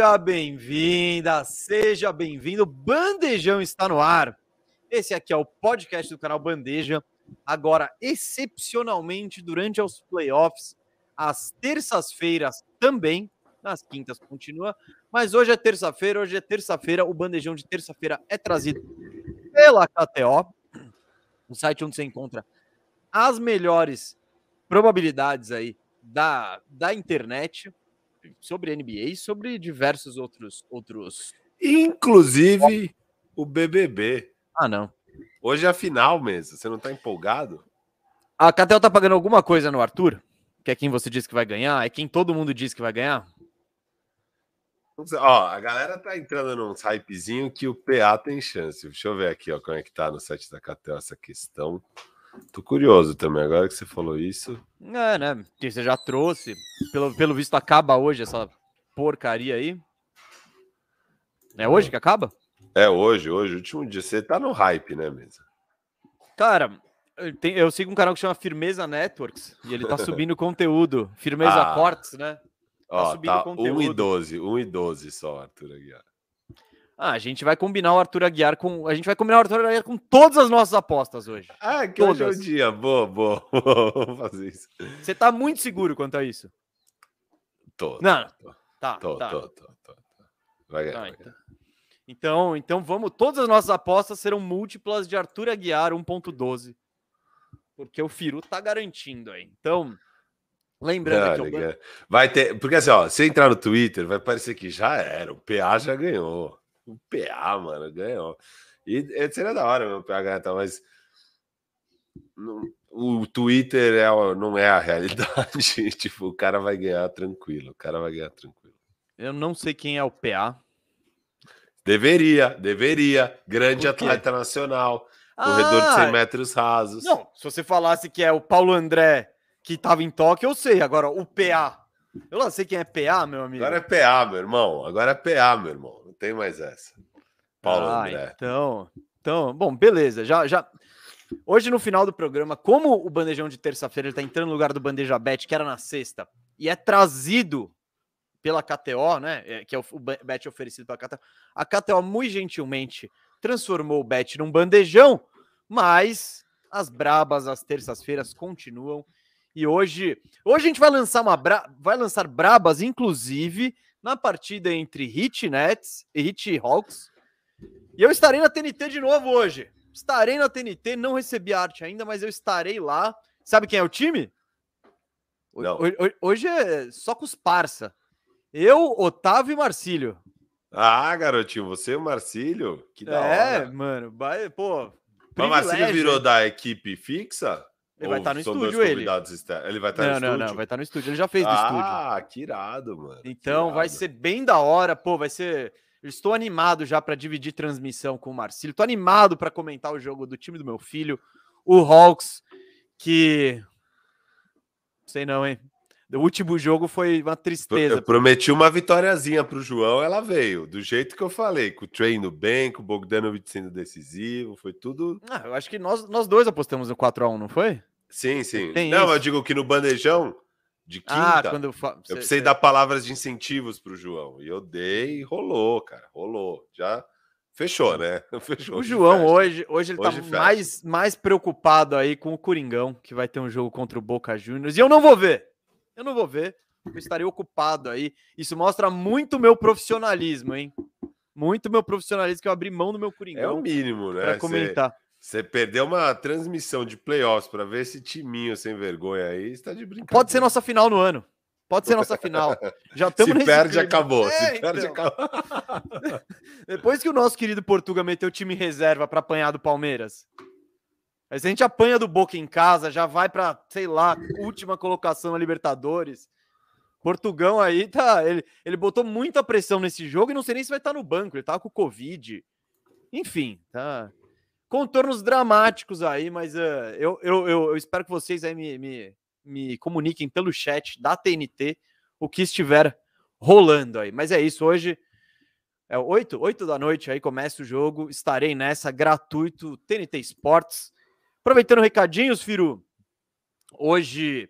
Seja bem-vinda, seja bem-vindo. Bandejão está no ar. Esse aqui é o podcast do canal Bandeja. Agora, excepcionalmente, durante os playoffs, às terças-feiras também, nas quintas continua, mas hoje é terça-feira, hoje é terça-feira, o bandejão de terça-feira é trazido pela KTO, o site onde você encontra as melhores probabilidades aí da, da internet sobre NBA e sobre diversos outros outros inclusive o BBB. Ah, não. Hoje é a final mesmo. Você não tá empolgado? A Catel tá pagando alguma coisa no Arthur? Que é quem você disse que vai ganhar? É quem todo mundo diz que vai ganhar? Ó, a galera tá entrando num hypezinho que o PA tem chance. Deixa eu ver aqui, ó, como é que tá no site da Catel essa questão. Tô curioso também, agora que você falou isso. É, né? Que você já trouxe. Pelo, pelo visto, acaba hoje essa porcaria aí. É hoje que acaba? É hoje, hoje, último dia. Você tá no hype, né, mesa? Cara, eu, tenho, eu sigo um canal que chama Firmeza Networks e ele tá subindo conteúdo. Firmeza ah. Cortes, né? Tá Ó, subindo tá conteúdo. 1 e 12, 1 e 12 só, Arthur Aguiar. Ah, a gente vai combinar o Arthur Aguiar com. A gente vai combinar o Arthur Aguiar com todas as nossas apostas hoje. Ah, que todas. hoje é o dia. Boa, boa. Vamos fazer isso. Você tá muito seguro quanto a isso? Tô. Não. Tô, tá, tô, tá. tô, tô, tô, Vai ganhar. Tá, vai então. então, então vamos. Todas as nossas apostas serão múltiplas de Arthur Aguiar 1.12. Porque o Firu tá garantindo aí. Então. Lembrando Não, que eu... vai ter, porque assim, ó, se entrar no Twitter, vai parecer que já era, o PA já ganhou. O PA, mano, ganhou. E seria da hora PA ganhar, tá, mas o Twitter é, não é a realidade. tipo, o cara vai ganhar tranquilo, o cara vai ganhar tranquilo. Eu não sei quem é o PA. Deveria, deveria. Grande atleta nacional, corredor de 100 ah! metros rasos. Não, se você falasse que é o Paulo André que estava em toque, eu sei. Agora, o PA. Eu não sei quem é PA, meu amigo. Agora é PA, meu irmão. Agora é PA, meu irmão. Não tem mais essa. Paulo ah, André. Então, então, bom, beleza. Já, já. Hoje, no final do programa, como o bandejão de terça-feira está entrando no lugar do bandeja bet, que era na sexta, e é trazido pela KTO, né? É, que é o, o bet oferecido pela KTO. A KTO, muito gentilmente, transformou o bet num bandejão, mas as brabas às terças-feiras continuam. E hoje, hoje a gente vai lançar uma bra... vai lançar brabas, inclusive, na partida entre Hit Nets e Hit Hawks. E eu estarei na TNT de novo hoje. Estarei na TNT, não recebi arte ainda, mas eu estarei lá. Sabe quem é o time? Não. Hoje, é só com os parça. Eu, Otávio e Marcílio. Ah, garotinho, você e o Marcílio? Que da é, hora. mano. Vai, pô. Mas o Marcílio virou da equipe fixa? Ele vai estar tá no estúdio, ele. Ele vai estar tá não, no estúdio? Não, não, vai estar tá no estúdio. Ele já fez ah, estúdio. Ah, que irado, mano. Então irado. vai ser bem da hora, pô, vai ser... estou animado já para dividir transmissão com o Marcílio. Estou animado para comentar o jogo do time do meu filho, o Hawks, que... Sei não, hein? O último jogo foi uma tristeza. Eu prometi uma vitóriazinha para o João, ela veio. Do jeito que eu falei, com o treino bem, com o Bogdanovic sendo decisivo, foi tudo. Ah, eu acho que nós, nós dois apostamos no 4x1, não foi? Sim, sim. Tem não, isso. eu digo que no bandejão de ah, quinta, ah, quando eu, fa... eu precisei cê... dar palavras de incentivos para o João. E eu dei e rolou, cara. Rolou. Já fechou, né? Fechou. O João hoje, hoje ele hoje tá mais, mais preocupado aí com o Coringão, que vai ter um jogo contra o Boca Juniors. E eu não vou ver. Eu não vou ver. Eu estarei ocupado aí. Isso mostra muito meu profissionalismo, hein? Muito meu profissionalismo que eu abri mão do meu Coringão. É o mínimo, né? Para comentar. Cê... Você perdeu uma transmissão de playoffs para ver esse timinho sem vergonha aí, está de brincadeira. Pode ser nossa final no ano. Pode ser nossa final. Já estamos Se perde, clima. acabou. É, Se perde, então. acabou. Depois que o nosso querido Portuga meteu o time reserva para apanhar do Palmeiras. Aí se a gente apanha do Boca em casa, já vai para, sei lá, última colocação na Libertadores. Portugão aí tá. Ele, ele botou muita pressão nesse jogo e não sei nem se vai estar tá no banco. Ele tava com Covid. Enfim, tá contornos dramáticos aí, mas uh, eu, eu, eu, espero que vocês aí me, me, me comuniquem pelo chat da TNT o que estiver rolando aí. Mas é isso, hoje é 8, 8 da noite aí começa o jogo, estarei nessa, gratuito, TNT Sports. Aproveitando recadinhos, Firu, hoje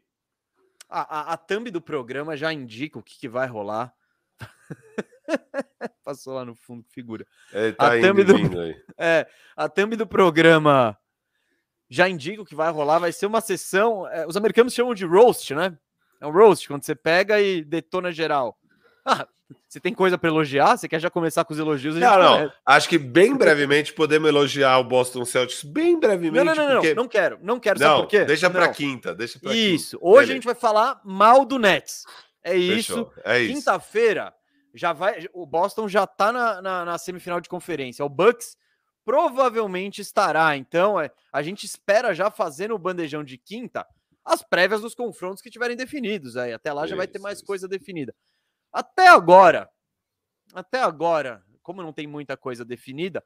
a, a, a thumb do programa já indica o que, que vai rolar. Passou lá no fundo, figura. Ele tá A thumb do- aí. É, a thumb do programa já indica o que vai rolar. Vai ser uma sessão. é, os americanos chamam de roast, né? É um roast, quando você pega e detona geral. Ah, você tem coisa para elogiar? Você quer já começar com os elogios? Não, não. Acho que bem brevemente podemos elogiar o Boston Celtics. Bem brevemente. Não, não, não, porque... não, não quero, não quero, sabe Não, por quê? deixa pra Não. quinta. Deixa pra Isso, quinta. hoje Beleza. a gente vai falar mal do Nets. É isso. Fechou. É isso. Quinta-feira já vai. O Boston já tá na, na, na semifinal de conferência. O Bucks provavelmente estará. Então, é, a gente espera já fazer no bandejão de quinta as prévias dos confrontos que tiverem definidos. Aí. Até lá já vai ter mais isso. coisa definida. Até agora, até agora, como não tem muita coisa definida,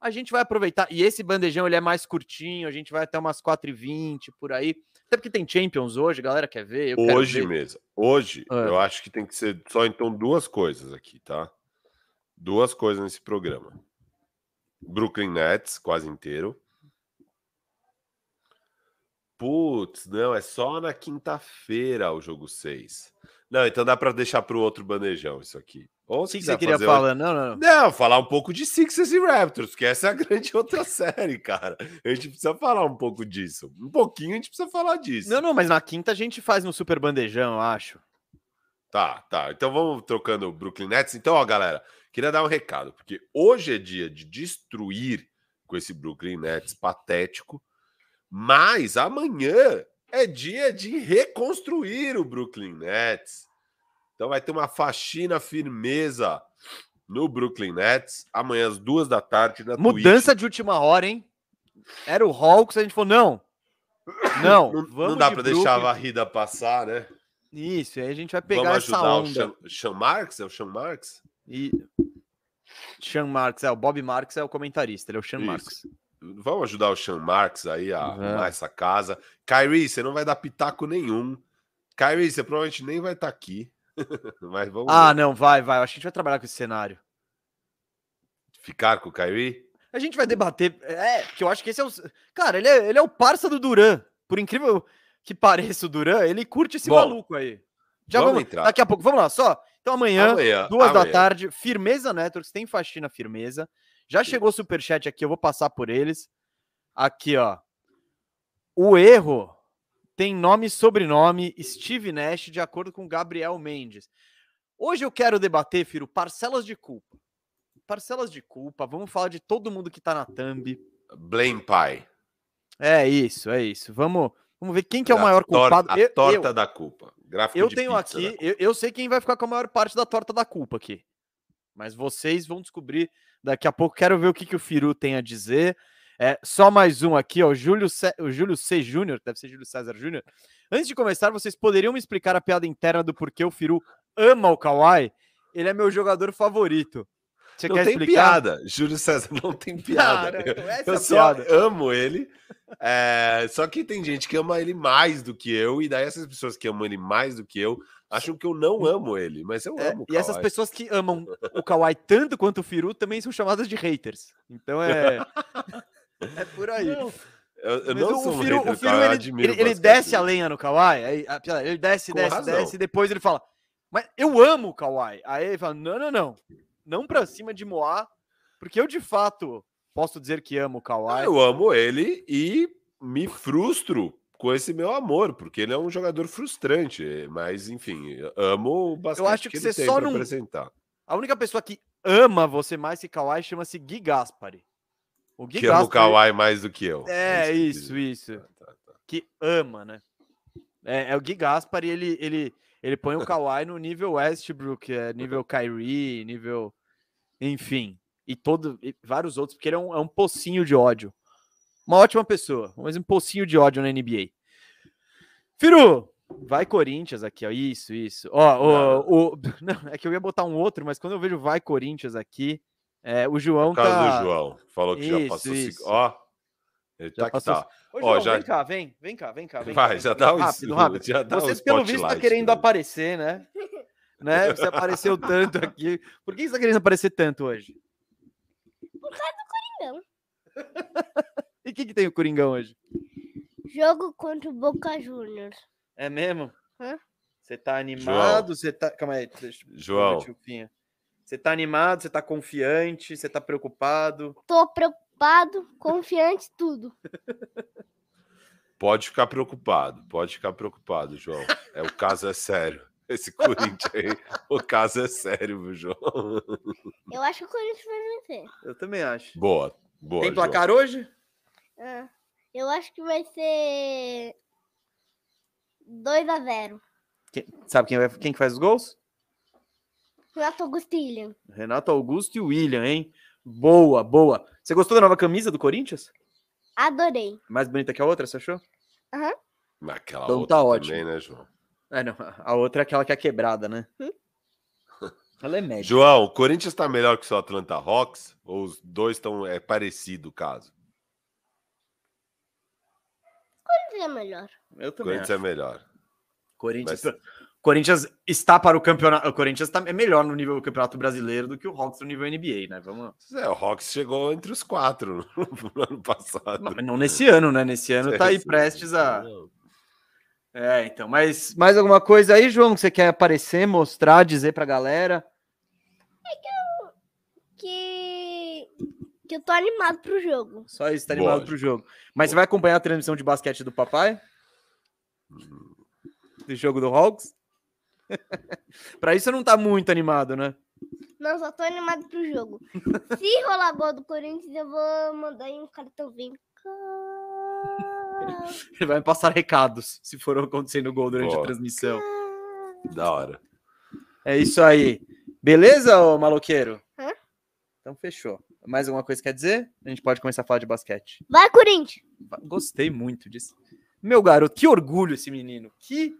a gente vai aproveitar. E esse bandejão ele é mais curtinho, a gente vai até umas 4h20 por aí. Até porque tem Champions hoje, a galera quer ver. Hoje ver. mesmo. Hoje, É. eu acho que tem que ser só então duas coisas aqui, tá? Duas coisas nesse programa. Brooklyn Nets, quase inteiro. Putz, não, é só na quinta-feira o jogo 6. Não, então dá para deixar para o outro bandejão isso aqui. Ou O que, que você queria hoje- falar? Não, não, não. Não, falar um pouco de Sixers e Raptors, que essa é a grande outra série, cara. A gente precisa falar um pouco disso. Um pouquinho a gente precisa falar disso. Não, não, mas na quinta a gente faz no Super Bandejão, eu acho. Tá, tá. Então vamos trocando o Brooklyn Nets. Então, ó, galera, queria dar um recado, porque hoje é dia de destruir com esse Brooklyn Nets patético, mas amanhã é dia de reconstruir o Brooklyn Nets. Então vai ter uma faxina firmeza no Brooklyn Nets, amanhã às duas da tarde na Mudança de última hora, hein? Era o Hawks, a gente falou, não. Não, Twitch. Não, não dá de para deixar a varrida passar, né? Isso, aí a gente vai pegar Vamos essa ajudar o onda. Sean, Sean Marks? É o Sean Marks? E... Sean Marks, é, o Bob Marks é o comentarista, ele é o Sean Isso. Marks. Vamos ajudar o Sean Marks aí a Vamos. arrumar essa casa. Kyrie, você não vai dar pitaco nenhum. Kyrie, você provavelmente nem vai estar aqui. Mas vamos Ah, ver. não, vai, vai. Acho que a gente vai trabalhar com esse cenário. ficar com o Kyrie. A gente vai debater. É, que eu acho que esse é o. Cara, ele é, ele é o parça do Duran. Por incrível que pareça o Duran, ele curte esse Bom, maluco aí. Já vamos vamos, entrar. Daqui a pouco, vamos lá, só. Então amanhã, Amanhã, duas da amanhã. tarde, Firmeza Networks, tem faxina firmeza. Já chegou o superchat aqui, eu vou passar por eles. Aqui, ó. O erro tem nome e sobrenome Steve Nash, de acordo com Gabriel Mendes. Hoje eu quero debater, Firo, parcelas de culpa. Parcelas de culpa, vamos falar de todo mundo que tá na thumb. Blame Pie. É isso, é isso. Vamos, vamos ver quem que é o Da maior culpado. A Eu- torta eu- da culpa. Gráfico Eu de tenho aqui, eu, eu sei quem vai ficar com a maior parte da torta da culpa aqui. Mas vocês vão descobrir daqui a pouco. Quero ver o que, que o Firu tem a dizer. É, só mais um aqui, ó. o Júlio, C... o Júlio C. Júnior, deve ser Júlio César Júnior. Antes de começar, vocês poderiam me explicar a piada interna do porquê o Firu ama o Kawhi? Ele é meu jogador favorito. Você Não tem explicar? piada. Júlio César não tem piada. Cara, eu é eu só piada. amo ele. É, só que tem gente que ama ele mais do que eu, e daí essas pessoas que amam ele mais do que eu acham que eu não amo ele, mas eu É, amo o e essas pessoas que amam o Kawhi tanto quanto o Firu também são chamadas de haters. Então é. é por aí. Não, eu, eu Mas não o, sou o um Firu, hater o Kawhi, eu ele, admiro ele, ele desce a lenha no Kawhi, ele desce, Com desce, razão. desce, e depois ele fala, mas eu amo o Kawhi. Aí ele fala, não, não, não, não pra cima de Moá, porque eu de fato posso dizer que amo o Kawhi. Eu amo ele e me frustro com esse meu amor, porque ele é um jogador frustrante, mas enfim, eu amo o basquete acho que ele você só não- apresentar. A única pessoa que ama você mais que Kawhi chama-se Gui Gaspari. O Gui Que ama o Kawhi mais do que eu. É, que quis isso, dizer. isso. Tá, tá, tá. que ama, né? É, é o Gui Gaspari, ele, ele, ele põe o Kawhi no nível Westbrook, é, nível Kyrie, nível. Enfim. E todo, e vários outros, porque ele é um, é um pocinho de ódio. Uma ótima pessoa, mas um pocinho de ódio na NBA. Firu, vai Corinthians aqui, ó. Isso, isso. Ó, o, o- não, é que eu ia botar um outro, mas quando eu vejo vai Corinthians aqui, é, o João Por causa tá. do João. Falou que já Isso, passou. cinco- isso. Ó, ele Já tá que passou tá. Ô, Ó, João, já- vem cá, vem, vem cá, vem cá. Vem Vai, cá, já dá o rápido, rápido. já dá Você, o pelo visto, tá querendo dele. aparecer, né? né? Você apareceu tanto aqui. Por que você tá querendo aparecer tanto hoje? Coringão. E o que, que tem o Coringão hoje? Jogo contra o Boca Juniors. É mesmo? Hã? Você tá animado? Você tá. Calma aí, deixa eu João. Você tá animado, você tá confiante, você tá preocupado? Tô preocupado, confiante, tudo. Pode ficar preocupado, pode ficar preocupado, João. É, o caso é sério. Esse Corinthians aí, o caso é sério, viu, João? Eu acho que o Corinthians vai vencer. Eu também acho. Boa, boa. Tem João. placar hoje? Ah, eu acho que vai ser 2 a 0 Quem- sabe quem, vai, quem que faz os gols? Renato Augustilho. Renato Augusto e William, hein? Boa, boa. Você gostou da nova camisa do Corinthians? Adorei. Mais bonita que a outra, você achou? Mas aquela Então outra tá também, ótimo. né, João? É, não. A outra é aquela que é quebrada, né? Hum? Ela é média. João, o Corinthians tá melhor que o seu Atlanta Hawks? Ou os dois estão é parecido o caso? Corinthians é melhor. Eu O também Corinthians acho. é melhor. Corinthians, Mas- Corinthians está para o campeonato. O Corinthians tá, é melhor no nível do Campeonato Brasileiro do que o Hawks no nível NBA, né? Vamos. É, o Hawks chegou entre os quatro no ano passado. Não, mas não nesse ano, né? Nesse ano tá aí É, prestes a. É, então. Mas mais alguma coisa aí, João, que você quer aparecer, mostrar, dizer pra galera? Que. Que eu tô animado pro jogo. Só isso, tá animado Lógico. pro jogo. Mas você vai acompanhar a transmissão de basquete do papai? Do jogo do Hawks? pra isso você não tá muito animado, né? Não, só tô animado pro jogo. Se rolar gol do Corinthians, eu vou mandar aí um cartãozinho. Ele vai me passar recados se for acontecendo gol durante a transmissão. Da hora. É isso aí. Beleza, ô maloqueiro? Hã? Então fechou. Mais alguma coisa quer dizer? A gente pode começar a falar de basquete. Vai, Corinthians! Gostei muito disso. Meu garoto, que orgulho esse menino. Que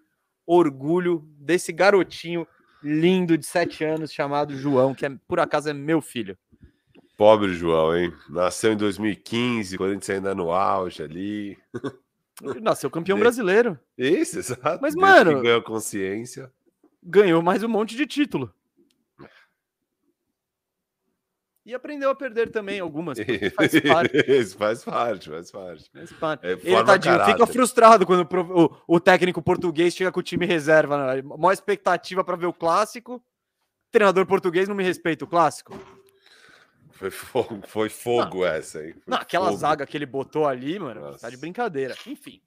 orgulho desse garotinho lindo de 7 anos chamado João, que é, por acaso é meu filho. Pobre João, hein? Nasceu em 2015, Corinthians ainda no auge ali. Ele nasceu campeão brasileiro. Isso, exato. Mas, Desde mano- ganhou consciência. Ganhou mais um monte de título. E aprendeu a perder também algumas. Faz parte. Isso faz parte, faz parte. faz parte. É, Ele, tadinho, fica frustrado quando o o, técnico português chega com o time reserva. Né? Maior expectativa para ver o clássico. Treinador português não me respeita o clássico. Foi fogo, foi fogo essa, hein? Foi Não, aquela fogo. zaga que ele botou ali, mano, tá Nossa. de brincadeira. Enfim,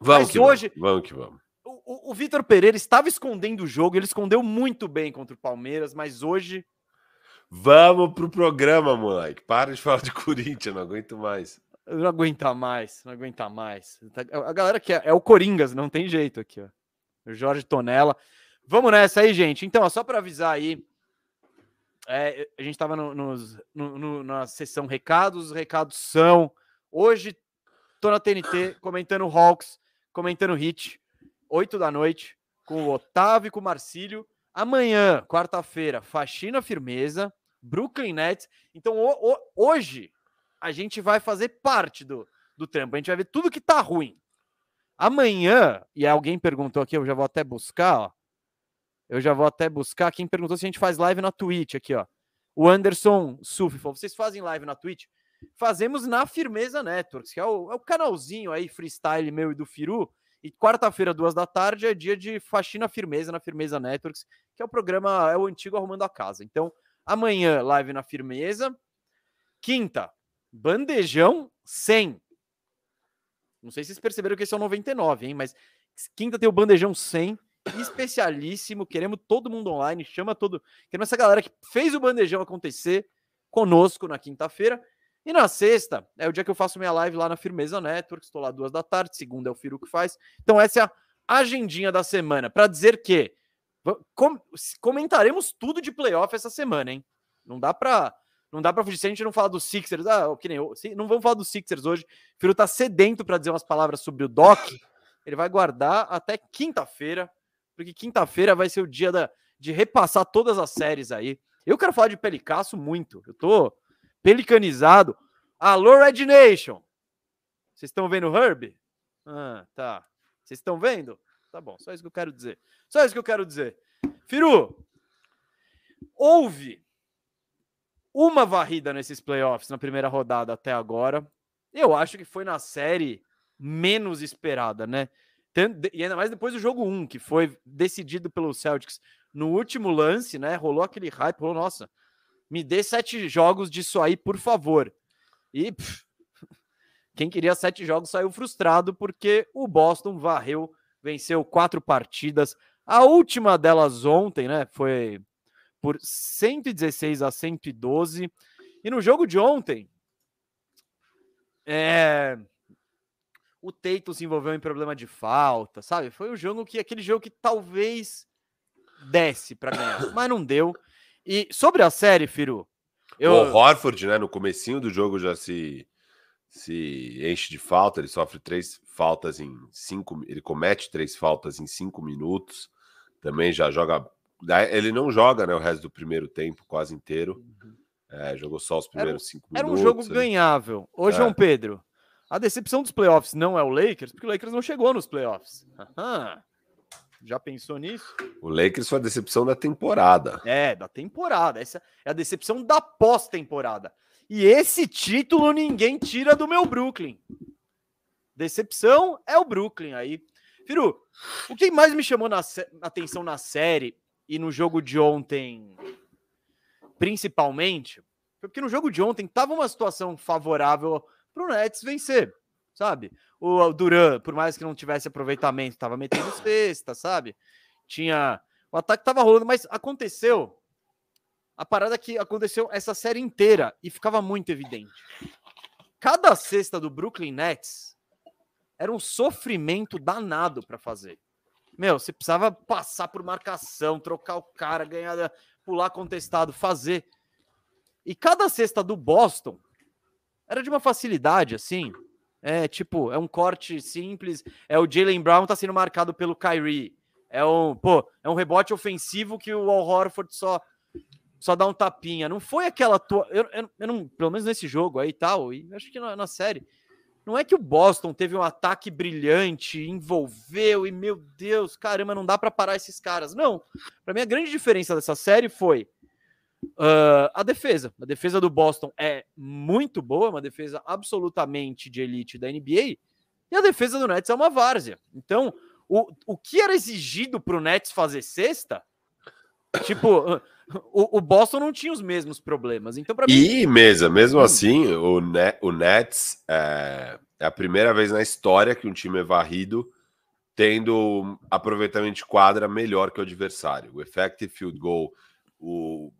Vamos Mas que hoje- vamos. Vamos que vamos. o, o, o Vitor Pereira estava escondendo o jogo, ele escondeu muito bem contra o Palmeiras, mas hoje Vamos pro programa, moleque. Para de falar de Corinthians, não aguento mais. eu não aguenta mais, não aguenta mais. Tá- A galera que é, é o Coringas, não tem jeito aqui, ó. O Jorge Tonella. Vamos nessa aí, gente. Então, ó, só para avisar aí, é, a gente estava no, nos- no- no- na sessão recados. Os recados são: hoje tô na TNT comentando Hawks, comentando Hit, 8 da noite, com o Otávio e com o Marcílio. Amanhã, quarta-feira, Faxina Firmeza, Brooklyn Nets. Então, ho- ho- hoje, a gente vai fazer parte do, do trampo. A gente vai ver tudo que tá ruim. Amanhã, e alguém perguntou aqui, eu já vou até buscar, ó. Eu já vou até buscar. Quem perguntou se a gente faz live na Twitch aqui, ó. O Anderson Sufi falou: vocês fazem live na Twitch? Fazemos na Firmeza Networks, que é o, é o canalzinho aí, freestyle meu e do Firu. E quarta-feira, duas da tarde, é dia de faxina firmeza na Firmeza Networks, que é o programa, é o antigo Arrumando a Casa. Então, amanhã, live na Firmeza. Quinta, bandejão 100. Não sei se vocês perceberam que esse é o 99, hein? Mas quinta tem o bandejão 100, especialíssimo. Queremos todo mundo online, chama todo. Queremos essa galera que fez o bandejão acontecer conosco na quinta-feira. E na sexta é o dia que eu faço minha live lá na Firmeza Network. Estou lá duas da tarde, segunda é o Firu que faz. Então, essa é a agendinha da semana. Para dizer que com- comentaremos tudo de playoff essa semana, hein? Não dá para não dá para fugir. Se a gente não falar dos Sixers, ah, que nem eu, não vamos falar dos Sixers hoje. O Firu tá sedento para dizer umas palavras sobre o Doc. Ele vai guardar até quinta-feira, porque quinta-feira vai ser o dia da, de repassar todas as séries aí. Eu quero falar de Pelicasso muito. Eu tô pelicanizado. Alô, Red Nation! Vocês estão vendo o Herb? Ah, tá. Vocês estão vendo? Tá bom, só isso que eu quero dizer. Só isso que eu quero dizer. Firu, houve uma varrida nesses playoffs na primeira rodada até agora. Eu acho que foi na série menos esperada, né? E ainda mais depois do jogo 1, que foi decidido pelo Celtics no último lance, né? Rolou aquele hype, rolou, nossa, me dê sete jogos disso aí, por favor. E pff, quem queria sete jogos saiu frustrado porque o Boston varreu, venceu quatro partidas. A última delas ontem, né? Foi por 116 a 112. E no jogo de ontem, é... o Teito se envolveu em problema de falta, sabe? Foi um jogo que aquele jogo que talvez desse para ganhar, mas não deu. E sobre a série, Firu, eu... O Horford, né, no comecinho do jogo já se se enche de falta, ele sofre três faltas em cinco, ele comete três faltas em cinco minutos, também já joga, ele não joga, né, o resto do primeiro tempo quase inteiro, uhum. é, jogou só os primeiros era, cinco minutos. Era um jogo ganhável. Ô, é. João Pedro, a decepção dos playoffs não é o Lakers, porque o Lakers não chegou nos playoffs. Aham. Já pensou nisso? O Lakers foi a decepção da temporada. É, da temporada. Essa é a decepção da pós-temporada. E esse título ninguém tira do meu Brooklyn. Decepção é o Brooklyn aí. Firu, o que mais me chamou na atenção na série e no jogo de ontem, principalmente, foi porque no jogo de ontem tava uma situação favorável para o Nets vencer sabe? O Duran, por mais que não tivesse aproveitamento, estava metendo cesta, sabe? Tinha. O ataque estava rolando, mas aconteceu. A parada que aconteceu essa série inteira e ficava muito evidente. Cada cesta do Brooklyn Nets era um sofrimento danado para fazer. Meu, você precisava passar por marcação, trocar o cara, ganhar, pular contestado, fazer. E cada cesta do Boston era de uma facilidade assim. É tipo, é um corte simples. É o Jalen Brown tá sendo marcado pelo Kyrie. É um, pô, é um rebote ofensivo que o Al Horford só só dá um tapinha. Não foi aquela tua, eu, eu, eu não, pelo menos nesse jogo aí e tal, e acho que na, na, série. Não é que o Boston teve um ataque brilhante, envolveu e meu Deus, caramba, não dá para parar esses caras. Não. Para mim a grande diferença dessa série foi Uh, a defesa. A defesa do Boston é muito boa, uma defesa absolutamente de elite da NBA. E a defesa do Nets é uma várzea. Então, o, o que era exigido para o Nets fazer sexta, tipo, o, o, Boston não tinha os mesmos problemas. Então, para mim. E mesa, mesmo hum. assim, o, Net, o Nets é, é a primeira vez na história que um time é varrido tendo aproveitamento de quadra melhor que o adversário. O effective field goal o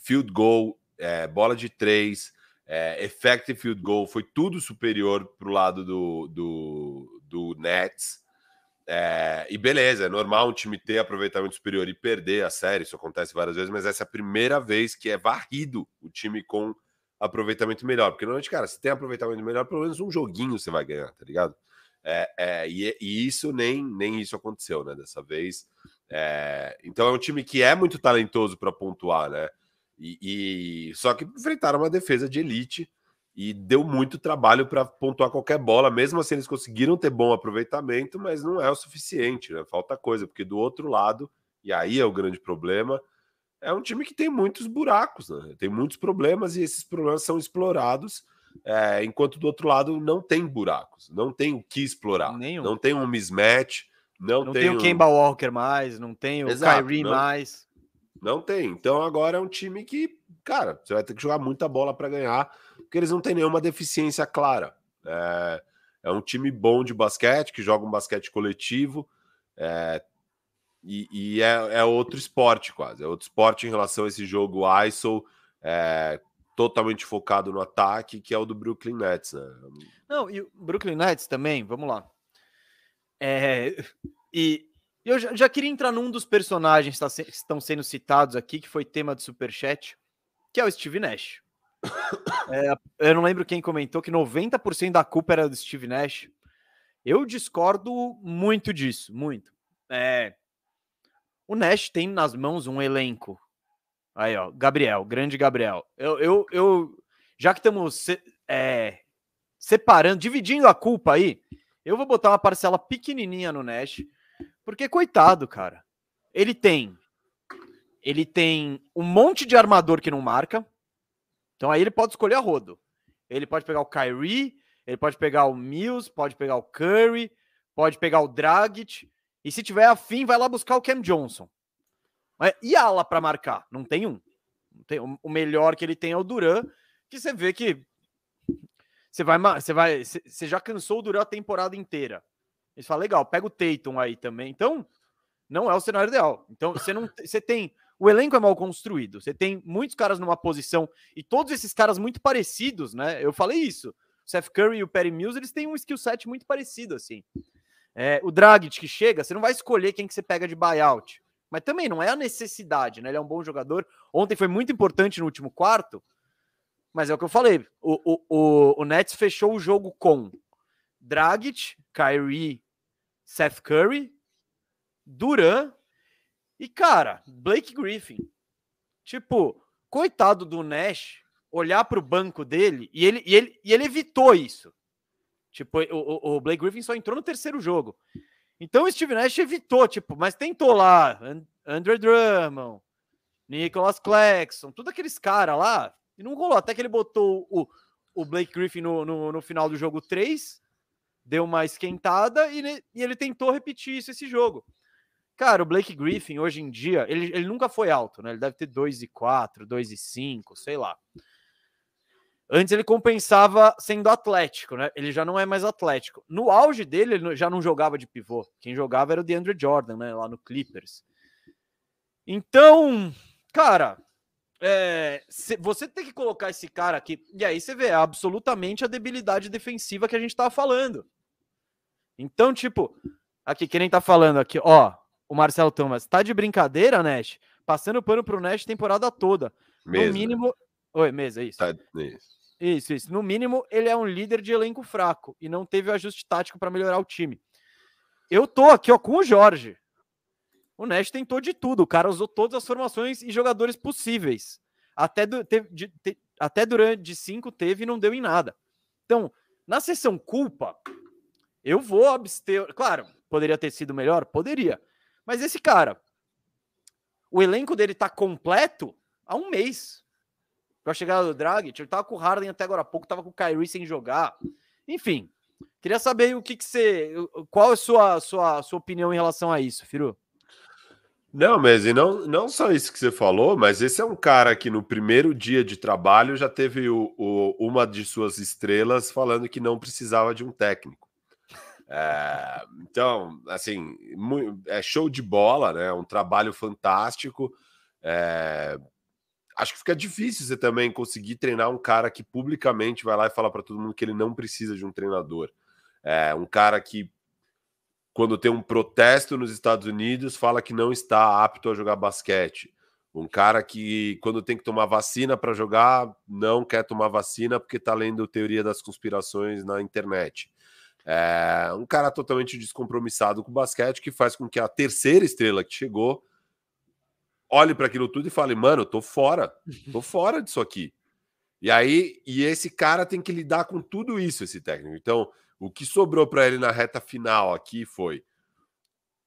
field goal, é, bola de três, é, effective field goal, foi tudo superior para o lado do, do, do Nets. É, e beleza, é normal um time ter aproveitamento superior e perder a série, isso acontece várias vezes, mas essa é a primeira vez que é varrido o time com aproveitamento melhor. Porque normalmente, cara, se tem aproveitamento melhor, pelo menos um joguinho você vai ganhar, tá ligado? É, é, e, e, isso nem, nem isso aconteceu, né? Dessa vez é, então é um time que é muito talentoso para pontuar, né? E, e, só que enfrentaram uma defesa de elite e deu muito trabalho para pontuar qualquer bola. Mesmo assim, eles conseguiram ter bom aproveitamento, mas não é o suficiente, né? Falta coisa, porque do outro lado, e aí é o grande problema, é um time que tem muitos buracos, né? Tem muitos problemas e esses problemas são explorados. É, enquanto do outro lado não tem buracos, não tem o que explorar, Nenhum. não tem um mismatch, não, não tem, o Kemba Walker mais, não tem o Exato, Kyrie não, mais. Não tem. Então agora é um time que, cara, você vai ter que jogar muita bola para ganhar, porque eles não têm nenhuma deficiência clara. É, é um time bom de basquete, que joga um basquete coletivo, é, e, e é, é, outro esporte quase. É outro esporte em relação a esse jogo ISO, é, totalmente focado no ataque, que é o do Brooklyn Nets. Né? Não, e o Brooklyn Nets também, vamos lá. É, e eu já, já, queria entrar num dos personagens que estão sendo citados aqui, que foi tema do Superchat, que é o Steve Nash. É, eu não lembro quem comentou que 90% da culpa era do Steve Nash. Eu discordo muito disso, muito. É, o Nash tem nas mãos um elenco. Aí, ó, Gabriel, grande Gabriel. Eu, eu, eu já que estamos se, é, separando, dividindo a culpa aí, eu vou botar uma parcela pequenininha no Nash, porque coitado, cara. Ele tem ele tem um monte de armador que não marca. Então aí ele pode escolher a rodo. Ele pode pegar o Kyrie, ele pode pegar o Mills, pode pegar o Curry, pode pegar o Dragic, e se tiver afim, vai lá buscar o Cam Johnson. Mas, e ala para marcar? Não tem um. Não tem, o melhor que ele tem é o Duran, que você vê que você vai, você vai, você já cansou o Duran a temporada inteira. Eles falam, legal, pega o Tatum aí também. Então, não é o cenário ideal. Então, você não, você tem o elenco é mal construído. Você tem muitos caras numa posição e todos esses caras muito parecidos, né? Eu falei isso. O Seth Curry e o Perry Mills, eles têm um skill set muito parecido, assim. É, o Dragic que chega, você não vai escolher quem que você pega de buyout. Mas também não é a necessidade, né? Ele é um bom jogador. Ontem foi muito importante no último quarto, mas é o que eu falei. O, o, o, o Nets fechou o jogo com Dragic, Kyrie, Seth Curry, Duran e, cara, Blake Griffin. Tipo, coitado do Nash olhar para o banco dele e ele, e, ele, e ele evitou isso. Tipo, o, o Blake Griffin só entrou no terceiro jogo. Então o Steve Nash evitou, tipo, mas tentou lá. Andrew Drummond, Nicholas Claxton, tudo aqueles caras lá. E não rolou. Até que ele botou o, o Blake Griffin no, no, no final do jogo 3, deu uma esquentada e, e ele tentou repetir isso esse jogo. Cara, o Blake Griffin, hoje em dia, ele, ele nunca foi alto, né? Ele deve ter 2,4, 2,5, sei lá. Antes ele compensava sendo atlético, né? Ele já não é mais atlético. No auge dele, ele já não jogava de pivô. Quem jogava era o DeAndre Jordan, né? Lá no Clippers. Então, cara, é, você tem que colocar esse cara aqui. E aí você vê absolutamente a debilidade defensiva que a gente tava falando. Então, tipo, aqui, quem tá falando aqui, ó, o Marcelo Thomas. Tá de brincadeira, Nash? Passando pano pro Nash temporada toda. Mesa. No mínimo. Oi, mesa, isso. Tá, isso. Isso, isso. No mínimo, ele é um líder de elenco fraco e não teve o ajuste tático para melhorar o time. Eu tô aqui, ó, com o Jorge. O Nash tentou de tudo. O cara usou todas as formações e jogadores possíveis. Até, do, de, te, até durante cinco teve e não deu em nada. Então, na sessão culpa, eu vou abster. Claro, poderia ter sido melhor? Poderia. Mas esse cara, o elenco dele tá completo há um mês. Com a chegada do Draghi, ele tava com o Harden até agora há pouco, tava com o Kyrie sem jogar. Enfim, queria saber o que, que você. Qual é a sua, sua, sua opinião em relação a isso, Firu? Não, mas e não, não só isso que você falou, mas esse é um cara que no primeiro dia de trabalho já teve o, o, uma de suas estrelas falando que não precisava de um técnico. É, então, assim, é show de bola, né? Um trabalho fantástico. É, acho que fica difícil você também conseguir treinar um cara que publicamente vai lá e fala para todo mundo que ele não precisa de um treinador. É, um cara que, quando tem um protesto nos Estados Unidos, fala que não está apto a jogar basquete. Um cara que, quando tem que tomar vacina para jogar, não quer tomar vacina porque está lendo teoria das conspirações na internet. É um cara totalmente descompromissado com o basquete que faz com que a terceira estrela que chegou olhe para aquilo tudo e fale: "Mano, eu tô fora. Tô fora disso aqui". E aí, e esse cara tem que lidar com tudo isso, esse técnico. Então, o que sobrou para ele na reta final aqui foi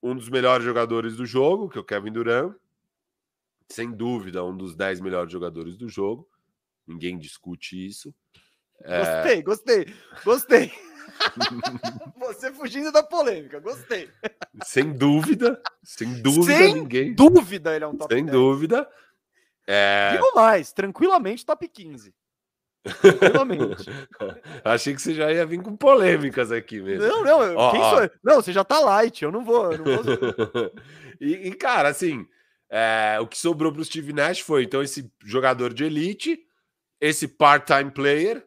um dos melhores jogadores do jogo, que é o Kevin Durant, sem dúvida, um dos 10 melhores jogadores do jogo. Ninguém discute isso. Gostei, é... gostei, gostei. Você fugindo da polêmica, gostei. Sem dúvida, sem dúvida sem ninguém. dúvida ele é um top Sem 10. dúvida. É... Digo mais, tranquilamente top 15. Achei que você já ia vir com polêmicas aqui mesmo. Não, não, ó, ó. Não, você já tá light, eu não vou. Eu não vou... e, e, cara, assim, é, o que sobrou pro Steve Nash foi então esse jogador de elite, esse part-time player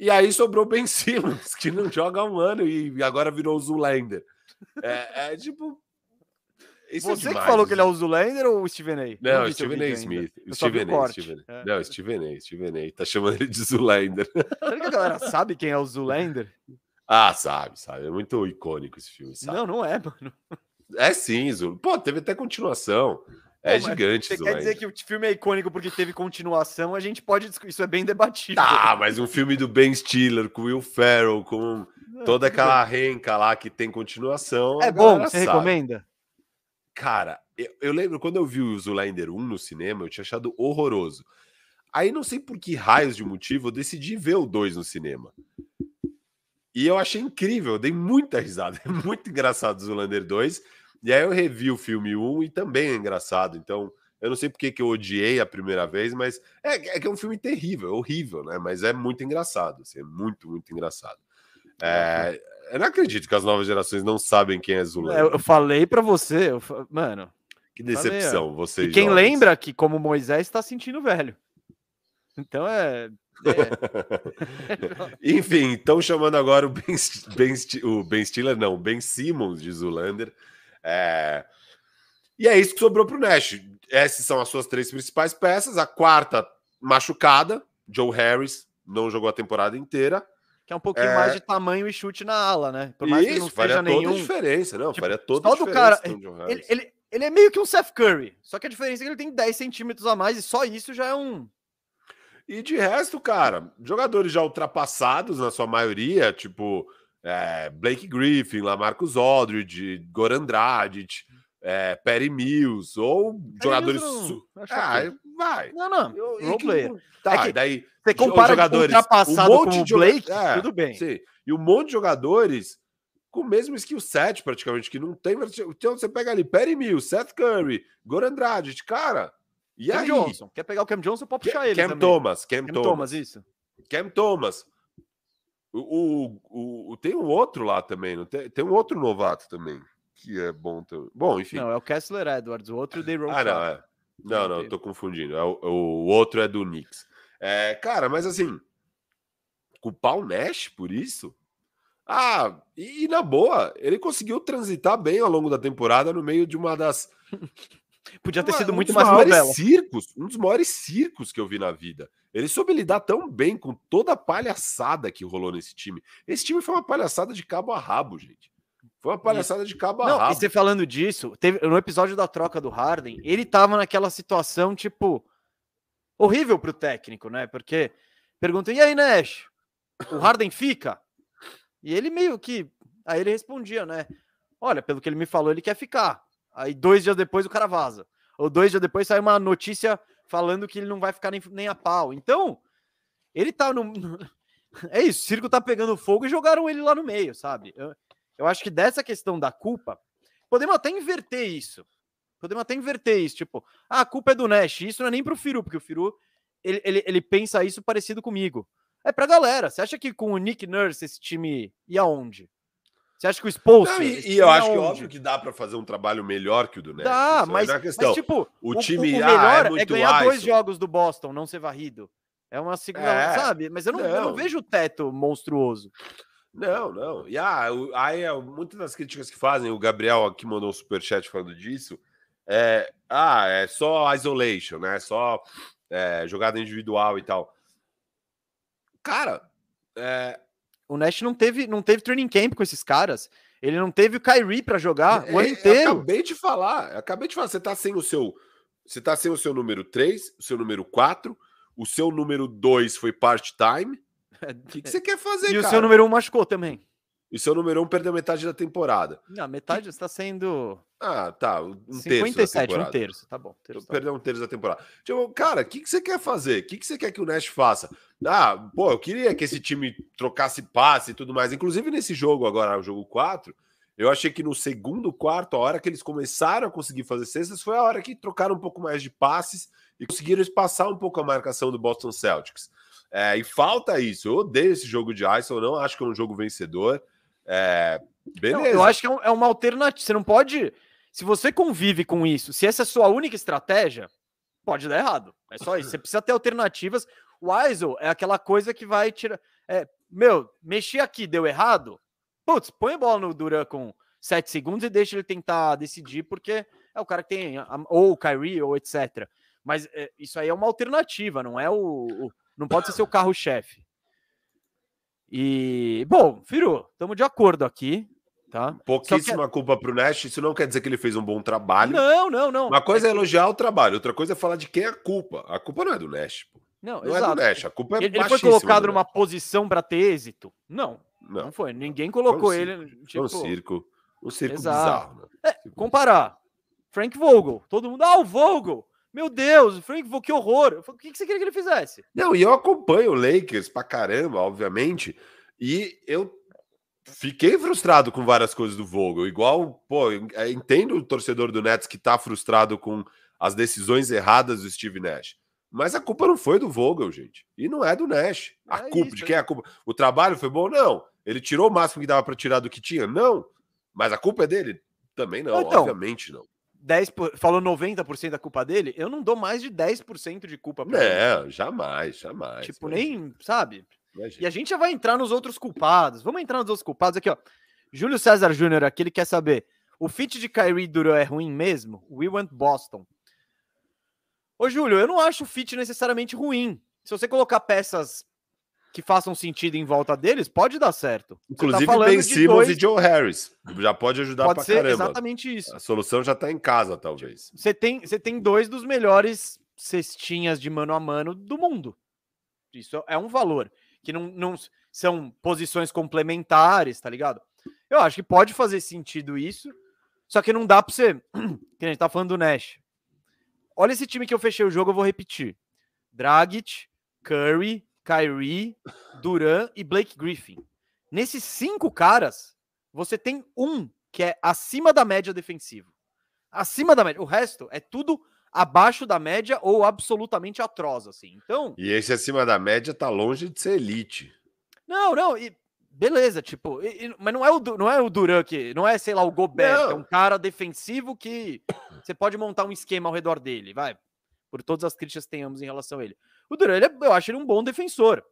e aí sobrou Ben Simmons, que não joga há um ano e agora virou o Zulander. É, é tipo. Isso é Você é demais, que falou que ele é o Zulander ou o Steven A? Não, não Steven A. Smith. Steven A. Steven... É. Não, Steven A. Steven A. Tá chamando ele de Zulander. Será que a galera sabe quem é o Zulander? Ah, sabe, sabe. É muito icônico esse filme. Sabe? Não, não é, mano. É sim, Zul. Pô, teve até continuação. É Pô, gigante, Você quer dizer que o filme é icônico porque teve continuação? A gente pode. Isso é bem debatível. Ah, mas um filme do Ben Stiller, com Will Ferrell, com toda aquela renca lá que tem continuação. É bom, você sabe. recomenda? Cara, eu, eu, lembro quando eu vi o Zoolander 1 no cinema, eu tinha achado horroroso. Aí não sei por que raios de motivo eu decidi ver o 2 no cinema. E eu achei incrível, eu dei muita risada. É muito engraçado o Zulander 2. E aí eu revi o filme 1 e também é engraçado. Então, eu não sei porque que eu odiei a primeira vez, mas é, é que é um filme terrível, é horrível, né? Mas é muito engraçado, assim, é muito, muito engraçado. É, eu não acredito que as novas gerações não sabem quem é Zulander. É, eu falei pra você, eu mano. Que decepção, Falei, vocês. E quem jovens. lembra que, como Moisés, tá sentindo velho. Então é. é- Enfim, estão chamando agora o Ben, ben, o ben Stiller, não, o Ben Simmons de Zulander. É, E é isso que sobrou para o Nash. Essas são as suas três principais peças. A quarta, machucada, Joe Harris, não jogou a temporada inteira. Que é um pouquinho É. mais de tamanho e chute na ala, né? Por mais que isso, não faria seja toda nenhum. a diferença. Não, Tipo, faria toda a diferença. cara- Ele, ele, ele é meio que um Seth Curry. Só que a diferença é que ele tem 10 centímetros a mais e só isso já é um. E de resto, cara, jogadores já ultrapassados na sua maioria, tipo é, Blake Griffin, Lamarcus Aldridge, Goran Dragic, é, Perry Mills, ou jogadores. Mills não- su- Ah, ok. vai. Não, não. Eu- e que- player. Tá, É que daí. Você compara jogadores, ultrapassado um com monte o de joga- Blake, é, tudo bem. Sim. E um monte de jogadores com o mesmo skill set, praticamente, que não tem. Então você pega ali Perry Mills, Seth Curry, Goran Dragic, cara. E Cam aí? Johnson. Quer pegar o Cam Johnson, pode puxar ele. Cam também. Thomas, Cam, Cam Thomas. Thomas, isso. Cam Thomas. O, o, o- o- tem um outro lá também, não tem? Tem um outro novato também, que é bom também. Bom, enfim. Não, é o Kessler Edwards, o outro Day ah, não, é. Não, não, tô confundindo. É o, o outro é do Knicks. É, cara, mas assim, culpar o Nash por isso? Ah, e, e na boa, ele conseguiu transitar bem ao longo da temporada no meio de uma das Podia ter uma- sido um muito dos mais novela. circos, um dos maiores circos que eu vi na vida. Ele soube lidar tão bem com toda a palhaçada que rolou nesse time. Esse time foi uma palhaçada de cabo a rabo, gente. Foi uma palhaçada de cabo a Não, e rabo. você falando disso, teve, no episódio da troca do Harden, ele tava naquela situação, tipo, horrível pro técnico, né? Porque perguntam, e aí, Nash? O Harden fica? E ele meio que. Aí ele respondia, né? Olha, pelo que ele me falou, ele quer ficar. Aí dois dias depois o cara vaza. Ou dois dias depois sai uma notícia falando que ele não vai ficar nem, nem a pau. Então, ele tá no. É isso, o circo tá pegando fogo e jogaram ele lá no meio, sabe? Eu, eu acho que dessa questão da culpa, podemos até inverter isso. Podemos até inverter isso, tipo, ah, a culpa é do Nash. Isso não é nem pro Firu, porque o Firu ele, ele, ele pensa isso parecido comigo. É pra galera. Você acha que com o Nick Nurse esse time ia aonde? Você acha que o Spolster... Não, e, e eu acho que aonde? óbvio que dá para fazer um trabalho melhor que o do Nash. Dá, mas, não é mas, tipo, o o, time, o ah, é melhor é, muito ganhar dois jogos do Boston, não ser varrido. É uma segunda, É, sabe? Mas eu não, eu não não. vejo o teto monstruoso. Não, não. E ah, o- aí é, muitas das críticas que fazem, o Gabriel aqui mandou um superchat falando disso. É, ah, é só isolation, né? Só é, jogada individual e tal. Cara, é, O Nash não teve, não teve training camp com esses caras. Ele não teve o Kyrie pra jogar o ano é, inteiro. acabei de falar, acabei de falar, você tá sem o seu, você tá sem o seu número 3, o seu número 4, o seu número 2 foi part-time. O que, que você quer fazer, E o cara? seu número um machucou também. E seu número 1 perdeu metade da temporada. Não, metade está sendo Ah, tá, um terço da 57, um terço, tá bom. terço tá. Perdeu um terço da temporada. Tipo, cara, o que, que você quer fazer? O que, que você quer que o Nash faça? Ah, pô, eu queria que esse time trocasse passe e tudo mais. Inclusive nesse jogo agora, o jogo 4, eu achei que no segundo quarto, a hora que eles começaram a conseguir fazer cestas, foi a hora que trocaram um pouco mais de passes e conseguiram espaçar um pouco a marcação do Boston Celtics. É, e falta isso. Eu odeio esse jogo de ISO, não acho que é um jogo vencedor. É, beleza. Não, eu acho que é, um- é uma alternativa. Você não pode. Se você convive com isso, se essa é a sua única estratégia, pode dar errado. É só isso. Você precisa ter alternativas. O ISO é aquela coisa que vai tirar. É, meu, mexi aqui, deu errado. Putz, põe a bola no Duran com 7 segundos e deixa ele tentar decidir, porque é o cara que tem. Ou o Kyrie, ou etc. Mas é, isso aí é uma alternativa, não é o. o- não pode ser seu carro-chefe. E, bom, Firu, estamos de acordo aqui, tá? Pouquíssima culpa pro Nash, isso não quer dizer que ele fez um bom trabalho. Não, não, não. Uma coisa é elogiar o trabalho, outra coisa é falar de quem é a culpa. A culpa não é do Nash, pô. Não, Não é exato. do Nash, a culpa é Ele, ele foi colocado do numa posição para ter êxito? Não, não, Não, foi. Ninguém colocou Foi um ele. Tipo, um circo. Um circo Exato. bizarro, né? comparar. Frank Vogel. Todo mundo, ah, o Vogel. Meu Deus, o Frank que horror. Eu falei, O que você queria que ele fizesse? Não, e eu acompanho o Lakers pra caramba, obviamente, e eu fiquei frustrado com várias coisas do Vogel. Igual, pô, entendo o torcedor do Nets que tá frustrado com as decisões erradas do Steve Nash. Mas a culpa não foi do Vogel, gente. E não é do Nash. A é culpa, isso, de quem é a culpa? O trabalho foi bom? Não. Ele tirou o máximo que dava para tirar do que tinha? Não. Mas a culpa é dele? Também não, então, obviamente não. 10 por... falou 90% da culpa dele, eu não dou mais de 10% de culpa pra É, ele. jamais, jamais. Tipo, nem, sabe? Imagina. E a gente já vai entrar nos outros culpados. Vamos entrar nos outros culpados aqui, ó. Júlio César Júnior aqui, ele quer saber: o fit de Kyrie Duran é ruim mesmo? We want Boston. Ô, Júlio, eu não acho o fit necessariamente ruim. Se você colocar peças que façam sentido em volta deles, pode dar certo. Tá Inclusive tá Ben Simmons dois... e Joe Harris. Já pode ajudar pode pra ser caramba. exatamente isso. A solução já tá em casa, talvez. Você tem, você tem dois dos melhores cestinhas de mano a mano do mundo. Isso é um valor. Que não, não são posições complementares, tá ligado? Eu acho que pode fazer sentido isso. Só que não dá pra você. Que a gente tá falando do Nash. Olha esse time que eu fechei o jogo, eu vou repetir. Dragic, Curry, Kyrie, Duran e Blake Griffin. Nesses cinco caras, você tem um que é acima da média defensivo. Acima da média. O resto é tudo abaixo da média ou absolutamente atroz, assim. Então. E esse acima da média tá longe de ser elite. Não, não. E beleza, tipo, e, e, mas não é o não é o Duran que não é, sei lá, o Gobert, é um cara defensivo que você pode montar um esquema ao redor dele, vai. Por todas as críticas que tenhamos em relação a ele. O Duran, ele é, eu acho ele um bom defensor.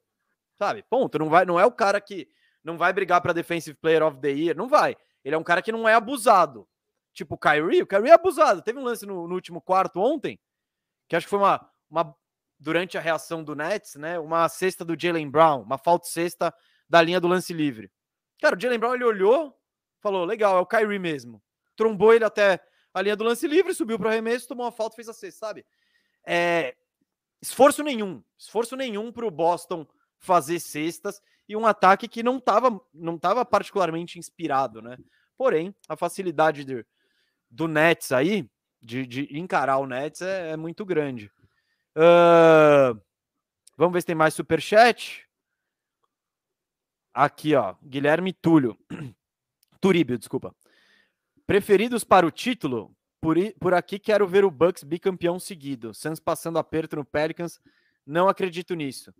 Sabe? Ponto. Não, vai, não é o cara que não vai brigar para Defensive Player of the Year. Não vai. Ele é um cara que não é abusado. Tipo o Kyrie. O Kyrie é abusado. Teve um lance no, no último quarto ontem, que acho que foi uma, uma. Durante a reação do Nets, né? Uma cesta do Jalen Brown. Uma falta cesta da linha do lance livre. Cara, o Jalen Brown ele olhou, falou: legal, é o Kyrie mesmo. Trombou ele até a linha do lance livre, subiu para o arremesso, tomou uma falta, fez a cesta, sabe? É, esforço nenhum, esforço nenhum para o Boston fazer cestas e um ataque que não estava não tava particularmente inspirado, né? Porém, a facilidade de, do Nets aí, de, de encarar o Nets, é, é muito grande. Uh, vamos ver se tem mais superchat. Aqui, ó, Guilherme Túlio. Turíbio, desculpa. Preferidos para o título? Por, por aqui quero ver o Bucks bicampeão seguido. Suns passando aperto no Pelicans. Não acredito nisso.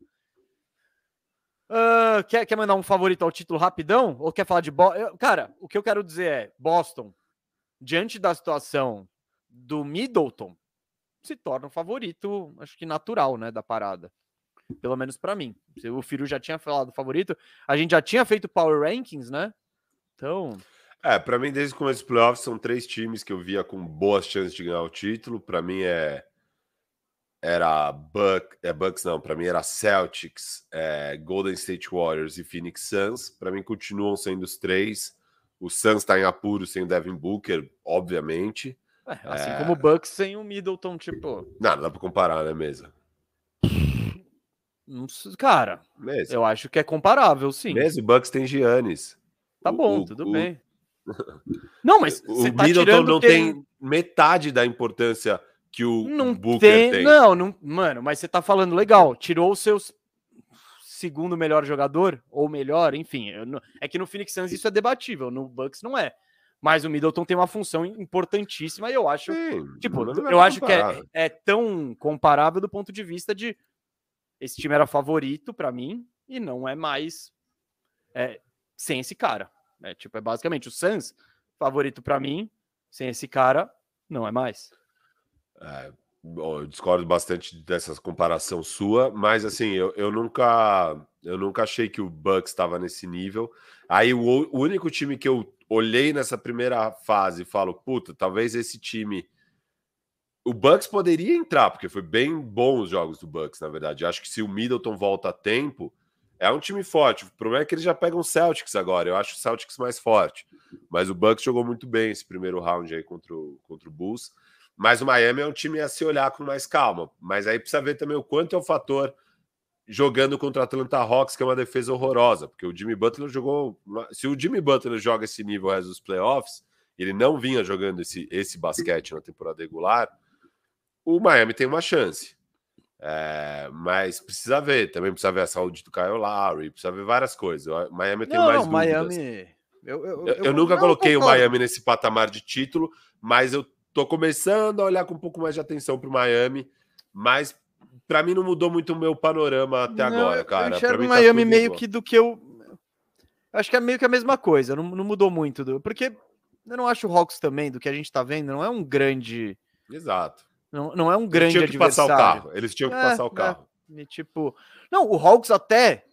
Uh, quer, quer mandar um favorito ao título rapidão? Ou quer falar de Boston? Cara, o que eu quero dizer é: Boston, diante da situação do Middleton, se torna o favorito, acho que natural, né, da parada. Pelo menos para mim. O Firu já tinha falado favorito. A gente já tinha feito Power Rankings, né? Então. É, para mim, desde o começo dos playoffs, são três times que eu via com boas chances de ganhar o título. Para mim é era Buck, é Bucks não, para mim era Celtics, é, Golden State Warriors e Phoenix Suns. Para mim continuam sendo os três. O Suns está em apuro sem o Devin Booker, obviamente. É, assim é... como o Bucks sem o Middleton, tipo. Não, não dá para comparar, né, mesa? Cara, mesmo. eu acho que é comparável, sim. Mesmo o Bucks tem Giannis. Tá bom, o, tudo o... bem. Não, mas o tá Middleton não tem metade da importância que o não Booker tem, tem. Não, não, mano, mas você tá falando legal. Tirou o seu segundo melhor jogador ou melhor, enfim. Não, é que no Phoenix Suns isso é debatível, no Bucks não é. Mas o Middleton tem uma função importantíssima e eu acho, Sim, tipo, eu acho que é, é tão comparável do ponto de vista de esse time era favorito para mim e não é mais é, sem esse cara. É, tipo, é basicamente o Suns favorito para mim, sem esse cara, não é mais. É, eu discordo bastante dessa comparação sua, mas assim, eu, eu nunca eu nunca achei que o Bucks estava nesse nível. Aí o, o, único time que eu olhei nessa primeira fase e falo, puta, talvez esse time o Bucks poderia entrar, porque foi bem bom os jogos do Bucks, na verdade. Acho que se o Middleton volta a tempo, é um time forte. O problema é que eles já pegam o Celtics agora. Eu acho o Celtics mais forte. Mas o Bucks jogou muito bem esse primeiro round aí contra o, contra o Bulls. Mas o Miami é um time a se olhar com mais calma. Mas aí precisa ver também o quanto é o fator jogando contra o Atlanta Hawks, que é uma defesa horrorosa. Porque o Jimmy Butler jogou. Se o Jimmy Butler joga esse nível resto dos playoffs, ele não vinha jogando esse, esse basquete na temporada regular o Miami tem uma chance. É, mas precisa ver, também precisa ver a saúde do Kyle Lowry, precisa ver várias coisas. O Miami tem mais não. Miami. Eu, eu, Eu, eu nunca coloquei o. Miami nesse patamar de título, mas eu tô começando a olhar com um pouco mais de atenção pro Miami. Mas para mim não mudou muito o meu panorama até Não, agora, cara. Eu enxergo o tá Miami tudo meio que do que eu. Acho que é meio que a mesma coisa, não, não mudou muito. Do, porque eu não acho o Hawks também, do que a gente tá vendo, não é um grande. Exato. Não, não é um Eles grande tinham que passar o adversário. carro. Eles tinham que É, passar o é. carro. E, tipo, não, o Hawks até,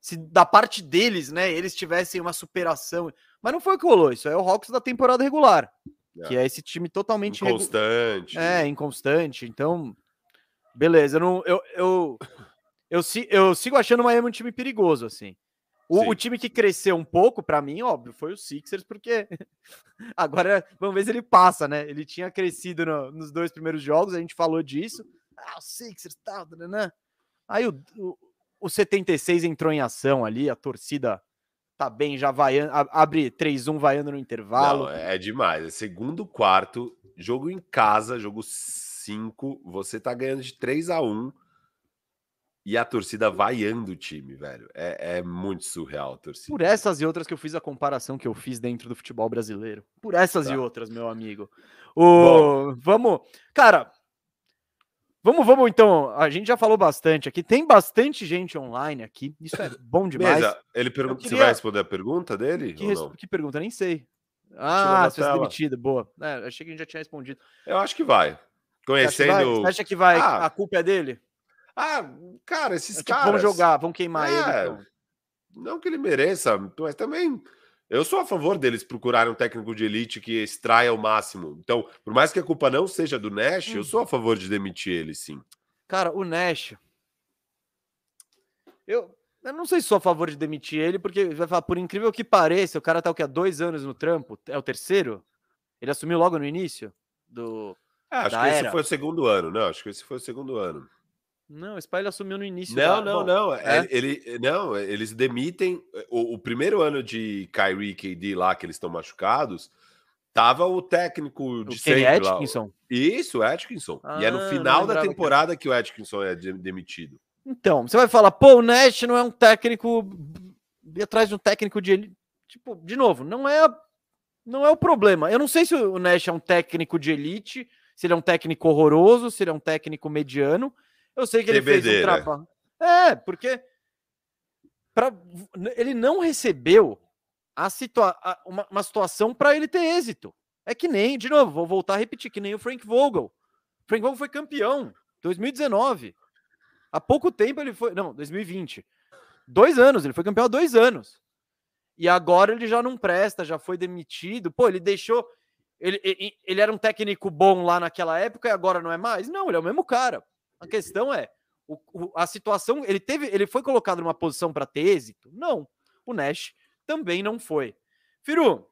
se da parte deles, né, eles tivessem uma superação, mas não foi o que rolou, isso é o Hawks da temporada regular, que é esse time totalmente regu- Inconstante. é, inconstante, então, beleza, eu não, eu, eu, eu, si- eu sigo achando o Miami um time perigoso, assim. O, o time que cresceu um pouco, pra mim, óbvio, foi o Sixers, porque agora vamos ver se ele passa, né? Ele tinha crescido no- nos dois primeiros jogos, a gente falou disso. Ah, o Sixers, tal, né? Aí o, o, o 76 entrou em ação ali, a torcida tá bem, já vai, abre 3-1 vaiando no intervalo. Não, é demais. É segundo quarto, jogo em casa, jogo 5. Você tá ganhando de 3 a 1 e a torcida vaiando o time, velho. É, é muito surreal a torcida. Por essas e outras que eu fiz a comparação que eu fiz dentro do futebol brasileiro. Por essas Tá. e outras, meu amigo. Bom. O... Vamos. Cara. Vamos, vamos então. A gente já falou bastante aqui. Tem bastante gente online aqui. Isso é bom demais. Mesa, ele pergunta. Você queria- vai responder a pergunta dele? que, res- que pergunta? Nem sei. Ah, se fosse tela. demitido. Boa. É, achei que a gente já tinha respondido. Eu acho que vai. Você acha que vai? Conhecendo. Você acha que vai? Ah, a culpa é dele? Ah, cara, esses É tipo, caras. vamos jogar, vamos queimar ele. É, então. Não que ele mereça, mas também. Eu sou a favor deles procurarem um técnico de elite que extraia o máximo. Então, por mais que a culpa não seja do Nash, Hum. eu sou a favor de demitir ele, sim. Cara, o Nash. Eu, eu não sei se sou a favor de demitir ele, porque vai falar, por incrível que pareça, o cara tá o que? Há dois anos no trampo? É o terceiro? Ele assumiu logo no início? Do. É, acho que esse era. foi o segundo ano, não? Acho que esse foi o segundo ano. Não, pai ele assumiu no início. Não, da- não, bom, não. é? Ele, não, eles demitem. O, o primeiro ano de Kyrie e KD lá, que eles estão machucados, tava o técnico O de Kenny sempre lá. Atkinson. Isso, o Atkinson. e é Ah, no não final da lembrava que- temporada que o Atkinson é de- demitido. Então, você vai falar, pô, o Nash não é um técnico. Atrás de um técnico de. Tipo, de novo, não é. Não é o problema. Eu não sei se o Nash é um técnico de elite, se ele é um técnico horroroso, se ele é um técnico mediano. Eu sei que ele fez um TBD, né? trabalho. É, porque. Pra... Ele não recebeu a situa... a- uma, uma situação para ele ter êxito. É que nem, de novo, vou voltar a repetir, que nem o Frank Vogel. Frank Vogel foi campeão 2019. Há pouco tempo ele foi. Não, 2020. Dois anos, ele foi campeão há dois anos. E agora ele já não presta, já foi demitido. Pô, ele deixou. Ele, ele, ele era um técnico bom lá naquela época e agora não é mais? Não, ele é o mesmo cara. A questão é. o- o- a situação. Ele teve. Ele foi colocado numa posição para ter êxito? Não. O Nash também não foi. Firu,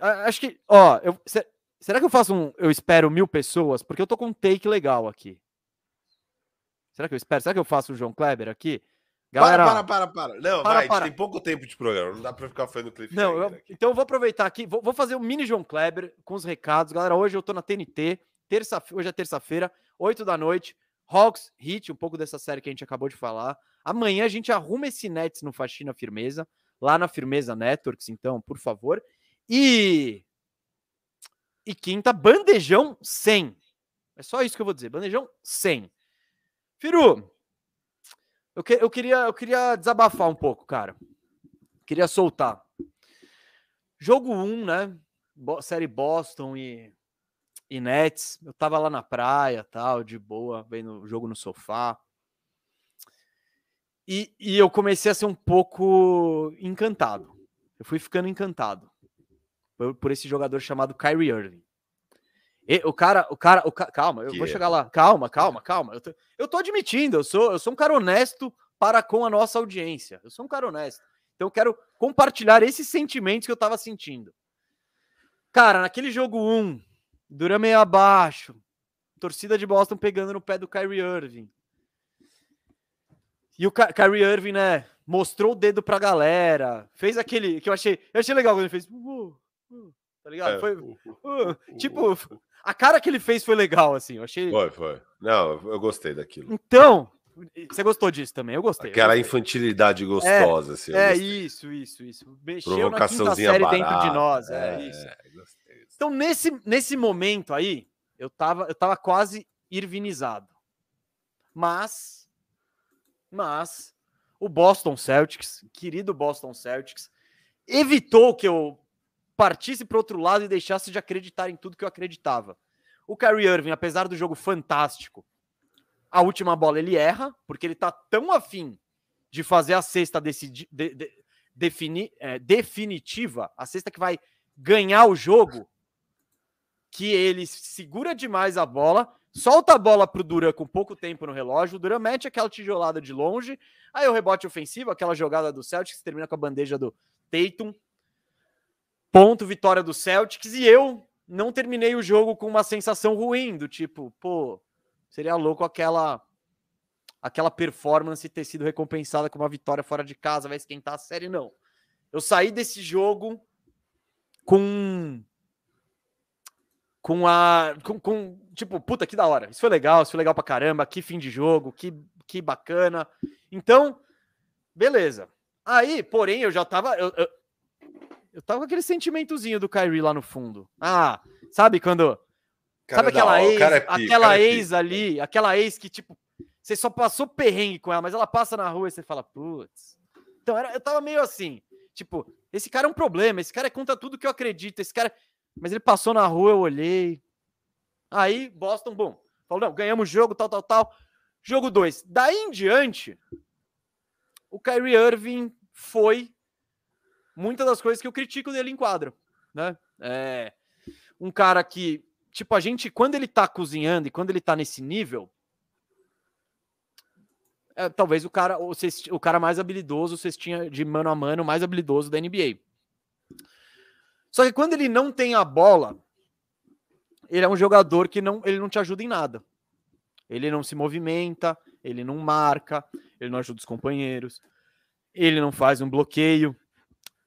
acho que. Ó, eu, se- será que eu faço um. Eu espero mil pessoas? Porque eu tô com um take legal aqui. Será que eu espero? Será que eu faço o João Kleber aqui? Galera, para, para, para, para. Não, Para, vai, para. tem pouco tempo de programa, não dá pra ficar fazendo clipe. Não, eu- então eu vou aproveitar aqui, vou, vou fazer o mini João Kleber com os recados. Galera, hoje eu tô na TNT, terça, hoje é terça-feira, 8 da noite. Hawks, Hit, um pouco dessa série que a gente acabou de falar. Amanhã a gente arruma esse Nets no Faxina Firmeza, lá na Firmeza Networks, então, por favor. E. E quinta, bandejão 100. É só isso que eu vou dizer, bandejão 100. Firu, eu, que- eu queria, eu queria desabafar um pouco, cara. Queria soltar. Jogo 1, né? Bo- série Boston e, e Nets. Eu tava lá na praia, tal, de boa, vendo o jogo no sofá. E, e eu comecei a ser um pouco encantado. Eu fui ficando encantado por, por esse jogador chamado Kyrie Irving. E, o cara, o cara, o ca- calma, eu Que vou chegar lá. Calma, calma, calma. Eu tô, eu tô admitindo, eu sou, eu sou um cara honesto para com a nossa audiência. Eu sou um cara honesto. Então eu quero compartilhar esses sentimentos que eu tava sentindo. Cara, naquele jogo 1, Duran meio abaixo, torcida de Boston pegando no pé do Kyrie Irving. E o Ky- Kyrie Irving, né, mostrou o dedo pra galera, fez aquele que eu achei, eu achei legal quando ele fez, "Uh, uh", tá ligado? É. Foi, uh, tipo, A cara que ele fez foi legal, assim. Eu achei. Foi, foi. Não, eu gostei daquilo. Então, você gostou disso também? Eu gostei. Aquela eu gostei. infantilidade gostosa, é, assim. É isso, isso, isso. Mexeu na quinta série dentro de nós. É, é isso. Gostei. Então, nesse, nesse momento aí, eu tava, eu tava quase irvinizado. Mas, mas, o Boston Celtics, querido Boston Celtics, evitou que eu partisse para outro lado e deixasse de acreditar em tudo que eu acreditava. O Kyrie Irving, apesar do jogo fantástico, a última bola ele erra, porque ele tá tão afim de fazer a cesta decidi, de, de, defini, é, definitiva, a cesta que vai ganhar o jogo, que ele segura demais a bola, solta a bola pro Duran com pouco tempo no relógio, o Duran mete aquela tijolada de longe, aí o rebote ofensivo, aquela jogada do Celtics termina com a bandeja do Tatum, ponto, vitória do Celtics, e eu não terminei o jogo com uma sensação ruim, do tipo, pô, seria louco aquela aquela performance ter sido recompensada com uma vitória fora de casa, vai esquentar a série, não. Eu saí desse jogo com com a com, com, tipo, puta que da hora. Isso foi legal, isso foi legal pra caramba, que fim de jogo, que que bacana. Então, beleza. Aí, porém, eu já tava eu, eu, eu tava com aquele sentimentozinho do Kyrie lá no fundo. Ah, sabe quando Cara, sabe aquela não, ex, é pico, aquela ex é ali, aquela ex que tipo você só passou perrengue com ela, mas ela passa na rua e você fala, putz. Então era, eu tava meio assim, tipo, esse cara é um problema, esse cara é contra tudo que eu acredito, esse cara. Mas ele passou na rua, eu olhei. Aí, Boston, bom, falou, não, ganhamos o jogo, tal, tal, tal. Jogo 2. Daí em diante, o Kyrie Irving foi muitas das coisas que eu critico dele em quadro, né? É um cara que, tipo, a gente, quando ele tá cozinhando e quando ele tá nesse nível, é, talvez o cara, o, o cara mais habilidoso, o cestinha de mano a mano mais habilidoso da NBA. Só que quando ele não tem a bola, ele é um jogador que não, ele não te ajuda em nada. Ele não se movimenta, ele não marca, ele não ajuda os companheiros, ele não faz um bloqueio.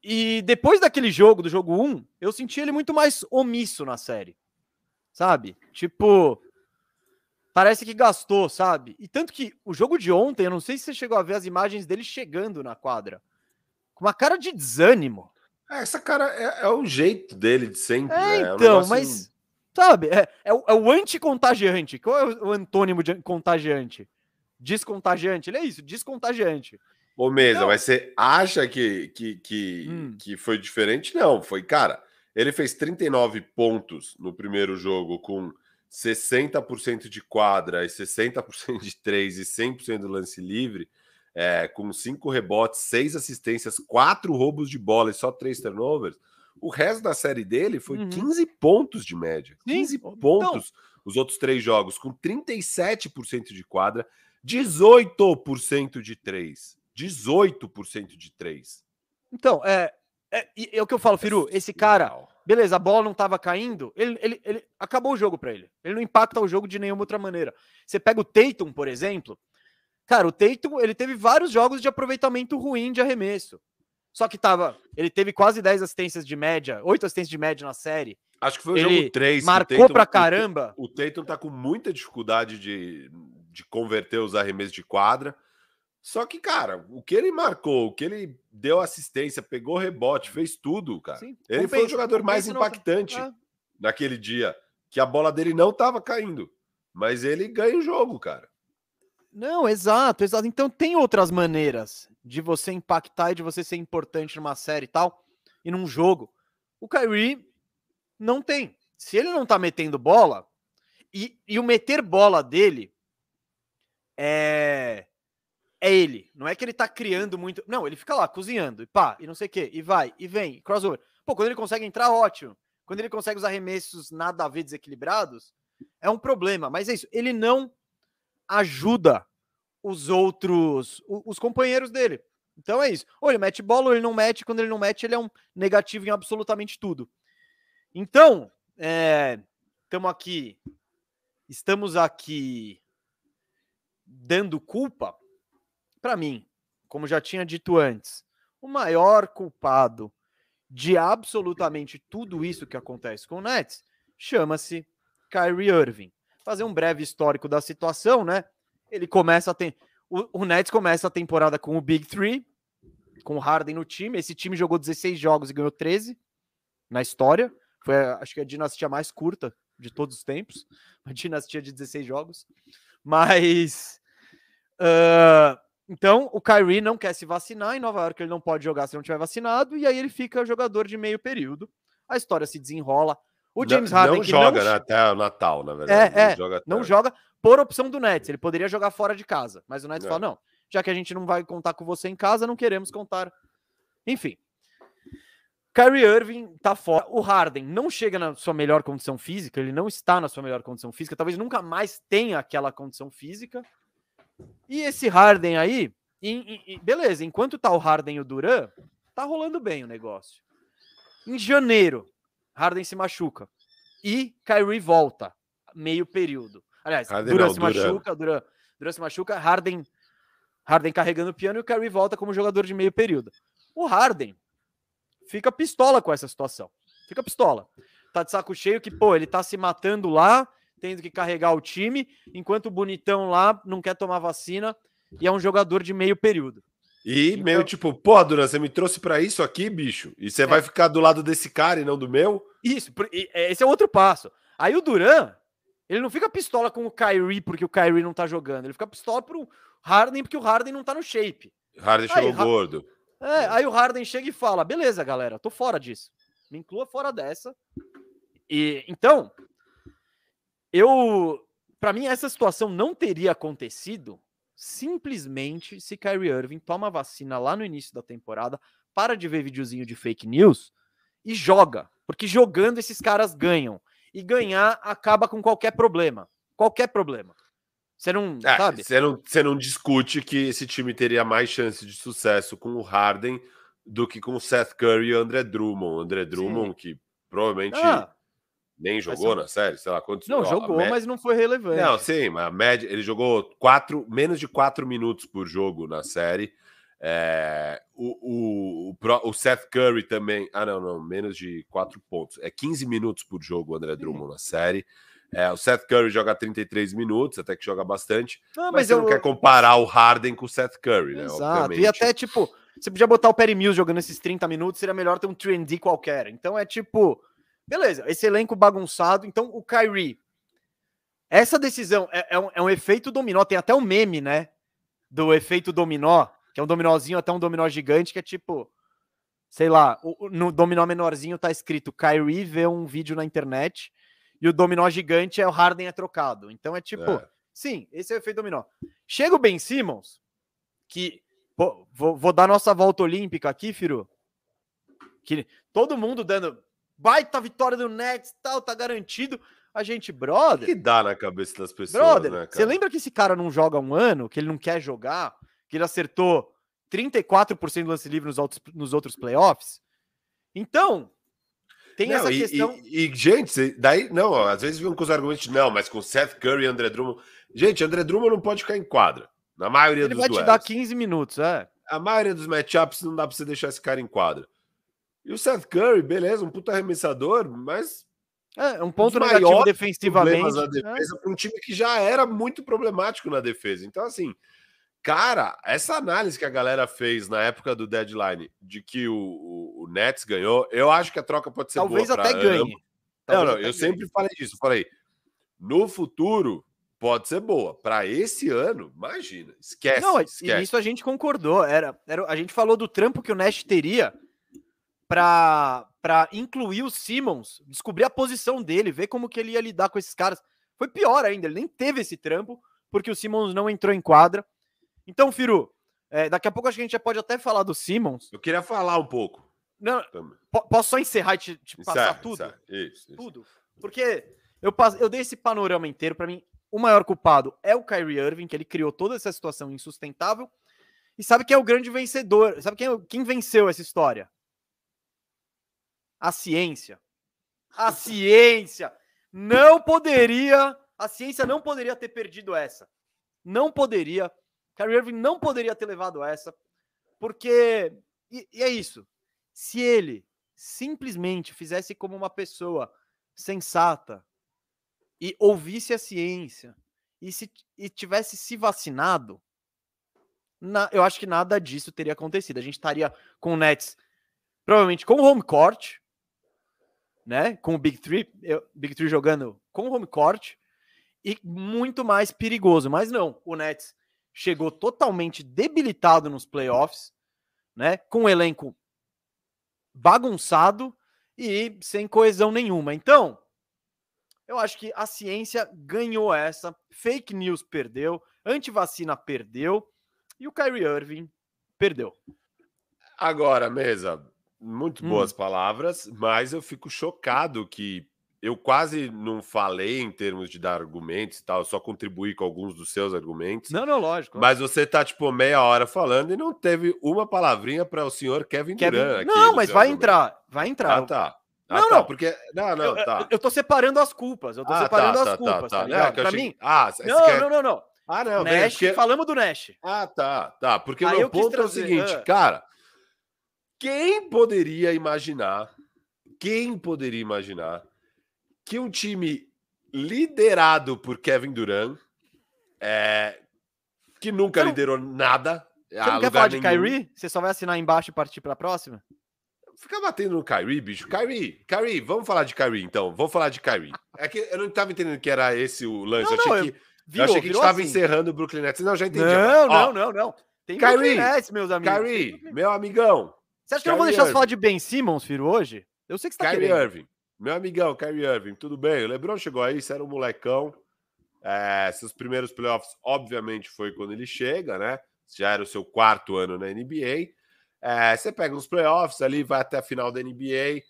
E depois daquele jogo, do jogo 1, eu senti ele muito mais omisso na série. Sabe? Tipo, parece que gastou, sabe? E tanto que o jogo de ontem, eu não sei se você chegou a ver as imagens dele chegando na quadra. Com uma cara de desânimo. É, essa cara é, é, o jeito dele de sempre. É, né? então, é um mas. Sabe, é, é, o, é o anticontagiante. Qual é o, o antônimo de contagiante? Descontagiante. Ele é isso, descontagiante. Ô, Mesa, então... mas você acha que, que, que, hum. que foi diferente? Não, foi, cara, ele fez 39 pontos no primeiro jogo com 60% de quadra e 60% de três e 100% do lance livre, é, com cinco rebotes, seis assistências, quatro roubos de bola e só três turnovers, o resto da série dele foi uhum. 15 pontos de média. 15 Sim. pontos então... os outros três jogos, com 37% de quadra, 18% de três. 18% de três. Então, é, é, é, o que eu falo, Firu. Esse cara, beleza, a bola não estava caindo, ele, ele, ele acabou o jogo para ele. Ele não impacta o jogo de nenhuma outra maneira. Você pega o Tatum, por exemplo. Cara, o Tatum, ele teve vários jogos de aproveitamento ruim de arremesso. Só que tava, ele teve quase 10 assistências de média, 8 assistências de média na série. Acho que foi o ele jogo 3. Marcou Tatum, pra caramba. O, o Tatum tá com muita dificuldade de, de converter os arremessos de quadra. Só que, cara, o que ele marcou, o que ele deu assistência, pegou rebote, fez tudo, cara. Sim, ele compensa, foi o jogador mais impactante não... naquele dia, que a bola dele não estava caindo, mas ele ganha o jogo, cara. Não, exato, exato. Então tem outras maneiras de você impactar e de você ser importante numa série e tal, e num jogo. O Kyrie não tem. Se ele não tá metendo bola, e, e o meter bola dele é é ele. Não é que ele tá criando muito. Não, ele fica lá cozinhando, e pá, e não sei o quê, e vai, e vem, crossover. Pô, quando ele consegue entrar, ótimo. Quando ele consegue os arremessos nada a ver desequilibrados, é um problema. Mas é isso, ele não ajuda os outros, os companheiros dele. Então é isso. Ou ele mete bola ou ele não mete. Quando ele não mete, ele é um negativo em absolutamente tudo. Então, estamos é, aqui. Estamos aqui dando culpa para mim, como já tinha dito antes, o maior culpado de absolutamente tudo isso que acontece com o Nets chama-se Kyrie Irving. Fazer um breve histórico da situação, né? Ele começa a ter. O, o Nets começa a temporada com o Big Three, com o Harden no time. Esse time jogou 16 jogos e ganhou 13 na história. Foi, acho que a dinastia mais curta de todos os tempos. Uma dinastia de 16 jogos. Mas. Uh, então, o Kyrie não quer se vacinar. Em Nova York, ele não pode jogar se não tiver vacinado. E aí ele fica jogador de meio período. A história se desenrola. O James não, Harden. Não joga não... né, até o Natal, na verdade. É, é, não, joga, não joga por opção do Nets. Ele poderia jogar fora de casa. Mas o Nets é. fala: não, já que a gente não vai contar com você em casa, não queremos contar. Enfim. Kyrie Irving tá fora. O Harden não chega na sua melhor condição física, ele não está na sua melhor condição física, talvez nunca mais tenha aquela condição física. E esse Harden aí, beleza, enquanto tá o Harden e o Duran, tá rolando bem o negócio. Em janeiro, Harden se machuca. E Kyrie volta. Meio período. Aliás, Harden Duran não, se Duran. machuca, Duran, Duran se machuca, Harden, Harden carregando o piano e o Kyrie volta como jogador de meio período. O Harden fica pistola com essa situação. Fica pistola. Tá de saco cheio que, pô, ele tá se matando lá, tendo que carregar o time, enquanto o bonitão lá não quer tomar vacina e é um jogador de meio período. E então... meio tipo, pô, Duran, você me trouxe para isso aqui, bicho? E você é. vai ficar do lado desse cara e não do meu? Isso, é, esse é outro passo. Aí o Duran, ele não fica pistola com o Kyrie porque o Kyrie não tá jogando. Ele fica pistola pro Harden porque o Harden não tá no shape. Harden chegou gordo. É, aí o Harden chega e fala: beleza, galera, tô fora disso. Me inclua fora dessa. E então, eu. para mim, essa situação não teria acontecido simplesmente se Kyrie Irving toma vacina lá no início da temporada, para de ver videozinho de fake news e joga. Porque jogando esses caras ganham. E ganhar acaba com qualquer problema. Qualquer problema. Você não, é, sabe? Você não, você não discute que esse time teria mais chance de sucesso com o Harden do que com o Seth Curry e o André Drummond. André Drummond, Sim. que provavelmente ah, nem jogou na série, sei lá quantos. Não, ó, jogou, mas não foi relevante. Não, sim, mas a média, ele jogou quatro, menos de quatro minutos por jogo na série. É, o, o, o, Seth Curry também. Ah, não, não, menos de quatro pontos. É 15 minutos por jogo o André Drummond na série. É, o Seth Curry joga 33 minutos, até que joga bastante. Ah, mas, mas você eu... não quer comparar o Harden com o Seth Curry, né? Exato. Obviamente. E até, tipo, você podia botar o Perry Mills jogando esses 30 minutos, seria melhor ter um trendy qualquer. Então é tipo, Beleza, esse elenco bagunçado. Então, o Kyrie. Essa decisão é, é, um, é um efeito dominó. Tem até um meme, né? Do efeito dominó, que é um dominózinho, até um dominó gigante, que é tipo. Sei lá, no dominó menorzinho tá escrito Kyrie vê um vídeo na internet e o dominó gigante é o Harden é trocado. Então é tipo, é. sim, esse é o efeito dominó. Chega o Ben Simmons, que pô, vou, vou dar nossa volta olímpica aqui, Firu. Que todo mundo dando baita vitória do Nets, tal, tá garantido. A gente, brother. O que dá na cabeça das pessoas, brother, né, Você lembra que esse cara não joga um ano, que ele não quer jogar, que ele acertou 34% do lance livre nos outros, nos outros playoffs? Então, tem não, essa e, questão. E, e, gente, daí, não, ó, às vezes vêm com os argumentos, não, mas com Seth Curry e André Drummond. Gente, André Drummond não pode ficar em quadra. Na maioria ele dos Ele vai te dar 15 minutos, é. A maioria dos matchups não dá pra você deixar esse cara em quadra. E o Seth Curry, beleza, um puta arremessador, mas. É, um ponto negativo defensivamente. Na defesa né? para um time que já era muito problemático na defesa. Então, assim, cara, essa análise que a galera fez na época do deadline de que o, o, o Nets ganhou, eu acho que a troca pode ser Talvez boa. Talvez até ganhe. Não, não, eu ganhe. sempre falei disso. Falei, no futuro, pode ser boa. Para esse ano, imagina, esquece. Não, esquece. isso a gente concordou. Era, era, a gente falou do trampo que o Nash teria para incluir o Simmons, descobrir a posição dele, ver como que ele ia lidar com esses caras. Foi pior ainda, ele nem teve esse trampo, porque o Simmons não entrou em quadra. Então, Firu, é, daqui a pouco acho que a gente já pode até falar do Simmons. Eu queria falar um pouco. Não, posso só encerrar e te, te passar tudo? Isso, isso, Tudo. Porque eu, eu dei esse panorama inteiro, para mim, o maior culpado é o Kyrie Irving, que ele criou toda essa situação insustentável. E sabe quem é o grande vencedor? Sabe quem, quem venceu essa história? A ciência. A ciência não poderia, a ciência não poderia ter perdido essa. Não poderia. Kyrie Irving não poderia ter levado essa, porque e, e é isso. Se ele simplesmente fizesse como uma pessoa sensata, e ouvisse a ciência e se e tivesse se vacinado, na, eu acho que nada disso teria acontecido. A gente estaria com o Nets provavelmente com home court, né? Com o Big Three, eu, Big Three jogando com o home court e muito mais perigoso. Mas não, o Nets chegou totalmente debilitado nos playoffs, né? Com o elenco bagunçado e sem coesão nenhuma. Então, eu acho que a ciência ganhou essa, fake news perdeu, antivacina perdeu e o Kyrie Irving perdeu. Agora, mesa, muito Hum. boas palavras, mas eu fico chocado que eu quase não falei em termos de dar argumentos e tal, eu só contribuí com alguns dos seus argumentos. Não, não, lógico. Mas você tá, tipo, meia hora falando e não teve uma palavrinha para o senhor Kevin, Kevin- aqui Não, mas vai argumento. entrar, vai entrar. Ah, tá. Ah, Não, tá, não. porque... Não, não, eu, tá. eu, eu tô separando as culpas. Eu tô Ah, separando tá, as tá, culpas, tá, tá. ligado? É, pra achei- mim. Ah, Não, quer... não, não, não. Ah, não, Nash, porque... falamos do Nash. Ah, tá, tá. Porque o meu ponto trazer, é o seguinte, cara. Quem poderia imaginar? Quem poderia imaginar que um time liderado por Kevin Durant, é, que nunca não- liderou nada, Você a não quer falar de nenhum, Kyrie? Você só vai assinar embaixo e partir pra próxima? Fica batendo no Kyrie, bicho. Kyrie, Kyrie, vamos falar de Kyrie então. Vamos falar de Kyrie. É que eu não tava entendendo que era esse o lance. Não, eu achei não, eu- que, eu Virou, achei que a gente virou tava assim. encerrando o Brooklyn Nets. Não, já entendi. Não, Ó, não, não, não. Tem Kyrie, Nets, meus amigos. Kyrie, meu amigão. Você acha que eu não vou Kyrie deixar você Irving. falar de Ben Simmons, filho, hoje? Eu sei que você tá Kyrie querendo. Irving, meu amigão, Kyrie Irving, tudo bem? O LeBron chegou aí, você era um molecão. É, seus primeiros playoffs, obviamente, foi quando ele chega, né? Já era o seu quarto ano na NBA. É, você pega uns playoffs ali, vai até a final da NBA.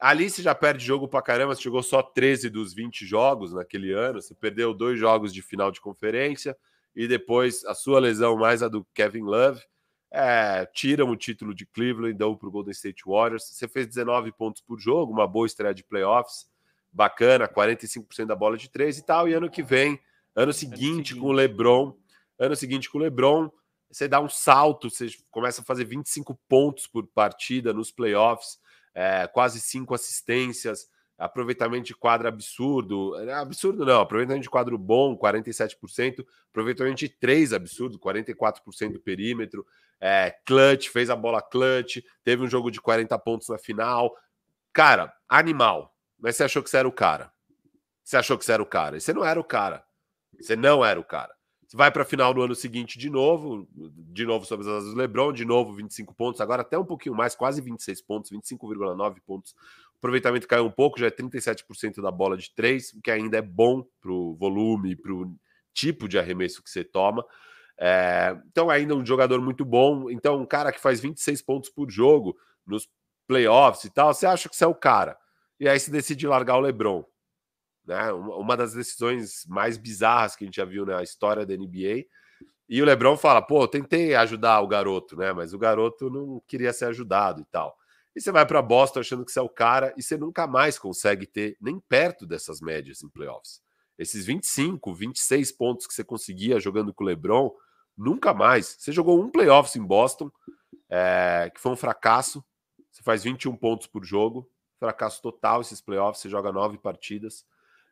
Ali você já perde jogo pra caramba, você jogou só 13 dos 20 jogos naquele ano. Você perdeu dois jogos de final de conferência e depois a sua lesão, mais a do Kevin Love, é, tiram o título de Cleveland, dão para o Golden State Warriors. Você fez 19 pontos por jogo, uma boa estreia de playoffs, bacana, 45% da bola de três e tal. E ano que vem, ano seguinte, seguinte. com o LeBron, ano seguinte com o LeBron, você dá um salto, você começa a fazer 25 pontos por partida nos playoffs, é, quase cinco assistências, aproveitamento de quadro absurdo. É, Absurdo não, aproveitamento de quadro bom, 47%, aproveitamento de três absurdo, 44% do perímetro. É, clutch, fez a bola clutch, teve um jogo de 40 pontos na final. Cara, animal. Mas você achou que você era o cara. Você achou que você era o cara. E você não era o cara. Você não era o cara. Você vai para a final no ano seguinte de novo, de novo sobre as asas do LeBron, de novo 25 pontos, agora até um pouquinho mais, quase 26 pontos, 25,9 pontos. Aproveitamento caiu um pouco, já é 37% da bola de três, o que ainda é bom para o volume, para o tipo de arremesso que você toma. É, então, ainda um jogador muito bom. Então, um cara que faz 26 pontos por jogo nos playoffs e tal, você acha que você é o cara. E aí você decide largar o LeBron. Né? Uma das decisões mais bizarras que a gente já viu na história da NBA. E o LeBron fala: pô, tentei ajudar o garoto, né? Mas o garoto não queria ser ajudado e tal. E você vai para Boston achando que você é o cara e você nunca mais consegue ter nem perto dessas médias em playoffs. Esses 25, 26 pontos que você conseguia jogando com o LeBron, nunca mais. Você jogou um playoffs em Boston, é, que foi um fracasso. Você faz 21 pontos por jogo, fracasso total esses playoffs. Você joga nove partidas.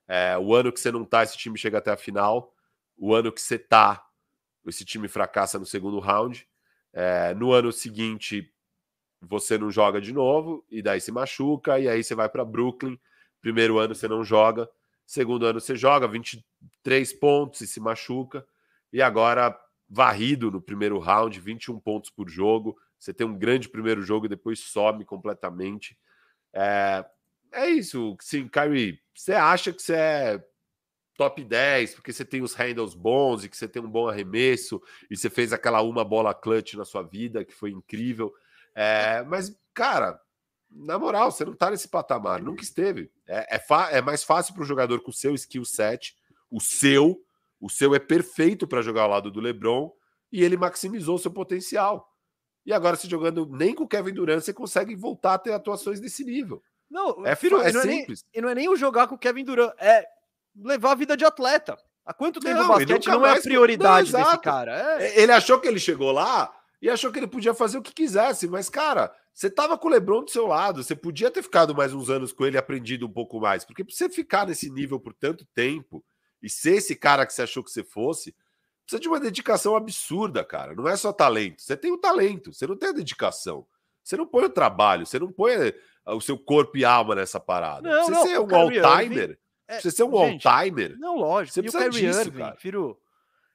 É, o ano que você não tá, esse time chega até a final. O ano que você tá, esse time fracassa no segundo round. É, no ano seguinte, você não joga de novo, e daí se machuca, e aí você vai para Brooklyn. Primeiro ano você não joga, segundo ano você joga 23 pontos e se machuca, e agora varrido no primeiro round, 21 pontos por jogo. Você tem um grande primeiro jogo e depois some completamente. É, é isso, sim, Kyrie. Você acha que você é top 10 porque você tem os handles bons e que você tem um bom arremesso e você fez aquela uma bola clutch na sua vida que foi incrível. É, mas, cara, na moral, você não tá nesse patamar, nunca esteve. É, é, é mais fácil para o jogador com o seu skill set, o seu, o seu é perfeito para jogar ao lado do LeBron e ele maximizou o seu potencial. E agora, se jogando nem com o Kevin Durant, você consegue voltar a ter atuações desse nível. Não, É, filho, é não, é nem, simples. e não é nem o jogar com o Kevin Durant, é levar a vida de atleta. Há quanto tempo Não, o basquete não é a prioridade Não, desse cara? É. É, Ele achou que ele chegou lá e achou que ele podia fazer o que quisesse, mas, cara, você tava com o LeBron do seu lado, você podia ter ficado mais uns anos com ele e aprendido um pouco mais, porque pra você ficar nesse nível por tanto tempo e ser esse cara que você achou que você fosse, precisa de uma dedicação absurda, cara. Não é só talento. Você tem o talento, você não tem a dedicação. Você não põe o trabalho, você não põe eh, o seu corpo e alma nessa parada. Não, você não, ser um all-timer. É, Você ser um all-timer. Não, lógico. Você e o Kyrie disso, Irving, cara. Firu,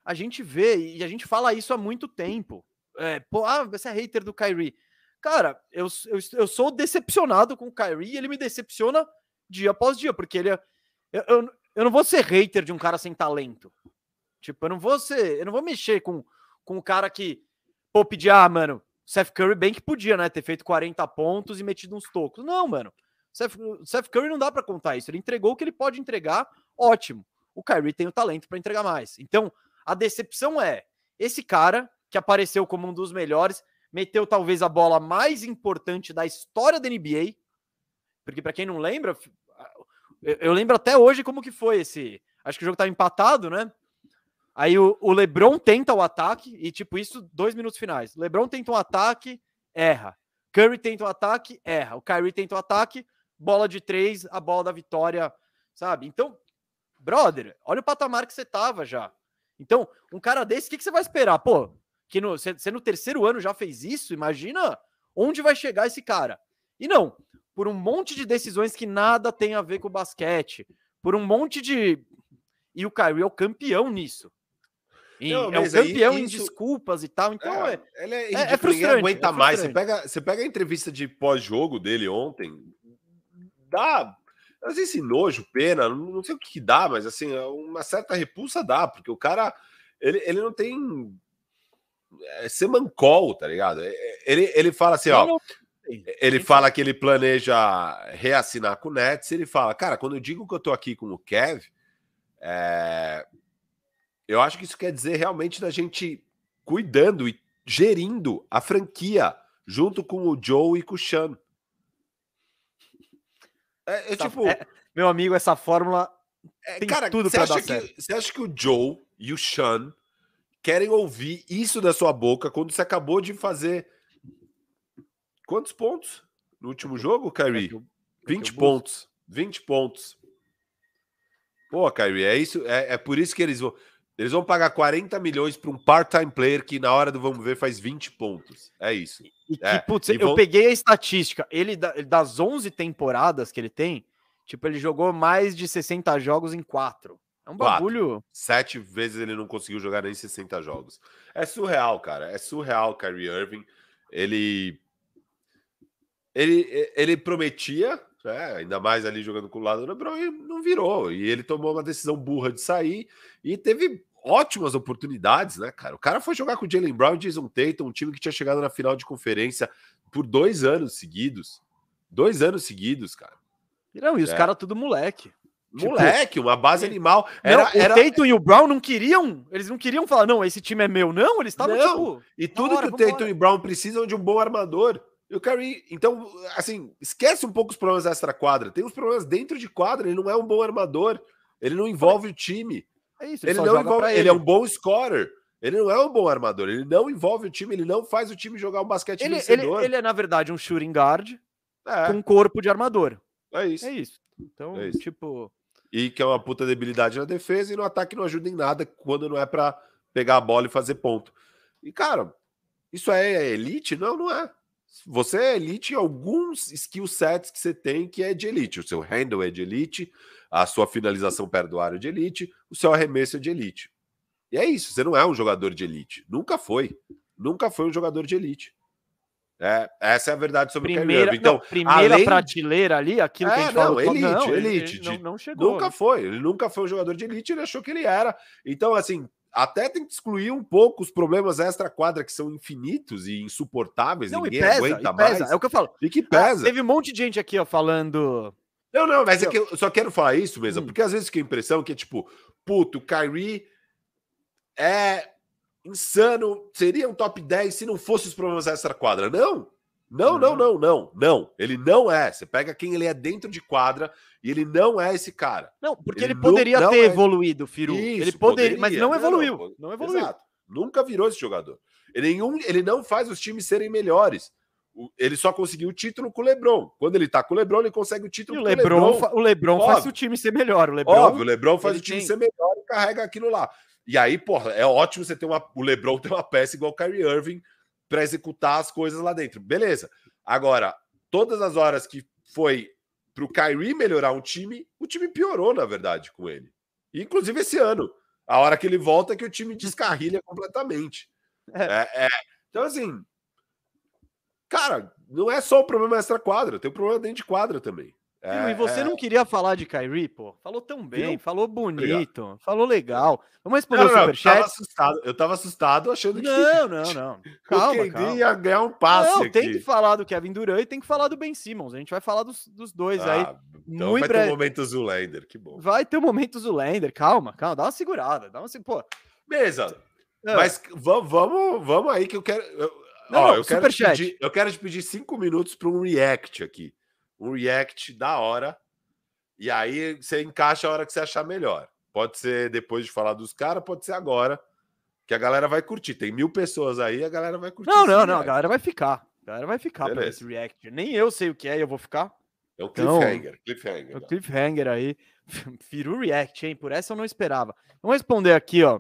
a gente vê e a gente fala isso há muito tempo. É, pô, ah, você é hater do Kyrie. Cara, eu, eu, eu sou decepcionado com o Kyrie e ele me decepciona dia após dia, porque ele é. Eu, eu, eu não vou ser hater de um cara sem talento. Tipo, eu não vou ser. Eu não vou mexer com, com o cara que. Pô, pedir, ah, mano, Seth Curry bem que podia, né? Ter feito 40 pontos e metido uns tocos. Não, mano. Seth, Seth Curry não dá pra contar isso. Ele entregou o que ele pode entregar, ótimo. O Kyrie tem o talento pra entregar mais. Então, a decepção é esse cara que apareceu como um dos melhores, meteu talvez a bola mais importante da história da NBA. Porque pra quem não lembra, eu, lembro até hoje como que foi esse. Acho que o jogo tava empatado, né? Aí o, o LeBron tenta o ataque e tipo isso dois minutos finais. LeBron tenta um ataque, erra. Curry tenta o ataque, erra. O Kyrie tenta o ataque, bola de três, a bola da vitória, sabe? Então, brother, olha o patamar que você tava já. Então, um cara desse, o que, que você vai esperar? Pô, que no, você, no terceiro ano já fez isso? Imagina onde vai chegar esse cara. E não, por um monte de decisões que nada tem a ver com o basquete, por um monte de. E o Kyrie é o campeão nisso. Não, é o campeão em isso- desculpas e tal. Então, é, ele é, é ridículo, ninguém frustrante, aguenta é mais. Você frustrante. pega, você pega a entrevista de pós-jogo dele ontem, dá. Às vezes esse nojo, pena, não não sei o que, que dá, mas assim, uma certa repulsa dá, porque o cara ele, ele não tem. É semancol, tá ligado? É- é- Ele, ele fala assim, ó. Ele fala que ele planeja reassinar com o Nets. Ele fala, cara, quando eu digo que eu tô aqui com o Kev, é, eu acho que isso quer dizer realmente da gente cuidando e gerindo a franquia junto com o Joe e com o Sean. É, é tipo, é- meu amigo, essa fórmula é, tem cara, tudo acha, dar que, certo. você acha que o Joe e o Sean querem ouvir isso da sua boca quando você acabou de fazer quantos pontos no último jogo, É Kyrie? que eu- é que 20 eu busco. pontos. 20 pontos. Pô, Kyrie, é isso, é, é por isso que eles vão. Eles vão pagar 40 milhões para um part-time player que na hora do vamos ver faz 20 pontos. É isso. E que, É, putz, e eu vão- peguei a estatística. Ele, da- das 11 temporadas que ele tem, tipo, ele jogou mais de 60 jogos em 4. É um Quatro. bagulho. Sete vezes ele não conseguiu jogar nem 60 jogos. É surreal, cara. É surreal, Kyrie Irving. Ele. Ele, ele prometia, né, ainda mais ali jogando com o lado do LeBron, e não virou. E ele tomou uma decisão burra de sair e teve ótimas oportunidades, né, cara? O cara foi jogar com o Jalen Brown e Jason Tatum, um time que tinha chegado na final de conferência por dois anos seguidos. Dois anos seguidos, cara. Não, e os É. caras tudo moleque. Tipo, Moleque, uma base animal. Não, Era, o era, Tatum e o Brown não queriam, eles não queriam falar, não, esse time é meu, não, eles estavam Não. tipo, E tudo hora, que o Tatum vambora. e Brown precisam é de um bom armador. E o Curry, então, assim, esquece um pouco os problemas extra-quadra. Tem uns problemas dentro de quadra, ele não é um bom armador. Ele não envolve o time. é isso, Ele só não envolve, pra ele. é um bom scorer. Ele não é um bom armador. Ele não envolve o time, ele não faz o time jogar um basquete ele, ele, vencedor. ele é, na verdade, um shooting guard é, com um corpo de armador. é isso. É isso. Então, É isso. tipo, E que é uma puta debilidade na defesa e no ataque não ajuda em nada quando não é pra pegar a bola e fazer ponto. E, cara, isso é elite? Não, não é. Você é elite em alguns skill sets que você tem que é de elite. O seu handle é de elite, a sua finalização perto do aro é de elite, o seu arremesso é de elite. E é isso, você não é um jogador de elite. Nunca foi. Nunca foi um jogador de elite. É, essa é a verdade sobre o Kyrie primeira. Então, não, primeira além- prateleira ali, aquilo que a É, gente não, falou. elite, não, elite, ele não, de- não chegou. Nunca né? foi. Ele nunca foi um jogador de elite, ele achou que ele era. Então, assim, até tem que excluir um pouco os problemas extra-quadra que são infinitos e insuportáveis, Não, e ninguém pesa, aguenta e pesa. mais. É o que eu falo. E que Ah, pesa. teve um monte de gente aqui, ó, falando. Não, não, mas é que eu só quero falar isso mesmo, Hum. porque às vezes fica a impressão que é tipo, puto, o Kyrie é insano, seria um top 10 se não fosse os problemas extra-quadra. Não. Não, não, não, não, não. Ele não é. Você pega quem ele é dentro de quadra e ele não é esse cara. Não, porque Ele ele, poderia não ter é- evoluído, Firu. Isso, ele poderia, mas poderia. não evoluiu. Não, Não, evoluiu. Exato. Nunca virou esse jogador. Ele, nenhum, ele não faz os times serem melhores. ele só conseguiu o título com o LeBron. Quando ele tá com o LeBron, ele consegue o título E o LeBron, fa- o LeBron faz o time ser melhor. O LeBron, Óbvio, o LeBron faz o time tem- ser melhor e carrega aquilo lá. E aí, porra, é ótimo você ter uma. O LeBron ter uma peça igual o Kyrie Irving para executar as coisas lá dentro. Beleza. Agora, todas as horas que foi pro Kyrie melhorar um time, o time piorou, na verdade, com ele. Inclusive esse ano. A hora que ele volta é que o time descarrilha completamente. É, é. Então, assim. Cara, não é só o problema extra-quadra, tem o problema dentro de quadra também. É, e você é- não queria falar de Kyrie, pô? Falou tão bem, Viu? falou bonito, falou legal. Vamos responder Não, o não, eu tava superchat? assustado. Eu tava assustado achando que Não, não, não. o Calma, KD calma. ia ganhar um passe Não, aqui. tem que falar do Kevin Durant e tem que falar do Ben Simmons. A gente vai falar dos, dos dois aí. Ah, então muito vai breve. ter um momento Zulander, que bom. Vai ter o momento Zulander. Calma, calma. Dá uma segurada. Dá uma Pô. Beleza. não, Mas vamos, vamos, vamos aí que eu quero. eu- Não, ó, não, eu, quero superchat. pedir, eu quero te pedir cinco minutos para um react aqui. Um react da hora. E aí você encaixa a hora que você achar melhor. Pode ser depois de falar dos caras, pode ser agora. Que a galera vai curtir. Tem mil pessoas aí, a galera vai curtir. não, não, não. A react. galera vai ficar. A galera vai ficar pra Beleza. esse react. Nem eu sei o que é e eu vou ficar. É um Então, cliffhanger. cliffhanger. O cliffhanger aí. Firu react, hein? Por essa eu não esperava. Vamos responder aqui, ó.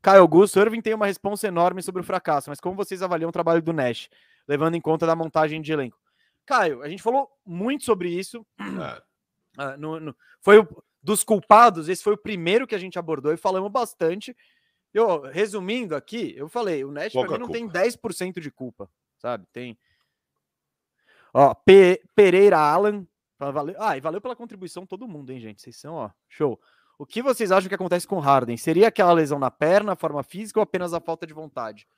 Caio Augusto, Irving tem uma responsa enorme sobre o fracasso, mas como vocês avaliam o trabalho do Nash, levando em conta da montagem de elenco? Caio, a gente falou muito sobre isso. É. ah, no- no- foi o, dos culpados, esse foi o primeiro que a gente abordou e falamos bastante. Eu, resumindo aqui, eu falei, o Nash pra mim não tem culpa. 10% de culpa, sabe? Tem. Ó, Pe- Pereira Alan. Valeu, ah, e valeu pela contribuição todo mundo, hein, gente? Vocês são, ó, show. O que vocês acham que acontece com o Harden? Seria aquela lesão na perna, forma física ou apenas a falta de vontade?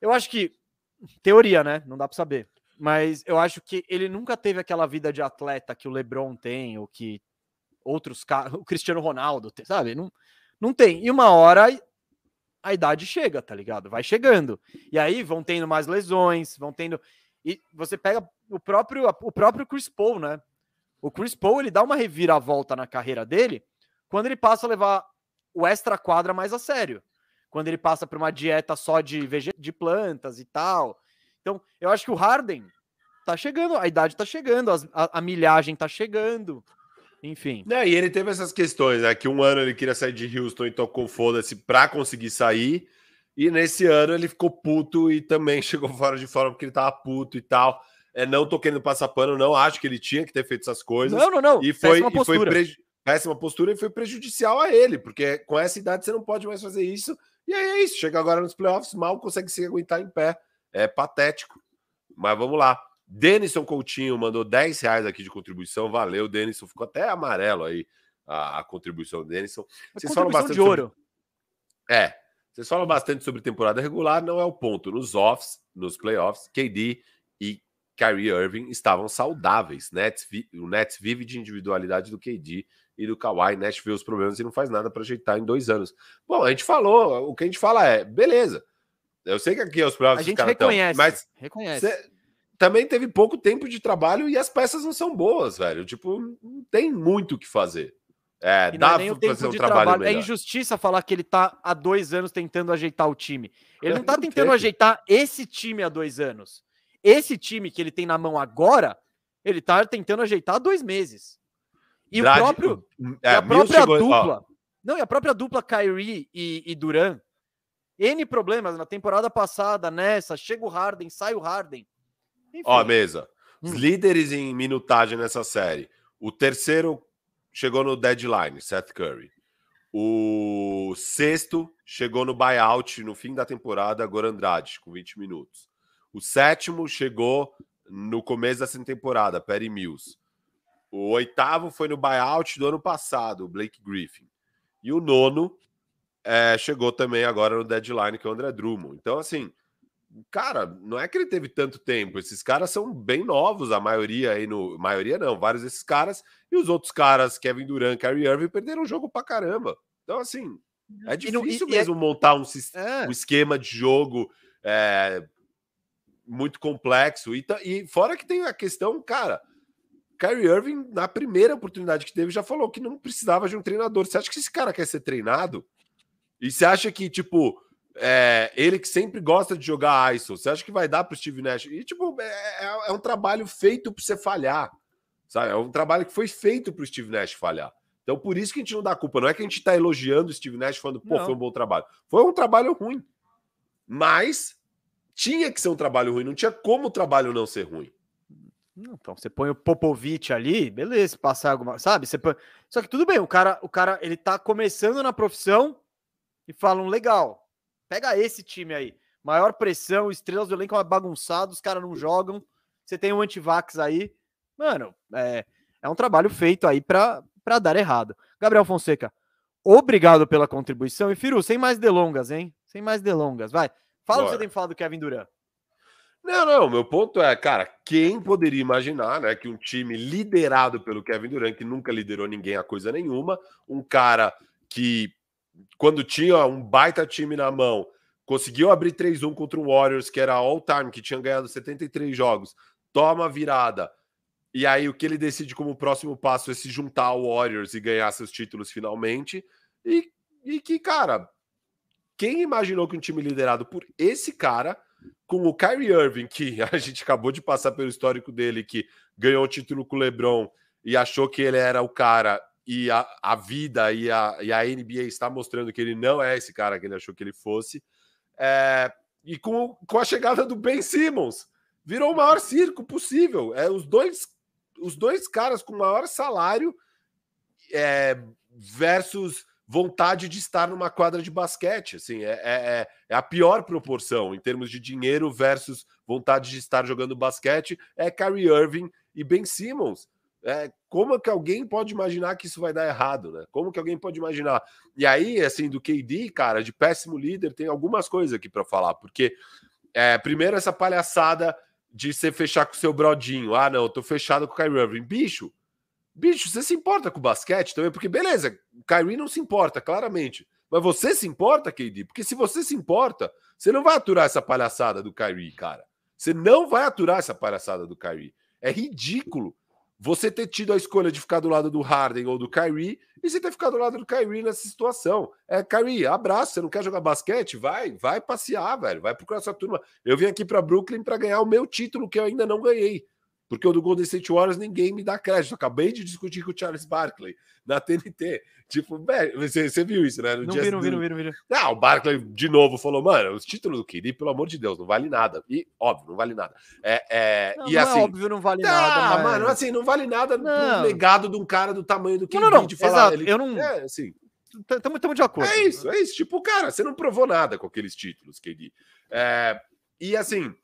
Eu acho que teoria, né? Não dá para saber. Mas eu acho que ele nunca teve aquela vida de atleta que o LeBron tem, ou que outros caras, o Cristiano Ronaldo, tem, sabe? Não, não tem. E uma hora a idade chega, tá ligado? Vai chegando. E aí vão tendo mais lesões, vão tendo. E você pega o próprio, o próprio Chris Paul, né? O Chris Paul ele dá uma reviravolta na carreira dele quando ele passa a levar o extra quadra mais a sério. Quando ele passa por uma dieta só de, de plantas e tal. Então, eu acho que o Harden tá chegando, a idade tá chegando, a, a milhagem tá chegando. Enfim. Né, e ele teve essas questões, né? Que um ano ele queria sair de Houston e tocou foda-se pra conseguir sair. E nesse ano ele ficou puto e também chegou fora de forma porque ele tava puto e tal. É, não tô querendo passar pano, não acho que ele tinha que ter feito essas coisas. Não, não, não. e foi, péssima e foi postura. preju- péssima postura e foi prejudicial a ele, porque com essa idade você não pode mais fazer isso. E aí é isso, chega agora nos playoffs, mal consegue se aguentar em pé. É patético. Mas vamos lá. Denison Coutinho mandou 10 reais aqui de contribuição. Valeu, Denison. Ficou até amarelo aí a, a contribuição do Denison. Vocês falam bastante de sobre- ouro. É, vocês falam bastante sobre temporada regular, não é o ponto. Nos offs, nos playoffs, KD e Kyrie Irving estavam saudáveis. Nets o Nets vive de individualidade do KD e do Kawhi. Nash vê os problemas e não faz nada para ajeitar em dois anos. Bom, a gente falou, o que a gente fala é, beleza. Eu sei que aqui é os A playoffs gente tão, reconhece. mas reconhece. Cê- também teve pouco tempo de trabalho e as peças não são boas, velho. Tipo, não tem muito o que fazer. É, E é dá nem o pra tempo fazer um de trabalho trabalho. É injustiça falar que ele tá há dois anos tentando ajeitar o time. Ele não tá tentando ajeitar esse time há dois anos. Esse time que ele tem na mão agora, ele tá tentando ajeitar há dois meses. E Drag- o próprio. é, e a própria chegou- dupla. Não, e a própria dupla Kyrie e, e Duran. N problemas na temporada passada, nessa. Chega o Harden, sai o Harden. Enfim, Ó, mesa. Os Hum. líderes em minutagem nessa série. O terceiro chegou no deadline, Seth Curry. O sexto chegou no buyout no fim da temporada, Goran Andrade, com 20 minutos. O sétimo chegou no começo dessa temporada, Perry Mills. O oitavo foi no buyout do ano passado, Blake Griffin. E o nono é, chegou também agora no deadline, que é o André Drummond. Então, assim, cara, não é que ele teve tanto tempo. Esses caras são bem novos, a maioria aí no. Maioria não, vários desses caras. E os outros caras, Kevin Durant, Kyrie Irving, perderam o jogo pra caramba. Então, assim, é E não- e- difícil e é- mesmo montar um, É. um esquema de jogo é, muito complexo. E, e fora que tem a questão, cara. Kyrie Irving, na primeira oportunidade que teve, já falou que não precisava de um treinador. Você acha que esse cara quer ser treinado? E você acha que, tipo, é, ele que sempre gosta de jogar ISO, você acha que vai dar para o Steve Nash? E, tipo, é, é, é um trabalho feito para você falhar, sabe? É um trabalho que foi feito para o Steve Nash falhar. Então, por isso que a gente não dá culpa. Não é que a gente está elogiando o Steve Nash falando, pô, não. foi um bom trabalho. Foi um trabalho ruim. Mas tinha que ser um trabalho ruim. Não tinha como o trabalho não ser ruim. Então, você põe o Popovich ali, beleza, passar alguma, sabe? Você põe... Só que tudo bem, o cara, o cara, ele tá começando na profissão e falam, legal, Pega esse time aí. Maior pressão, estrelas do elenco é bagunçado, os caras não jogam. Você tem um antivax aí. Mano, é, é um trabalho feito aí para dar errado. Gabriel Fonseca, obrigado pela contribuição. E Firu, sem mais delongas, hein? Sem mais delongas, vai. Fala o que você tem falado do Kevin Durant. Não, não, meu ponto é, cara, quem poderia imaginar, né, que um time liderado pelo Kevin Durant, que nunca liderou ninguém a coisa nenhuma, um cara que quando tinha um baita time na mão, conseguiu abrir 3-1 contra o Warriors, que era all-time, que tinha ganhado 73 jogos, toma a virada. E aí o que ele decide como próximo passo é se juntar ao Warriors e ganhar seus títulos finalmente. E, e que, cara, quem imaginou que um time liderado por esse cara, com o Kyrie Irving, que a gente acabou de passar pelo histórico dele, que ganhou o título com o LeBron e achou que ele era o cara e a, a vida e a, e a NBA está mostrando que ele não é esse cara que ele achou que ele fosse. É, e com, com a chegada do Ben Simmons, virou o maior circo possível. É, os, dois, os dois caras com maior salário é, versus vontade de estar numa quadra de basquete. Assim, é, é, é, a pior proporção em termos de dinheiro versus vontade de estar jogando basquete. É Kyrie Irving e Ben Simmons. É, como que alguém pode imaginar que isso vai dar errado, né? Como que alguém pode imaginar? E aí, assim, do KD, cara, de péssimo líder, tem algumas coisas aqui para falar, porque é, primeiro essa palhaçada de você fechar com o seu brodinho. Ah, não, eu tô fechado com o Kyrie Irving. Bicho, bicho, você se importa com o basquete também? Porque beleza, o Kyrie não se importa, claramente. Mas você se importa, KD? Porque se você se importa, você não vai aturar essa palhaçada do Kyrie, cara. Você não vai aturar essa palhaçada do Kyrie. É ridículo você ter tido a escolha de ficar do lado do Harden ou do Kyrie e você ter ficado do lado do Kyrie nessa situação. É, Kyrie, abraço, você não quer jogar basquete? Vai, vai passear, velho, vai procurar sua turma. Eu vim aqui para Brooklyn para ganhar o meu título que eu ainda não ganhei. Porque o do Golden State Warriors ninguém me dá crédito. acabei de discutir com o Charles Barkley na TNT. Tipo, velho, você, você viu isso, né? No não vi, não vi, não vi, não vi. Ah, o Barkley de novo falou, mano, os títulos do KD, pelo amor de Deus, não vale nada. E, óbvio, não vale nada. É, é, não, e não é assim, é óbvio, não vale nada. Ah, mas... mano, assim, não vale nada não. legado de um cara do tamanho do KD. Não, não, não. De falar, Exato. Ele... Eu não... É, assim... Estamos de acordo. É isso, é isso. Tipo, cara, você não provou nada com aqueles títulos, KD. É, e assim,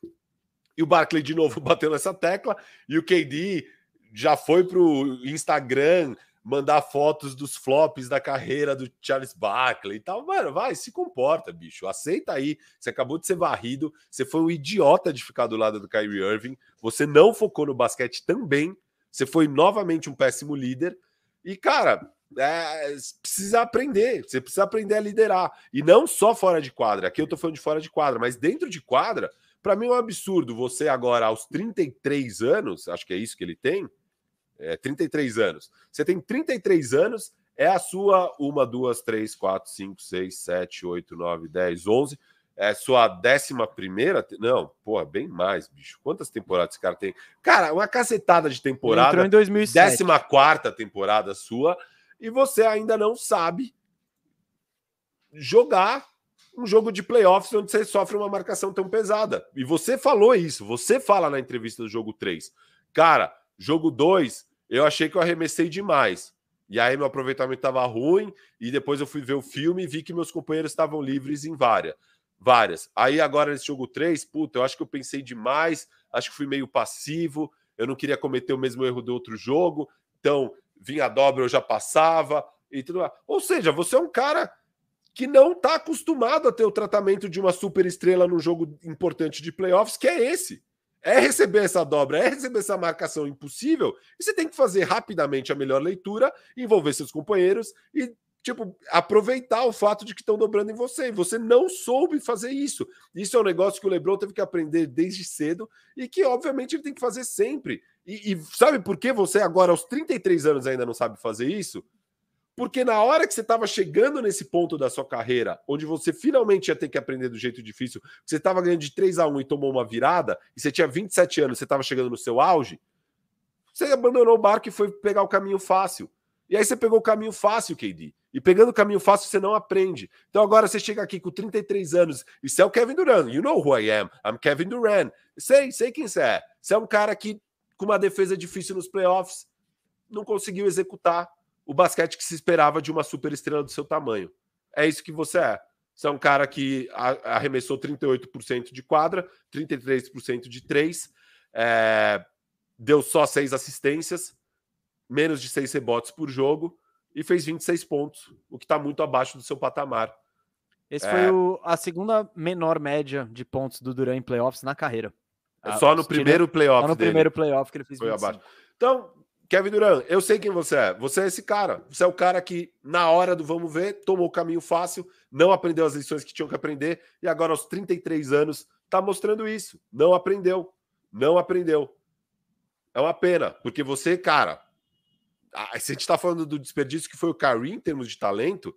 e o Barkley de novo bateu nessa tecla. E o KD já foi para o Instagram mandar fotos dos flops da carreira do Charles Barkley e tal. Mano, vai, se comporta, bicho. Aceita aí. Você acabou de ser varrido. Você foi um idiota de ficar do lado do Kyrie Irving. Você não focou no basquete também. Você foi novamente um péssimo líder. E, cara, é, precisa aprender. Você precisa aprender a liderar. E não só fora de quadra. Aqui eu tô falando de fora de quadra, mas dentro de quadra para mim é um absurdo você agora, aos 33 anos, acho que é isso que ele tem, é, 33 anos. Você tem 33 anos, é a sua uma, duas, três, quatro, cinco, seis, sete, oito, nove, dez, onze. É sua décima primeira? Não, porra, bem mais, bicho. Quantas temporadas esse cara tem? Cara, uma cacetada de temporada. Entrou em 2007. Décima quarta temporada sua. E você ainda não sabe jogar um jogo de playoffs onde você sofre uma marcação tão pesada. E você falou isso, você fala na entrevista do jogo 3. Cara, jogo 2, eu achei que eu arremessei demais. E aí meu aproveitamento estava ruim, e depois eu fui ver o filme e vi que meus companheiros estavam livres em várias. Várias. Aí agora nesse jogo 3, puta, eu acho que eu pensei demais, acho que fui meio passivo, eu não queria cometer o mesmo erro do outro jogo, então vinha a dobra, eu já passava e tudo mais. Ou seja, você é um cara que não está acostumado a ter o tratamento de uma super estrela num jogo importante de playoffs, que é esse. É receber essa dobra, é receber essa marcação impossível, e você tem que fazer rapidamente a melhor leitura, envolver seus companheiros e, tipo, aproveitar o fato de que estão dobrando em você. E você não soube fazer isso. Isso é um negócio que o Lebron teve que aprender desde cedo e que, obviamente, ele tem que fazer sempre. E, e sabe por que você agora, aos 33 anos, ainda não sabe fazer isso? Porque na hora que você estava chegando nesse ponto da sua carreira, onde você finalmente ia ter que aprender do jeito difícil, você estava ganhando de 3 a 1 e tomou uma virada, e você tinha 27 anos, você estava chegando no seu auge, você abandonou o barco e foi pegar o caminho fácil. E aí você pegou o caminho fácil, KD. E pegando o caminho fácil, você não aprende. Então agora você chega aqui com 33 anos e você é o Kevin Durant. You know who I am. I'm Kevin Durant. Sei, sei quem você é. Você é um cara que, com uma defesa difícil nos playoffs, não conseguiu executar o basquete que se esperava de uma super estrela do seu tamanho. É isso que você é. Você é um cara que arremessou 38% de quadra, 33% de três, é, deu só seis assistências, menos de seis rebotes por jogo e fez 26 pontos, o que está muito abaixo do seu patamar. Esse é... foi o, a segunda menor média de pontos do Duran em playoffs na carreira. Só no primeiro playoff. Só no dele. primeiro playoff que ele fez foi abaixo. Então, Kevin Durant, eu sei quem você é. Você é esse cara. Você é o cara que, na hora do vamos ver, tomou o caminho fácil, não aprendeu as lições que tinham que aprender, e agora, aos 33 anos, tá mostrando isso. Não aprendeu. Não aprendeu. É uma pena, porque você, cara. Se a gente tá falando do desperdício que foi o Kyrie em termos de talento,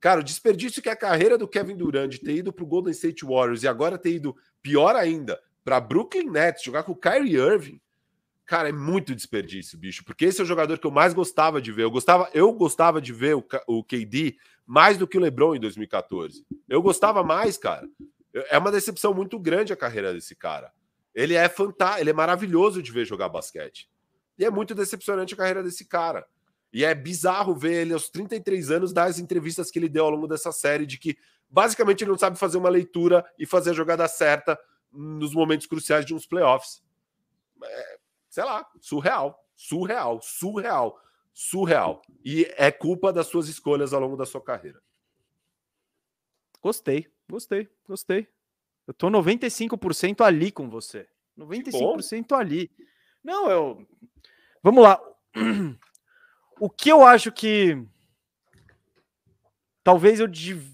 cara, o desperdício que a carreira do Kevin Durant de ter ido pro Golden State Warriors e agora ter ido, pior ainda, para Brooklyn Nets, jogar com o Kyrie Irving Cara, é muito desperdício, bicho, porque esse é o jogador que eu mais gostava de ver. Eu gostava, eu gostava de ver o, o KD mais do que o LeBron em 2014. Eu gostava mais, cara. É uma decepção muito grande a carreira desse cara. Ele é fantástico, ele é maravilhoso de ver jogar basquete. E é muito decepcionante a carreira desse cara. E é bizarro ver ele aos 33 anos dar as entrevistas que ele deu ao longo dessa série de que basicamente ele não sabe fazer uma leitura e fazer a jogada certa nos momentos cruciais de uns playoffs. É, sei lá, surreal, surreal, surreal, surreal. E é culpa das suas escolhas ao longo da sua carreira. Gostei, gostei, gostei. Eu tô 95% ali com você. 95% ali. Não, eu. Vamos lá. O que eu acho que. Talvez eu, div...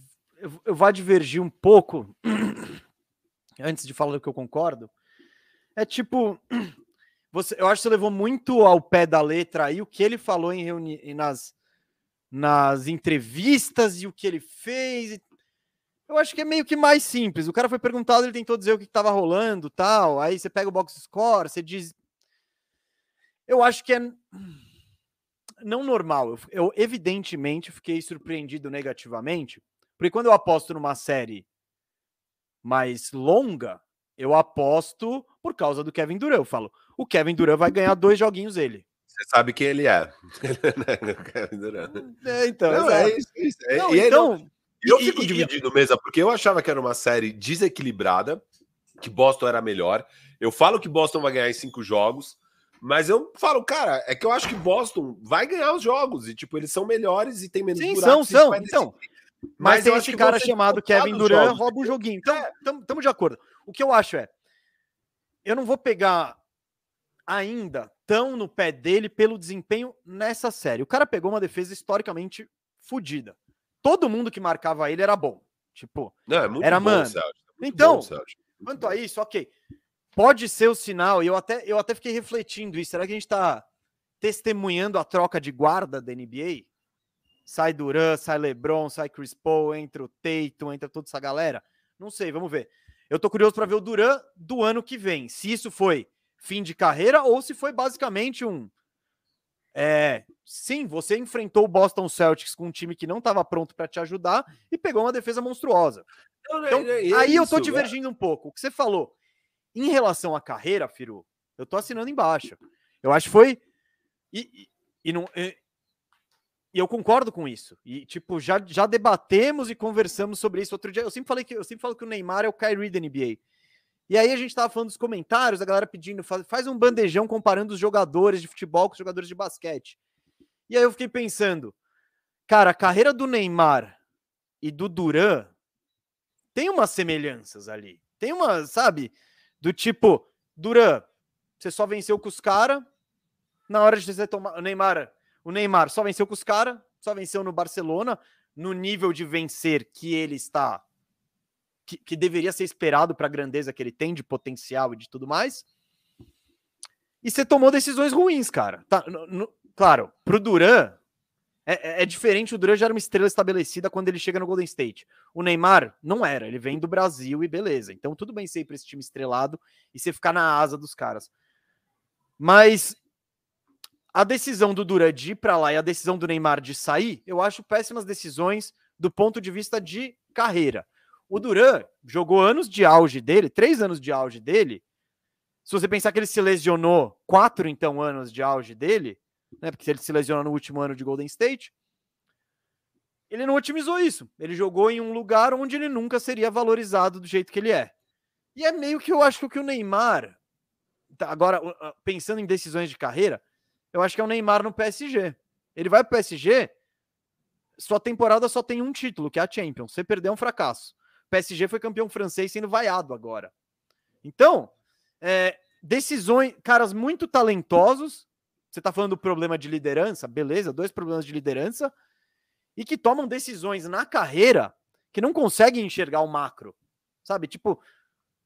eu vá divergir um pouco. Antes de falar do que eu concordo. É tipo. Você, eu acho que você levou muito ao pé da letra aí o que ele falou em reuni nas, nas entrevistas e o que ele fez. Eu acho que é meio que mais simples. O cara foi perguntado, ele tentou dizer o que estava rolando, tal. Aí você pega o box score, você diz. Eu acho que é não normal. Eu, eu evidentemente fiquei surpreendido negativamente, porque quando eu aposto numa série mais longa, eu aposto por causa do Kevin Durant. Eu falo, o Kevin Durant vai ganhar dois joguinhos ele. Você sabe quem ele é. Kevin Durant. É, então. Não, é isso. isso. É, não, então, não... Eu e, fico e, dividido e... mesa, porque eu achava que era uma série desequilibrada, que Boston era melhor. Eu falo que Boston vai ganhar em cinco jogos, mas eu falo, cara, é que eu acho que Boston vai ganhar os jogos, e tipo, eles são melhores e tem menos Sim, são, são. Então, mas, mas tem esse cara chamado Kevin Durant rouba o joguinho. Então, estamos é. de acordo. O que eu acho é, eu não vou pegar ainda tão no pé dele pelo desempenho nessa série. O cara pegou uma defesa historicamente fodida. Todo mundo que marcava ele era bom. Tipo, Não, é era bom, mano. É então, bom, quanto a isso, ok. Pode ser o sinal, e eu até, eu até fiquei refletindo isso. Será que a gente tá testemunhando a troca de guarda da NBA? Sai Duran, sai LeBron, sai Chris Paul, entra o Tatum, entra toda essa galera. Não sei, vamos ver. Eu tô curioso para ver o Duran do ano que vem. Se isso foi fim de carreira ou se foi basicamente um. É, sim, você enfrentou o Boston Celtics com um time que não estava pronto para te ajudar e pegou uma defesa monstruosa. Então, é, é aí eu tô divergindo um pouco. O que você falou em relação à carreira, Firu, eu tô assinando embaixo. Eu acho que foi. E, e, e não, e, e eu concordo com isso. E, tipo, já, já debatemos e conversamos sobre isso outro dia. Eu sempre falei que eu sempre falo que o Neymar é o Kyrie da NBA. E aí a gente tava falando dos comentários, a galera pedindo, faz, faz um bandejão comparando os jogadores de futebol com os jogadores de basquete. E aí eu fiquei pensando, cara, a carreira do Neymar e do Duran tem umas semelhanças ali. Tem uma, sabe, do tipo, Duran, você só venceu com os caras, na hora de você tomar. O Neymar, o Neymar só venceu com os caras, só venceu no Barcelona, no nível de vencer que ele está que, que deveria ser esperado para a grandeza que ele tem de potencial e de tudo mais. E você tomou decisões ruins, cara. Tá, no, no, claro, pro Duran, É, é, é, diferente, o Duran já era uma estrela estabelecida quando ele chega no Golden State. O Neymar não era, ele vem do Brasil e beleza. Então tudo bem ser para esse time estrelado e você ficar na asa dos caras. Mas a decisão do Duran de ir para lá e a decisão do Neymar de sair, eu acho péssimas decisões do ponto de vista de carreira. O Duran jogou anos de auge dele, três anos de auge dele. Se você pensar que ele se lesionou quatro, então, anos de auge dele, né? Porque ele se lesionou no último ano de Golden State. Ele não otimizou isso. Ele jogou em um lugar onde ele nunca seria valorizado do jeito que ele é. E é meio que eu acho que o Neymar, tá, agora pensando em decisões de carreira, eu acho que é o Neymar no PSG. Ele vai para o PSG, sua temporada só tem um título, que é a Champions. Você perdeu é um fracasso. PSG foi campeão francês sendo vaiado agora. Então, é, decisões, caras muito talentosos, você está falando do problema de liderança, beleza, dois problemas de liderança, e que tomam decisões na carreira que não conseguem enxergar o macro, sabe? Tipo,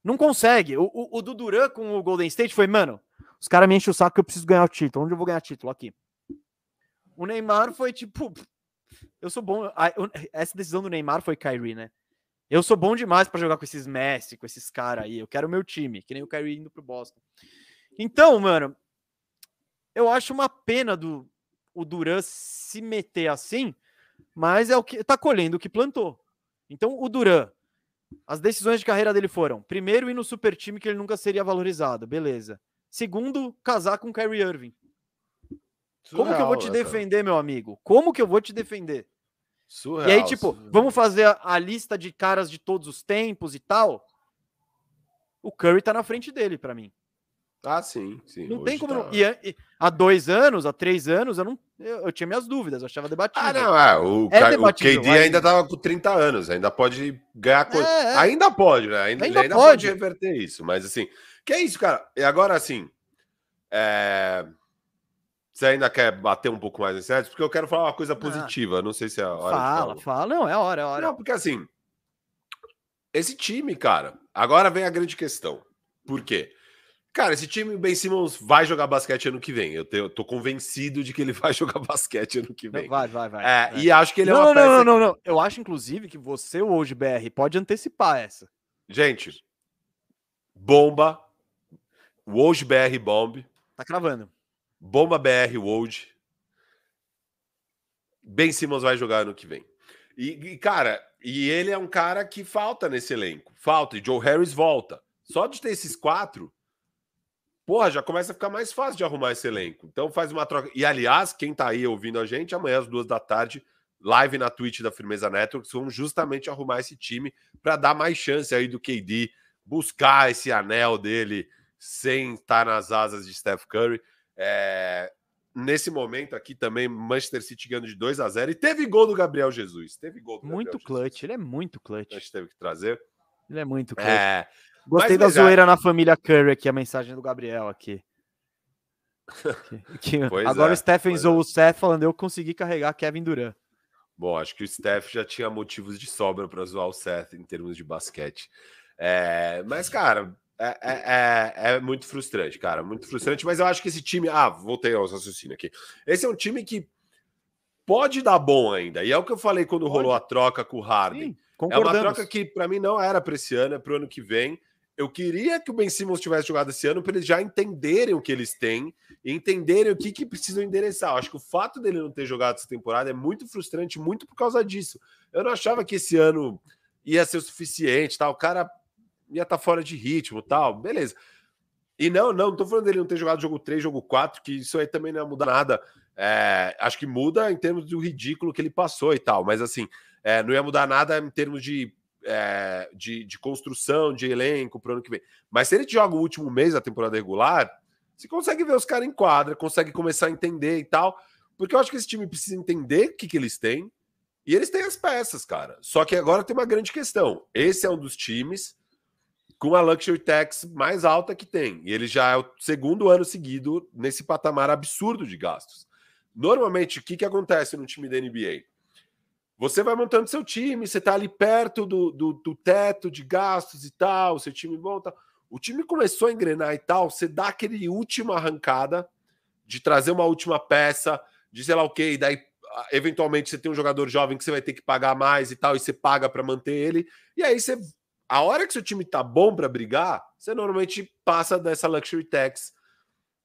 não consegue. O, o, o com o Golden State foi, mano, os caras me enchem o saco que eu preciso ganhar o título. Onde eu vou ganhar título? Aqui. O Neymar foi tipo, eu sou bom. Essa decisão do Neymar foi Kyrie, né? Eu sou bom demais para jogar com esses Messi, com esses caras aí. Eu quero o meu time, que nem o Kyrie indo pro Boston. Então, mano, eu acho uma pena do o Duran se meter assim, mas é o que tá colhendo o que plantou. Então, o Duran, as decisões de carreira dele foram: primeiro, ir no super time que ele nunca seria valorizado, beleza. Segundo, casar com o Kyrie Irving. Surreal, Como que eu vou te né, defender, meu amigo? Como que eu vou te defender? Surreal, e aí, tipo, surreal. vamos fazer a, a, lista de caras de todos os tempos e tal. O Curry tá na frente dele, para mim. Ah, sim, sim. Não tem como. Tá... Não... E, e, há dois anos, há três anos, eu não. Eu, eu tinha minhas dúvidas, eu achava debatível. Ah, não, é. O, é o KD ainda tava com 30 anos, ainda pode ganhar coisa. É, é. Ainda pode, né? Ainda, ainda, ainda pode. pode. reverter isso, mas assim. Que é isso, cara. E agora, assim. É... Você ainda quer bater um pouco mais em certo? Porque eu quero falar uma coisa ah. positiva. Ah, não sei se é a hora. Fala, fala. Não, é a hora, é hora. Não, porque assim. Esse time, cara. Agora vem a grande questão. Por quê? Cara, esse time, o Ben Simmons vai jogar basquete ano que vem. Eu, te, eu tô convencido de que ele vai jogar basquete ano que vem. Vai, vai, vai. É, é. E acho que ele não, é uma não, peça... não, não, não. Eu acho, inclusive, que você, o hoje BR, pode antecipar essa. Gente, bomba. Woj BR Bomb. Tá cravando. Bomba BR Woj. Ben Simmons vai jogar ano que vem. E, e, cara, e ele é um cara que falta nesse elenco. Falta. E Joe Harris volta. Só de ter esses quatro porra, já começa a ficar mais fácil de arrumar esse elenco. Então faz uma troca. E aliás, quem tá aí ouvindo a gente, amanhã às duas da tarde, live na Twitch da Firmeza Networks, vamos justamente arrumar esse time para dar mais chance aí do KD buscar esse anel dele sem estar nas asas de Steph Curry. É... Nesse momento aqui também, Manchester City ganhando de 2 a 0 e teve gol do Gabriel Jesus. Teve gol Muito clutch, Jesus. ele é muito clutch. A gente teve que trazer. Ele é muito clutch. É... Gostei da zoeira na família Curry aqui, a mensagem do Gabriel aqui. que, agora é, o Stephen zoou é. o Seth falando: eu consegui carregar Kevin Durant. Bom, acho que o Steph já tinha motivos de sobra para zoar o Seth em termos de basquete. É, mas, cara, é, é, é, é, muito frustrante, cara. Muito frustrante. Mas eu acho que esse time. Ah, voltei ao raciocínio aqui. Esse é um time que pode dar bom ainda. E é o que eu falei quando pode. rolou a troca com o Harden. Sim, é uma troca que, para mim, não era para esse ano, é para o ano que vem. Eu queria que o Ben Simmons tivesse jogado esse ano para eles já entenderem o que eles têm e entenderem o que, que precisam endereçar. Eu acho que o fato dele não ter jogado essa temporada é muito frustrante, muito por causa disso. Eu não achava que esse ano ia ser o suficiente, tal. O cara ia estar tá fora de ritmo, tal. Beleza. E não, não, não tô falando dele não ter jogado jogo 3, jogo 4, que isso aí também não ia mudar nada. É, acho que muda em termos do ridículo que ele passou e tal, mas assim, é, não ia mudar nada em termos de é, de, de, construção de elenco para o ano que vem. Mas se ele joga o último mês da temporada regular, você consegue ver os caras em quadra, consegue começar a entender e tal. Porque eu acho que esse time precisa entender o que, que eles têm. E eles têm as peças, cara. Só que agora tem uma grande questão. Esse é um dos times com a luxury tax mais alta que tem. E ele já é o segundo ano seguido nesse patamar absurdo de gastos. Normalmente, o que, que acontece no time da NBA? Você vai montando seu time, você está ali perto do, do, do, teto de gastos e tal, seu time monta. O time começou a engrenar e tal, você dá aquele última arrancada de trazer uma última peça, de sei lá o quê, e daí eventualmente você tem um jogador jovem que você vai ter que pagar mais e tal, e você paga para manter ele. E aí você. A hora que seu time tá bom para brigar, você normalmente passa dessa luxury tax.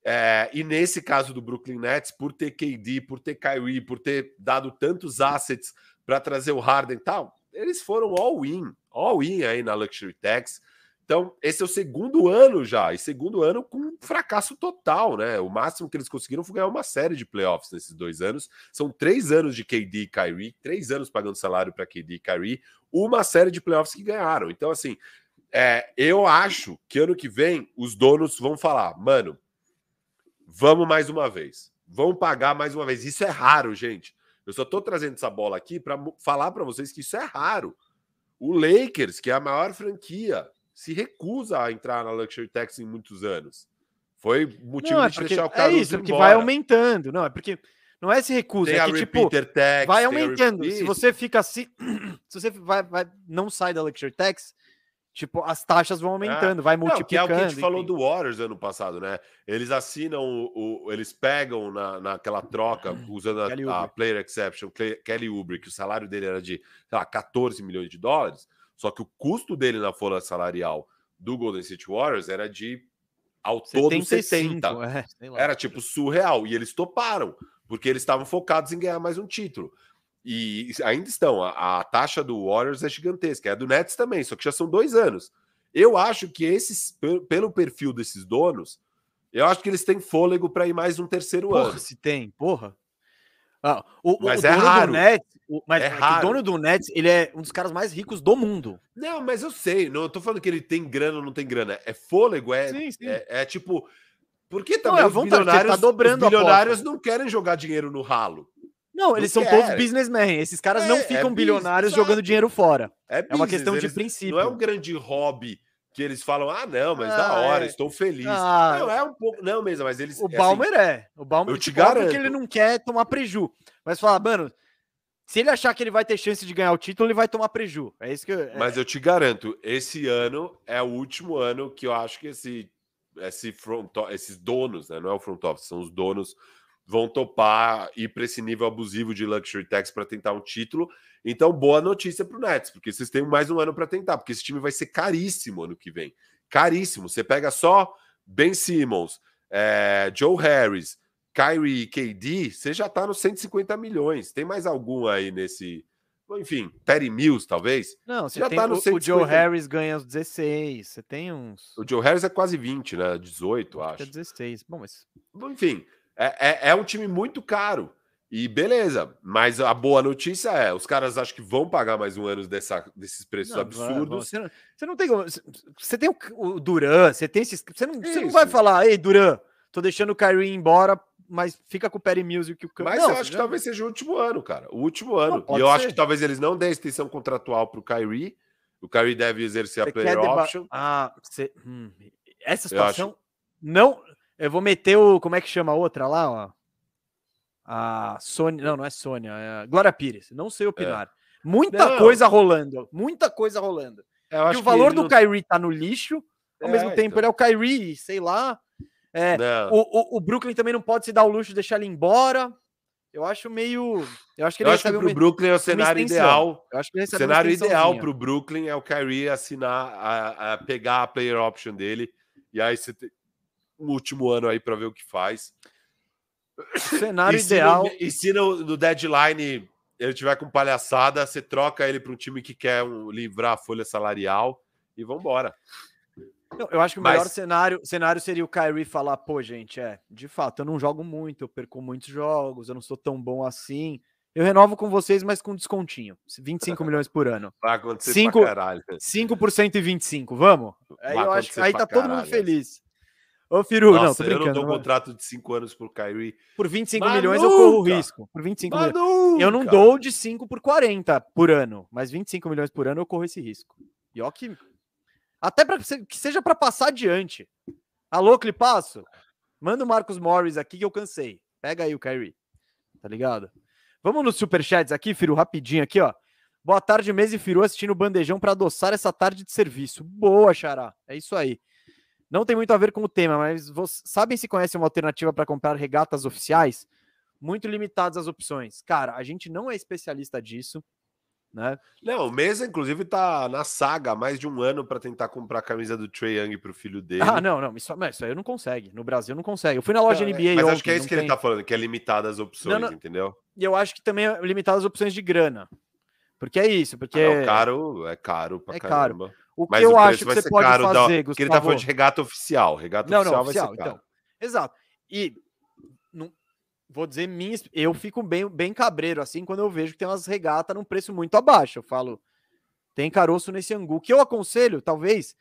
É, e nesse caso do Brooklyn Nets, por ter KD, por ter Kyrie, por ter dado tantos assets para trazer o Harden e tal, eles foram all-in, all-in aí na luxury tax. Então, esse é o segundo ano já, e segundo ano com fracasso total, né? O máximo que eles conseguiram foi ganhar uma série de playoffs nesses dois anos. São três anos de KD e Kyrie, três anos pagando salário para KD e Kyrie, uma série de playoffs que ganharam. Então, assim, é, eu acho que ano que vem os donos vão falar, mano, vamos mais uma vez, vamos pagar mais uma vez. Isso é raro, gente. Eu só tô trazendo essa bola aqui para falar para vocês que isso é raro. O Lakers, que é a maior franquia se recusa a entrar na Luxury Tax em muitos anos. Foi motivo não, é de deixar o é Caruso É isso, porque vai aumentando. Não, é porque não é se recusa, tem é que tipo, tax, vai aumentando. Se você fica assim, se você vai, vai, não sai da Luxury Tax, Tipo, as taxas vão aumentando, vai multiplicando. Não, que é o que a gente enfim. falou do Warriors ano passado, né? Eles assinam, o, o eles pegam na, naquela troca, usando a, a, player exception, Kelly Oubre, que o salário dele era de, sei lá, 14 milhões de dólares, só que o custo dele na folha salarial do Golden State Warriors era de ao 75, todo 70. É, era tipo surreal. E eles toparam, porque eles estavam focados em ganhar mais um título. E ainda estão. A, a, taxa do Warriors é gigantesca. É do Nets também, só que já são dois anos. Eu acho que esses, pelo perfil desses donos, eu acho que eles têm fôlego para ir mais um terceiro porra, ano. Se tem, porra. Ah, o, mas o é raro. Nets, o, mas é, é raro. o dono do Nets, ele é um dos caras mais ricos do mundo. Não, mas eu sei. Não eu tô falando que ele tem grana ou não tem grana. É fôlego, é, sim, sim. é, é tipo. Porque também não, é os bilionários, tá dobrando os bilionários não querem jogar dinheiro no ralo. Não, eles não são querem. todos businessmen. Esses caras é, não ficam é bilionários business, jogando dinheiro fora. É, é uma questão eles, de princípio. Não é um grande hobby que eles falam, ah, não, mas ah, da hora, é. estou feliz. Ah, não, é um pouco. Não mesmo, mas eles. O é Balmer assim, é. O Balmer eu te garanto que ele não quer tomar preju. Mas fala, mano, se ele achar que ele vai ter chance de ganhar o título, ele vai tomar preju. É isso que eu, é... Mas eu te garanto, esse ano é o último ano que eu acho que esse, esse front, esses donos, né? Não é o front office, são os donos vão topar ir para esse nível abusivo de luxury tax para tentar um título. Então, boa notícia para o Nets, porque vocês têm mais um ano para tentar, porque esse time vai ser caríssimo ano que vem. Caríssimo. Você pega só Ben Simmons, é, Joe Harris, Kyrie e KD, você já está nos 150 milhões. Tem mais algum aí nesse. Enfim, Perry Mills, talvez? Não, você já tem, tá no o, o Joe Harris ganha os 16. Você tem uns. O Joe Harris é quase 20, né? 18, acho. acho. É 16. Bom, mas. Enfim, é, é, é um time muito caro. E beleza, mas a boa notícia é: os caras acho que vão pagar mais um ano dessa, desses preços não, absurdos. Você não, você não, tem Você tem o, o Duran, você tem esses. Você não, você não vai falar, ei, Duran, tô deixando o Kyrie embora, mas fica com o Perry Music. O... Mas não, eu acho já... que talvez seja o último ano, cara. O último ano. e eu ser. acho que talvez eles não dêem extensão contratual para o Kyrie. O Kyrie deve exercer você a player option. Ah, você... Hum. essa situação acho... não. Eu vou meter o. Como é que chama a outra lá, ó? A Sônia. Não, não é Sônia. É Glória Pires. Não sei opinar. É. Muita não. coisa rolando. Muita coisa rolando. e o valor do não... Kyrie tá no lixo. Ao é, mesmo tempo, então. ele é o Kyrie, sei lá. É, o, o, o, Brooklyn também não pode se dar o luxo de deixar ele embora. Eu acho meio. Eu acho que, ele eu acho que pro uma, Brooklyn é o cenário ideal. Eu acho que o cenário ideal pro Brooklyn é o Kyrie assinar, a, a, pegar a player option dele. E aí você tem um último ano aí para ver o que faz. Cenário e ideal. Se no, e se no, no, deadline ele tiver com palhaçada, você troca ele para um time que quer um, livrar a folha salarial e vambora. Não, eu acho que o Mas... melhor cenário, cenário seria o Kyrie falar: pô, gente, é, de fato, eu não jogo muito, eu perco muitos jogos, eu não sou tão bom assim. Eu renovo com vocês, mas com descontinho. 25 milhões por ano. Vai acontecer 5, pra caralho. 5% e 25, vamos? Aí, eu acho, aí tá todo mundo feliz. Ô, Firu, Nossa, não, tô brincando. Eu não dou um contrato de 5 anos pro Kyrie. Por 25 mas milhões eu corro o risco. Por 25 mas milhões. Eu não dou de 5 por 40 por ano, mas 25 milhões por ano eu corro esse risco. E ó que. Até para que seja para passar adiante. Alô, Clipasso? Manda o Marcos Morris aqui que eu cansei. Pega aí o Kyrie. Tá ligado? Vamos nos superchats aqui, Firu, rapidinho aqui, ó. Boa tarde, Mês e Firu assistindo o Bandejão para adoçar essa tarde de serviço. Boa, Xará. É isso aí. Não tem muito a ver com o tema, mas vocês sabem se conhece uma alternativa para comprar regatas oficiais? muito limitadas as opções. Cara, a gente não é especialista disso, né? Não, o Mesa, inclusive, tá na saga há mais de um ano para tentar comprar a camisa do Trey Young pro filho dele. Ah, não, não, isso, mas isso aí não consegue. No Brasil não consegue. Eu fui na loja Não, é, NBA Mas ontem, acho que é isso não que tem- ele tá falando, que é limitado as opções, Não, não. entendeu? E eu acho que também é limitado as opções de grana. Porque é isso, porque É caro, é caro pra É caro. caramba. o que Mas eu o acho que você pode caro da- fazer, Porque ele Gustavo... tá falando de regata oficial. Regata Não, oficial não, vai oficial, ser caro. então. Exato. E não, vou dizer minha, eu fico bem, bem cabreiro assim quando eu vejo que tem umas regatas num preço muito abaixo. Eu falo, tem caroço nesse angu. O que eu aconselho, talvez,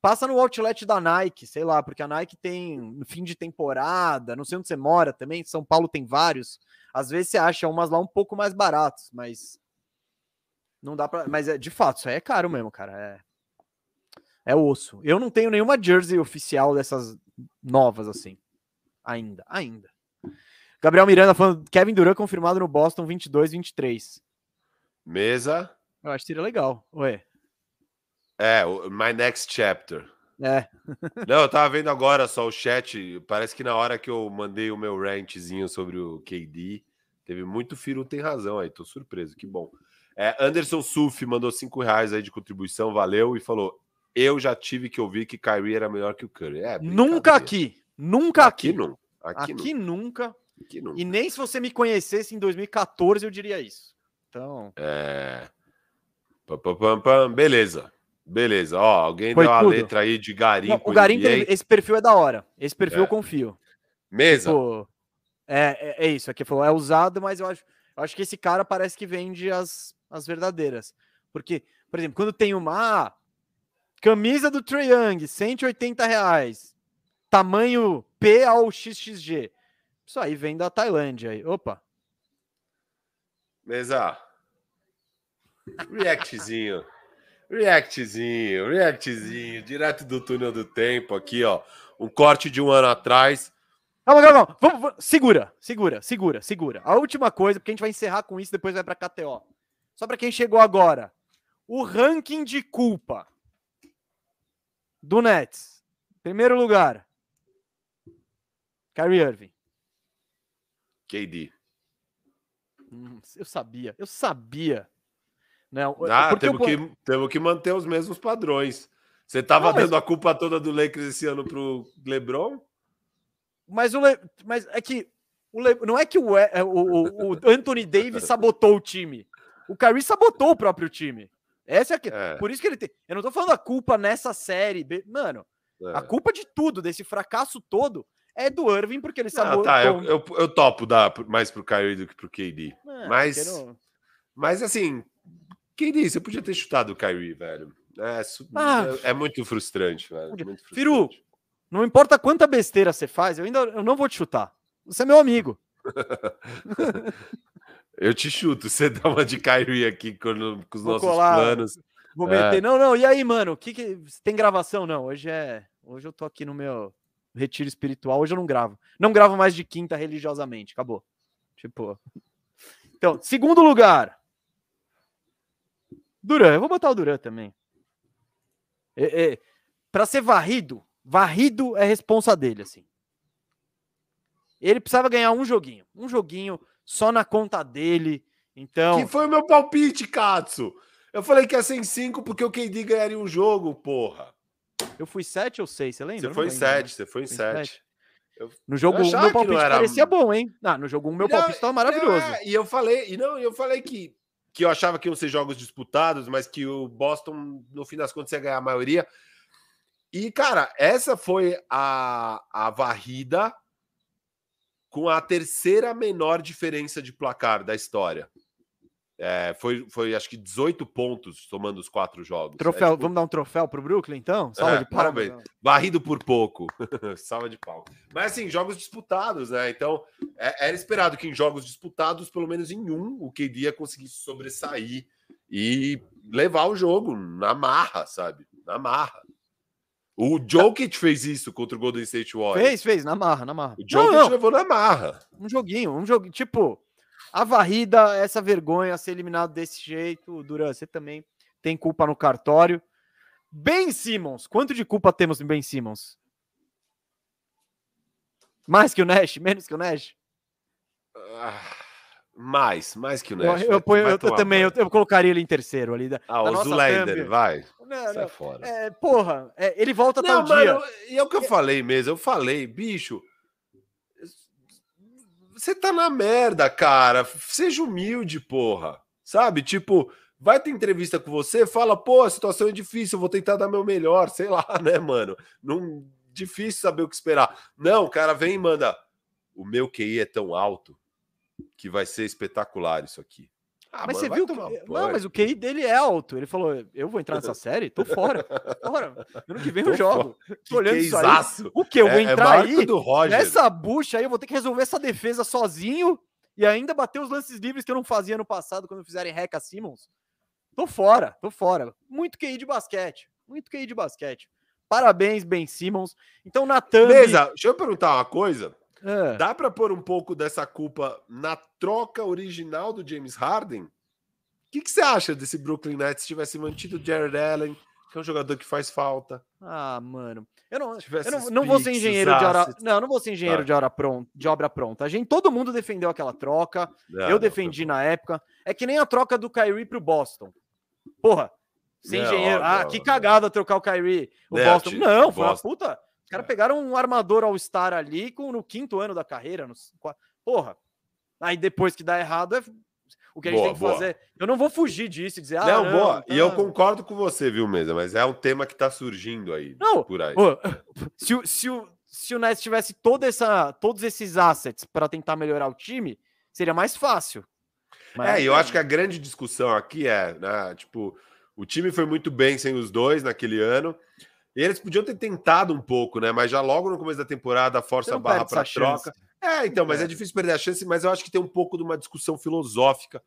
passa no outlet da Nike, sei lá, porque a Nike tem no fim de temporada, não sei onde você mora também, São Paulo tem vários. Às vezes você acha umas lá um pouco mais baratos, mas não dá para, mas é de fato, isso aí é caro mesmo, cara. É é osso. Eu não tenho nenhuma jersey oficial dessas novas assim. Ainda, ainda. Gabriel Miranda falando Kevin Durant confirmado no Boston 22 23. Mesa. Eu acho que seria legal. Ué. É, o My Next Chapter. É. Não, eu tava vendo agora só o chat. Parece que na hora que eu mandei o meu rantzinho sobre o KD, teve muito Firu tem razão aí. Tô surpreso, que bom. É, Anderson Suf mandou cinco reais aí de contribuição, valeu, e falou: Eu já tive que ouvir que Kyrie era melhor que o Curry. É, Nunca aqui. Nunca Aqui aqui. não. Aqui, Aqui nunca. E nem se você me conhecesse em 2014 eu diria isso. Então, É. Pam, pam, pam, pam. Beleza. Beleza. Ó, alguém Foi deu a tudo. letra aí de garimpo. não, o Garimpo, NBA. esse perfil é da hora. Esse perfil É. eu confio. Mesa. Pô, é, é, é isso. Aqui falou, é usado, mas eu acho, eu acho que esse cara parece que vende as, as verdadeiras. Porque, por exemplo, quando tem uma ah, camisa do Trae Young, 180 reais, tamanho P ao XXG. Isso aí vem da Tailândia. aí. Opa, Mesa. Reactzinho. Reactzinho, reactzinho, direto do túnel do tempo aqui, ó. Um corte de um ano atrás. Calma, calma, calma. Vamos, vamos- Segura, segura, segura, segura. A última coisa, porque a gente vai encerrar com isso, depois vai para KTO. Só para quem chegou agora. O ranking de culpa do Nets. Primeiro lugar. Kyrie Irving. KD. Hum, eu sabia, eu sabia. Não, Ah, porque temos, eu- que, temos que manter os mesmos padrões. Você tava Não, mas- dando a culpa toda do Lakers esse ano pro LeBron? Mas, o Le- mas é que o Le- não é que o, E- o, o- Anthony Davis sabotou o time. O Kyrie sabotou o próprio time. Essa é a que... É. Por isso que ele tem. Eu não tô falando a culpa nessa série. Mano, a É. culpa de tudo, desse fracasso todo, é do Irving, porque ele Ah, sabotou. tá, eu, eu, eu topo dar mais pro Kyrie do que pro KD. É, mas- não- Mas assim, KD, você podia ter chutado o Kyrie, velho. É, Ah. é, é muito frustrante, velho. Firu. Não importa quanta besteira você faz, eu ainda eu não vou te chutar. Você é meu amigo. Eu te chuto, você dá uma de Kyrie aqui com, com os Vou nossos colar. planos. Vou É. meter. Não, não. E aí, mano? O que, que tem gravação? Não. Hoje é. Hoje eu tô aqui no meu retiro espiritual. Hoje eu não gravo. Não gravo mais de quinta religiosamente. Acabou. Tipo. Então, segundo lugar. Duran. Eu vou botar o Duran também. É, é, para ser varrido, varrido é responsa dele, assim. Ele precisava ganhar um joguinho. Um joguinho só na conta dele. Então. Que foi o meu palpite, Katsu. Eu falei que ia ser em 5 porque o KD ganharia um jogo, porra. Eu fui sete ou seis, você lembra? Você Eu não foi em lembro, né? 7, você foi em Foi em 7. No jogo Eu 1, um, meu não palpite era- parecia bom, hein? Ah, no jogo 1, um, meu Não, palpite tava maravilhoso. É, e eu falei, e não, eu falei que, que eu achava que iam ser jogos disputados, mas que o Boston, no fim das contas, ia ganhar a maioria. E, cara, essa foi a, a varrida com a terceira menor diferença de placar da história. É, foi, foi, acho que 18 pontos somando os quatro jogos. Troféu, É, tipo, vamos dar um troféu pro Brooklyn, então? Salva É, de palmas. parabéns. Varrido por pouco. Salva de pau. Mas assim, jogos disputados, né? Então, é- era esperado que em jogos disputados, pelo menos em um, o KD ia conseguir sobressair e levar o jogo na marra, sabe? Na marra. O Jokic fez isso contra o Golden State Warriors. Fez, fez, na marra, na marra. O Não, Jokic não, levou na marra. um joguinho, um joguinho. Tipo, a varrida, essa vergonha, ser eliminado desse jeito. Duran, você também tem culpa no cartório. Ben Simmons, quanto de culpa temos em Ben Simmons? Mais que o Nash? Menos que o Nash? Ah, mais, mais que o Eu, Nash. eu, vai- ponho- vai eu tomar também, eu, eu colocaria ele em terceiro ali. Da, Ah, da o Zulander, vai. Não, Sai não, fora. é, porra, é, ele volta Não, tal dia. mano, e é o que eu falei mesmo. Eu falei, bicho. Você tá na merda, cara. Seja humilde, porra. Sabe? Tipo, vai ter entrevista com você, fala, pô, a situação é difícil, eu vou tentar dar meu melhor, sei lá, né, mano? Não difícil saber o que esperar. Não, o cara vem e manda. O meu QI é tão alto que vai ser espetacular isso aqui. Ah, mas mano, você viu que. tomar Não, mas o QI dele é alto. Ele falou: eu vou entrar nessa série? Tô fora. Tô fora. Ano que vem eu Tô jogo. Que Tô olhando isso aí. O que? Eu vou É- é entrar que aí. o do Roger. Nessa bucha aí, eu vou ter que resolver essa defesa sozinho e ainda bater os lances livres que eu não fazia no passado quando fizerem Reca Simmons. Tô fora, tô fora. Muito QI de basquete. Muito QI de basquete. Parabéns, Ben Simmons. Então, na thumb... Beleza, deixa eu perguntar uma coisa. Ah, Dá pra pôr um pouco dessa culpa na troca original do James Harden? O que, que você acha desse Brooklyn Nets se tivesse mantido o Jared Allen, que é um jogador que faz falta? ah, mano. Eu não, Tivesse eu não, não vou ser engenheiro de hora... Não, não vou ser engenheiro Tá. de, hora pronta, de obra pronta. A gente, todo mundo defendeu aquela troca. Não, eu defendi não. na época. É que nem a troca do Kyrie pro Boston. Porra, sem Não, engenheiro. Ah, que não. cagada trocar o Kyrie. O Não, Boston. Não, foi uma Boston. puta. Os caras É. pegaram um armador All-Star ali com, no quinto ano da carreira. Qua- porra. Aí depois que dá errado, é o que a gente Boa, tem que boa. fazer. Eu não vou fugir disso e dizer, ah, não, não, boa. E eu tá. concordo com você, viu, Mesa? Mas é um tema que tá surgindo aí. Não, Por aí. Se, o- se, o, se o Nets tivesse toda essa, todos esses assets para tentar melhorar o time, seria mais fácil. É, e eu acho que a grande discussão aqui é, né, tipo, o time foi muito bem sem os dois naquele ano. E eles podiam ter tentado um pouco, né? Mas já logo no começo da temporada força a barra para chance. troca. É, então, mas É. é difícil perder a chance, mas eu acho que tem um pouco de uma discussão filosófica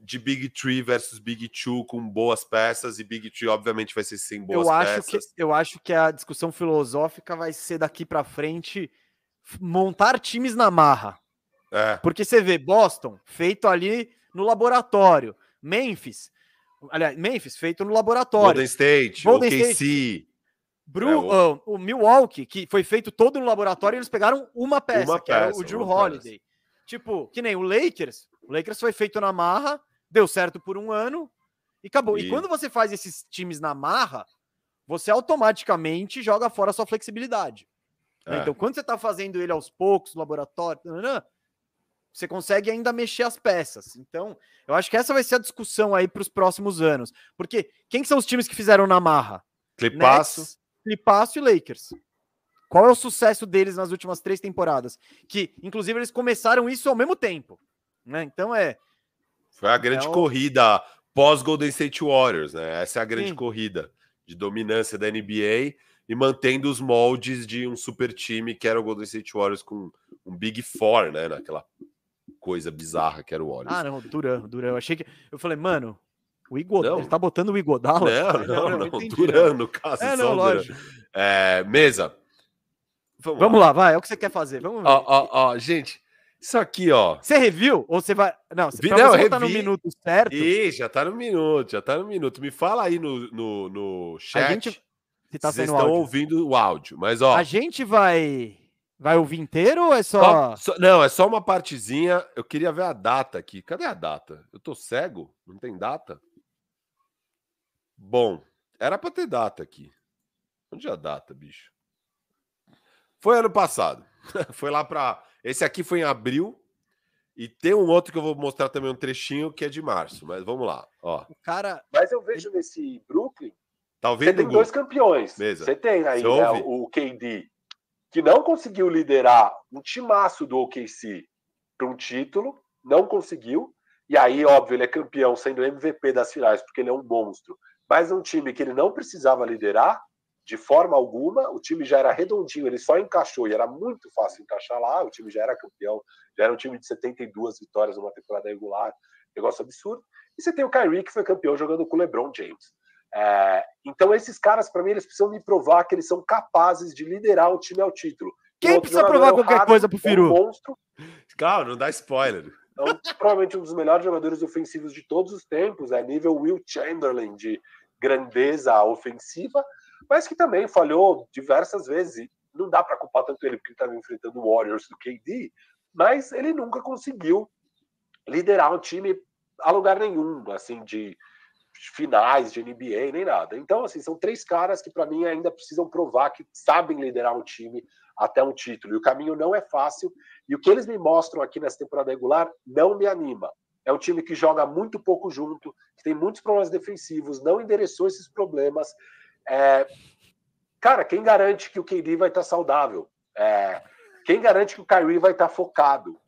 de Big Tree versus Big Two com boas peças, e Big Tree, obviamente, vai ser sem boas eu acho que peças. eu acho que a discussão filosófica vai ser daqui para frente montar times na marra. É, Porque você vê Boston feito ali no laboratório, Memphis, aliás, Memphis feito no laboratório, Golden State, Golden OKC, Bru, É, o- ah, o Milwaukee que foi feito todo no laboratório, eles pegaram uma peça, Uma que era peça, o Drew Holiday. Tipo, que nem o Lakers, o Lakers foi feito na marra, deu certo por um ano e acabou. E, E- quando você faz esses times na marra, você automaticamente joga fora a sua flexibilidade. É. Então, quando você está fazendo ele aos poucos, no laboratório, você consegue ainda mexer as peças. Então, eu acho que essa vai ser a discussão aí para os próximos anos. Porque quem que são os times que fizeram na marra? Clipasso. Nets, Clipasso e Lakers. Qual é o sucesso deles nas últimas três temporadas? Que, inclusive, eles começaram isso ao mesmo tempo. Né? Então é. Foi a grande É o- corrida pós Golden State Warriors, né? Essa é a grande Sim. corrida de dominância da NBA e mantendo os moldes de um super time que era o Golden State Warriors com um Big Four, né? Naquela coisa bizarra que era o Warriors. Ah, não, Duran, Duran. Eu achei que. Eu falei, mano, o Igodala. Não. Ele tá botando o Igodala? não, não, não, entendi, Duran, no caso. É, só não, lógico. É, mesa. Vamos, Vamos lá, vai. É o que você quer fazer. Vamos ver. Ó, ó, ó, gente, isso aqui, ó. Você reviu? Ou você vai. Não, Vi- pra não, você botar no minuto certo. Ih, já tá no minuto, já tá no minuto. Me fala aí no, no, no chat gente Se tá vocês estão áudio. ouvindo o áudio. Mas, ó, A gente vai. Vai ouvir inteiro ou é só. Só- só- não, é só uma partezinha. Eu queria ver a data aqui. Cadê a data? Eu tô cego? Não tem data? Bom, era pra ter data aqui. Onde é a data, bicho? Foi ano passado. foi lá pra. Esse aqui foi em abril. E tem um outro que eu vou mostrar também um trechinho que é de março. Mas vamos lá. Ó, O cara. Mas eu vejo nesse Brooklyn, tá você tem dois campeões. Mesa. Você tem aí Você né, o KD, que não conseguiu liderar um timaço do OKC para um título, não conseguiu. E aí, óbvio, ele é campeão sendo MVP das finais, porque ele é um monstro. Mas um time que ele não precisava liderar de forma alguma, o time já era redondinho, ele só encaixou e era muito fácil encaixar lá, o time já era campeão, já era um time de 72 vitórias numa temporada regular, negócio absurdo. E você tem o Kyrie, que foi campeão jogando com o LeBron James. É, então, esses caras, para mim, eles precisam me provar que eles são capazes de liderar o time ao título. Quem precisa provar é o qualquer Harden, coisa pro é um Firu? monstro, Calma, não dá spoiler. Um- provavelmente um dos melhores jogadores ofensivos de todos os tempos, é nível Will Chamberlain de grandeza ofensiva, mas que também falhou diversas vezes. Não dá para culpar tanto ele, porque ele estava enfrentando o Warriors do KD, mas ele nunca conseguiu liderar um time a lugar nenhum, assim, de finais de NBA, nem nada. Então, assim, são três caras que, para mim, ainda precisam provar que sabem liderar um time até um título. E o caminho não é fácil. E o que eles me mostram aqui nessa temporada regular não me anima. É um time que joga muito pouco junto, que tem muitos problemas defensivos, não endereçou esses problemas. É... Cara, quem garante que o KD vai estar saudável? É... Quem garante que o Kyrie vai estar focado?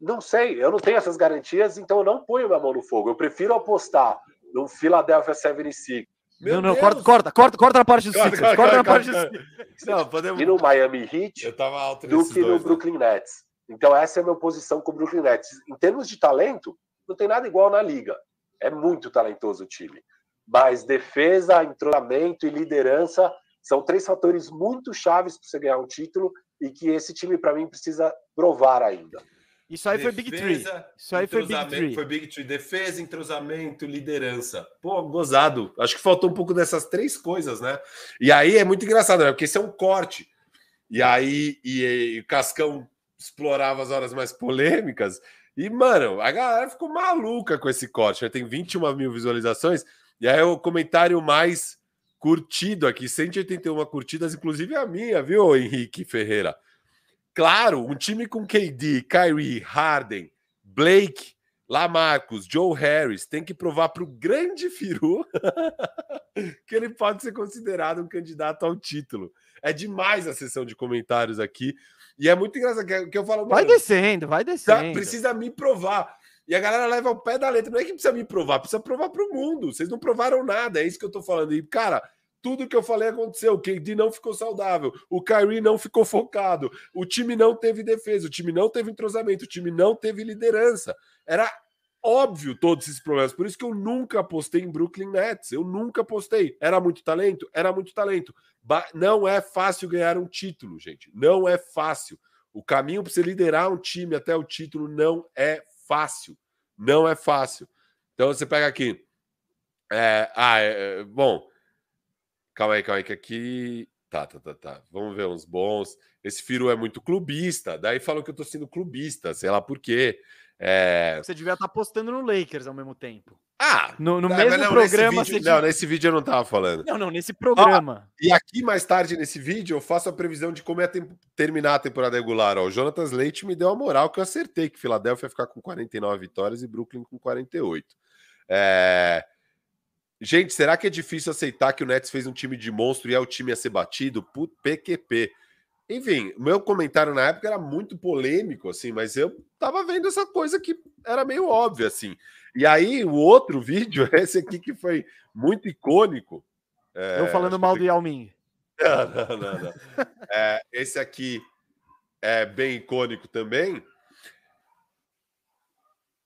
Não sei, eu não tenho essas garantias, então eu não ponho minha mão no fogo. Eu prefiro apostar no Philadelphia 76. Meu não, não, corta, corta, corta, corta na parte do corta, Sixers, corta, corta, na parte do Não, podemos... E no Miami Heat eu tava alto do que no dois, né? Brooklyn né? Nets. Então essa é a minha posição com o Brooklyn Nets. Em termos de talento, não tem nada igual na liga. É muito talentoso o time. Mas defesa, entrosamento e liderança são três fatores muito chaves para você ganhar um título e que esse time, para mim, precisa provar ainda. Isso aí defesa, foi Big Three. Isso aí foi Big Three. Foi Big Three. Defesa, entrosamento, liderança. Pô, gozado. Acho que faltou um pouco dessas três coisas, né? E aí é muito engraçado, né? Porque esse é um corte. E aí e, e, o Cascão explorava as horas mais polêmicas. E, mano, a galera ficou maluca com esse corte. Já tem 21 mil visualizações. E aí o comentário mais curtido aqui, 181 curtidas, inclusive a minha, viu, Henrique Ferreira? Claro, um time com KD, Kyrie, Harden, Blake, Lamarcus, Joe Harris tem que provar para o grande Firu que ele pode ser considerado um candidato ao título. É demais a sessão de comentários aqui. E é muito engraçado que eu falo. Vai descendo, vai descendo. Precisa me provar. E a galera leva o pé da letra. Não é que precisa me provar, precisa provar para o mundo. Vocês não provaram nada, é isso que eu estou falando. E, cara, tudo que eu falei aconteceu. O KD não ficou saudável, o Kyrie não ficou focado, o time não teve defesa, o time não teve entrosamento, o time não teve liderança. Era óbvio todos esses problemas. Por isso que eu nunca apostei em Brooklyn Nets. Eu nunca apostei. Era muito talento? Era muito talento. Ba não é fácil ganhar um título, gente. Não é fácil. O caminho para você liderar um time até o título não é fácil. Não é fácil. Então você pega aqui. É, ah, é, é bom. Calma aí, calma aí, que aqui. Tá, tá, tá, tá. Vamos ver uns bons. Esse Firu é muito clubista. Daí falam que eu tô sendo clubista, sei lá por quê. É... Você devia estar tá postando no Lakers ao mesmo tempo. Ah! No, no mesmo não, programa. Nesse vídeo, Não, nesse vídeo eu não tava falando. Não, não, nesse programa. e aqui mais tarde nesse vídeo eu faço a previsão de como é terminar a temporada regular. Ó, o Jonathan Leite me deu a moral que eu acertei que Filadélfia ia ficar com 49 vitórias e Brooklyn com 48. É... Gente, será que é difícil aceitar que o Nets fez um time de monstro e é o time a ser batido? PQP. Enfim, meu comentário na época era muito polêmico, assim, mas eu tava vendo essa coisa que era meio óbvia, assim. E aí, o outro vídeo, esse aqui que foi muito icônico. É, eu falando mal do Yao Ming. Não, não, não. não. é, esse aqui é bem icônico também.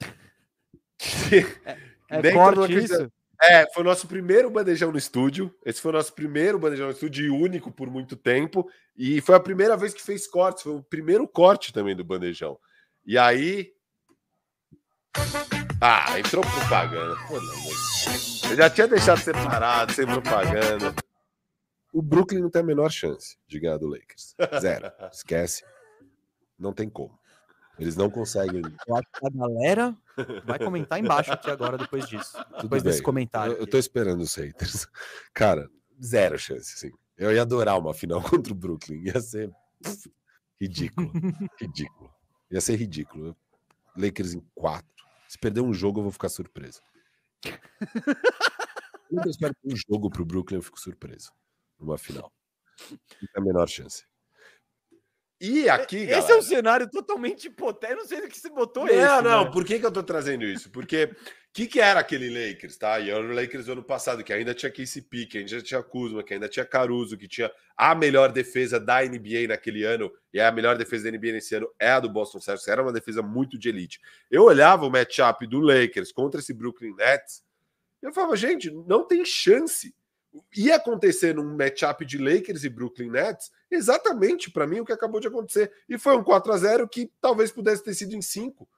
É, é corte isso? É, foi o nosso primeiro bandejão no estúdio. Esse foi o nosso primeiro bandejão no estúdio e único por muito tempo. E foi a primeira vez que fez cortes. Foi o primeiro corte também do bandejão. E aí. Ah, entrou propaganda. Pô, não, Eu já tinha deixado separado, sem propaganda. O Brooklyn não tem a menor chance de ganhar do Lakers. Zero. Esquece. Não tem como. Eles não conseguem. Eu acho que a galera vai comentar embaixo aqui agora depois disso. Tudo depois bem. desse comentário. Eu, eu tô esperando os haters. Cara, zero chance, sim. Eu ia adorar uma final contra o Brooklyn. Ia ser ridículo. ridículo. Ia ser ridículo. Lakers em quatro. Se perder um jogo, eu vou ficar surpreso. Quando eu espero um jogo pro Brooklyn, eu fico surpreso. Numa final. Não tem a menor chance. E aqui, Esse galera... é um cenário totalmente hipotético. Eu não sei do que você botou não, esse. Não, não. Né? Por que, que eu tô trazendo isso? Porque o que, que era aquele Lakers, tá? E era o Lakers do ano passado, que ainda tinha KCP, que ainda tinha Kuzma, que ainda tinha Caruso, que tinha a melhor defesa da NBA naquele ano, e a melhor defesa da NBA nesse ano é a do Boston Celtics. Era uma defesa muito de elite. Eu olhava o matchup do Lakers contra esse Brooklyn Nets, e eu falava, gente, não tem chance ia acontecer num matchup de Lakers e Brooklyn Nets, exatamente para mim o que acabou de acontecer. E foi um 4 a 0 que talvez pudesse ter sido em 5.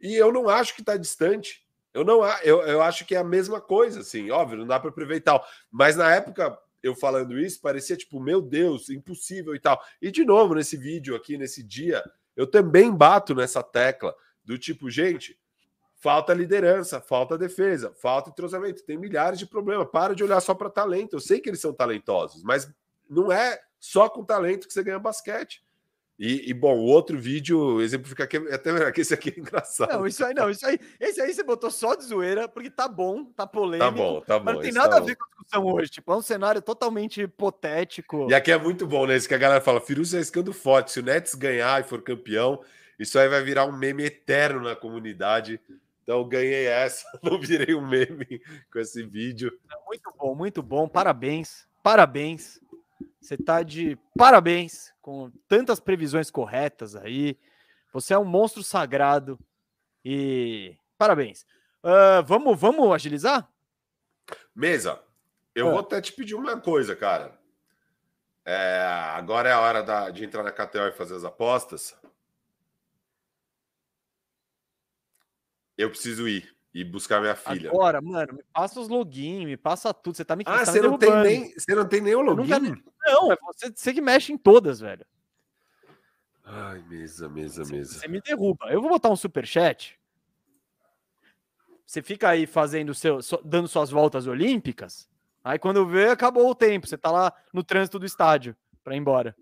E eu não acho que está distante. Eu não eu, eu acho que é a mesma coisa, assim, óbvio, não dá para prever e tal. Mas na época, eu falando isso, parecia tipo, meu Deus, impossível e tal. E de novo, nesse vídeo aqui, nesse dia, eu também bato nessa tecla do tipo, gente, falta liderança, falta defesa, falta entrosamento. Tem milhares de problemas. Para de olhar só para talento. Eu sei que eles são talentosos, mas não é só com talento que você ganha basquete. E, e, bom, o outro vídeo exemplifica aqui, até que esse aqui é engraçado. Não, isso aí não, isso aí, esse aí você botou só de zoeira, porque tá bom, tá polêmico. Tá bom, tá bom. Mas não tem nada tá a ver com a discussão hoje, tipo, é um cenário totalmente hipotético. E aqui é muito bom, né? Isso que a galera fala, Firuza é escando forte, se o Nets ganhar e for campeão, isso aí vai virar um meme eterno na comunidade. Então ganhei essa, não virei um meme com esse vídeo. Muito bom, muito bom, parabéns, parabéns. Você tá de parabéns com tantas previsões corretas aí. Você é um monstro sagrado e parabéns. Uh, vamos, vamos agilizar? Mesa, eu vou até te pedir uma coisa, cara. É, agora é a hora da, de entrar na KTO e fazer as apostas. Eu preciso ir e buscar minha filha. Agora, mano, me passa os login, me passa tudo. Você tá me Ah, tá você, não tem nem, você não tem nem o login? Nunca... Não, você, você que mexe em todas, velho. Ai, mesa, mesa, você, mesa. Você me derruba. Eu vou botar um super chat. Você fica aí fazendo seu, dando suas voltas olímpicas. Aí quando vê, acabou o tempo. Você tá lá no trânsito do estádio para ir embora.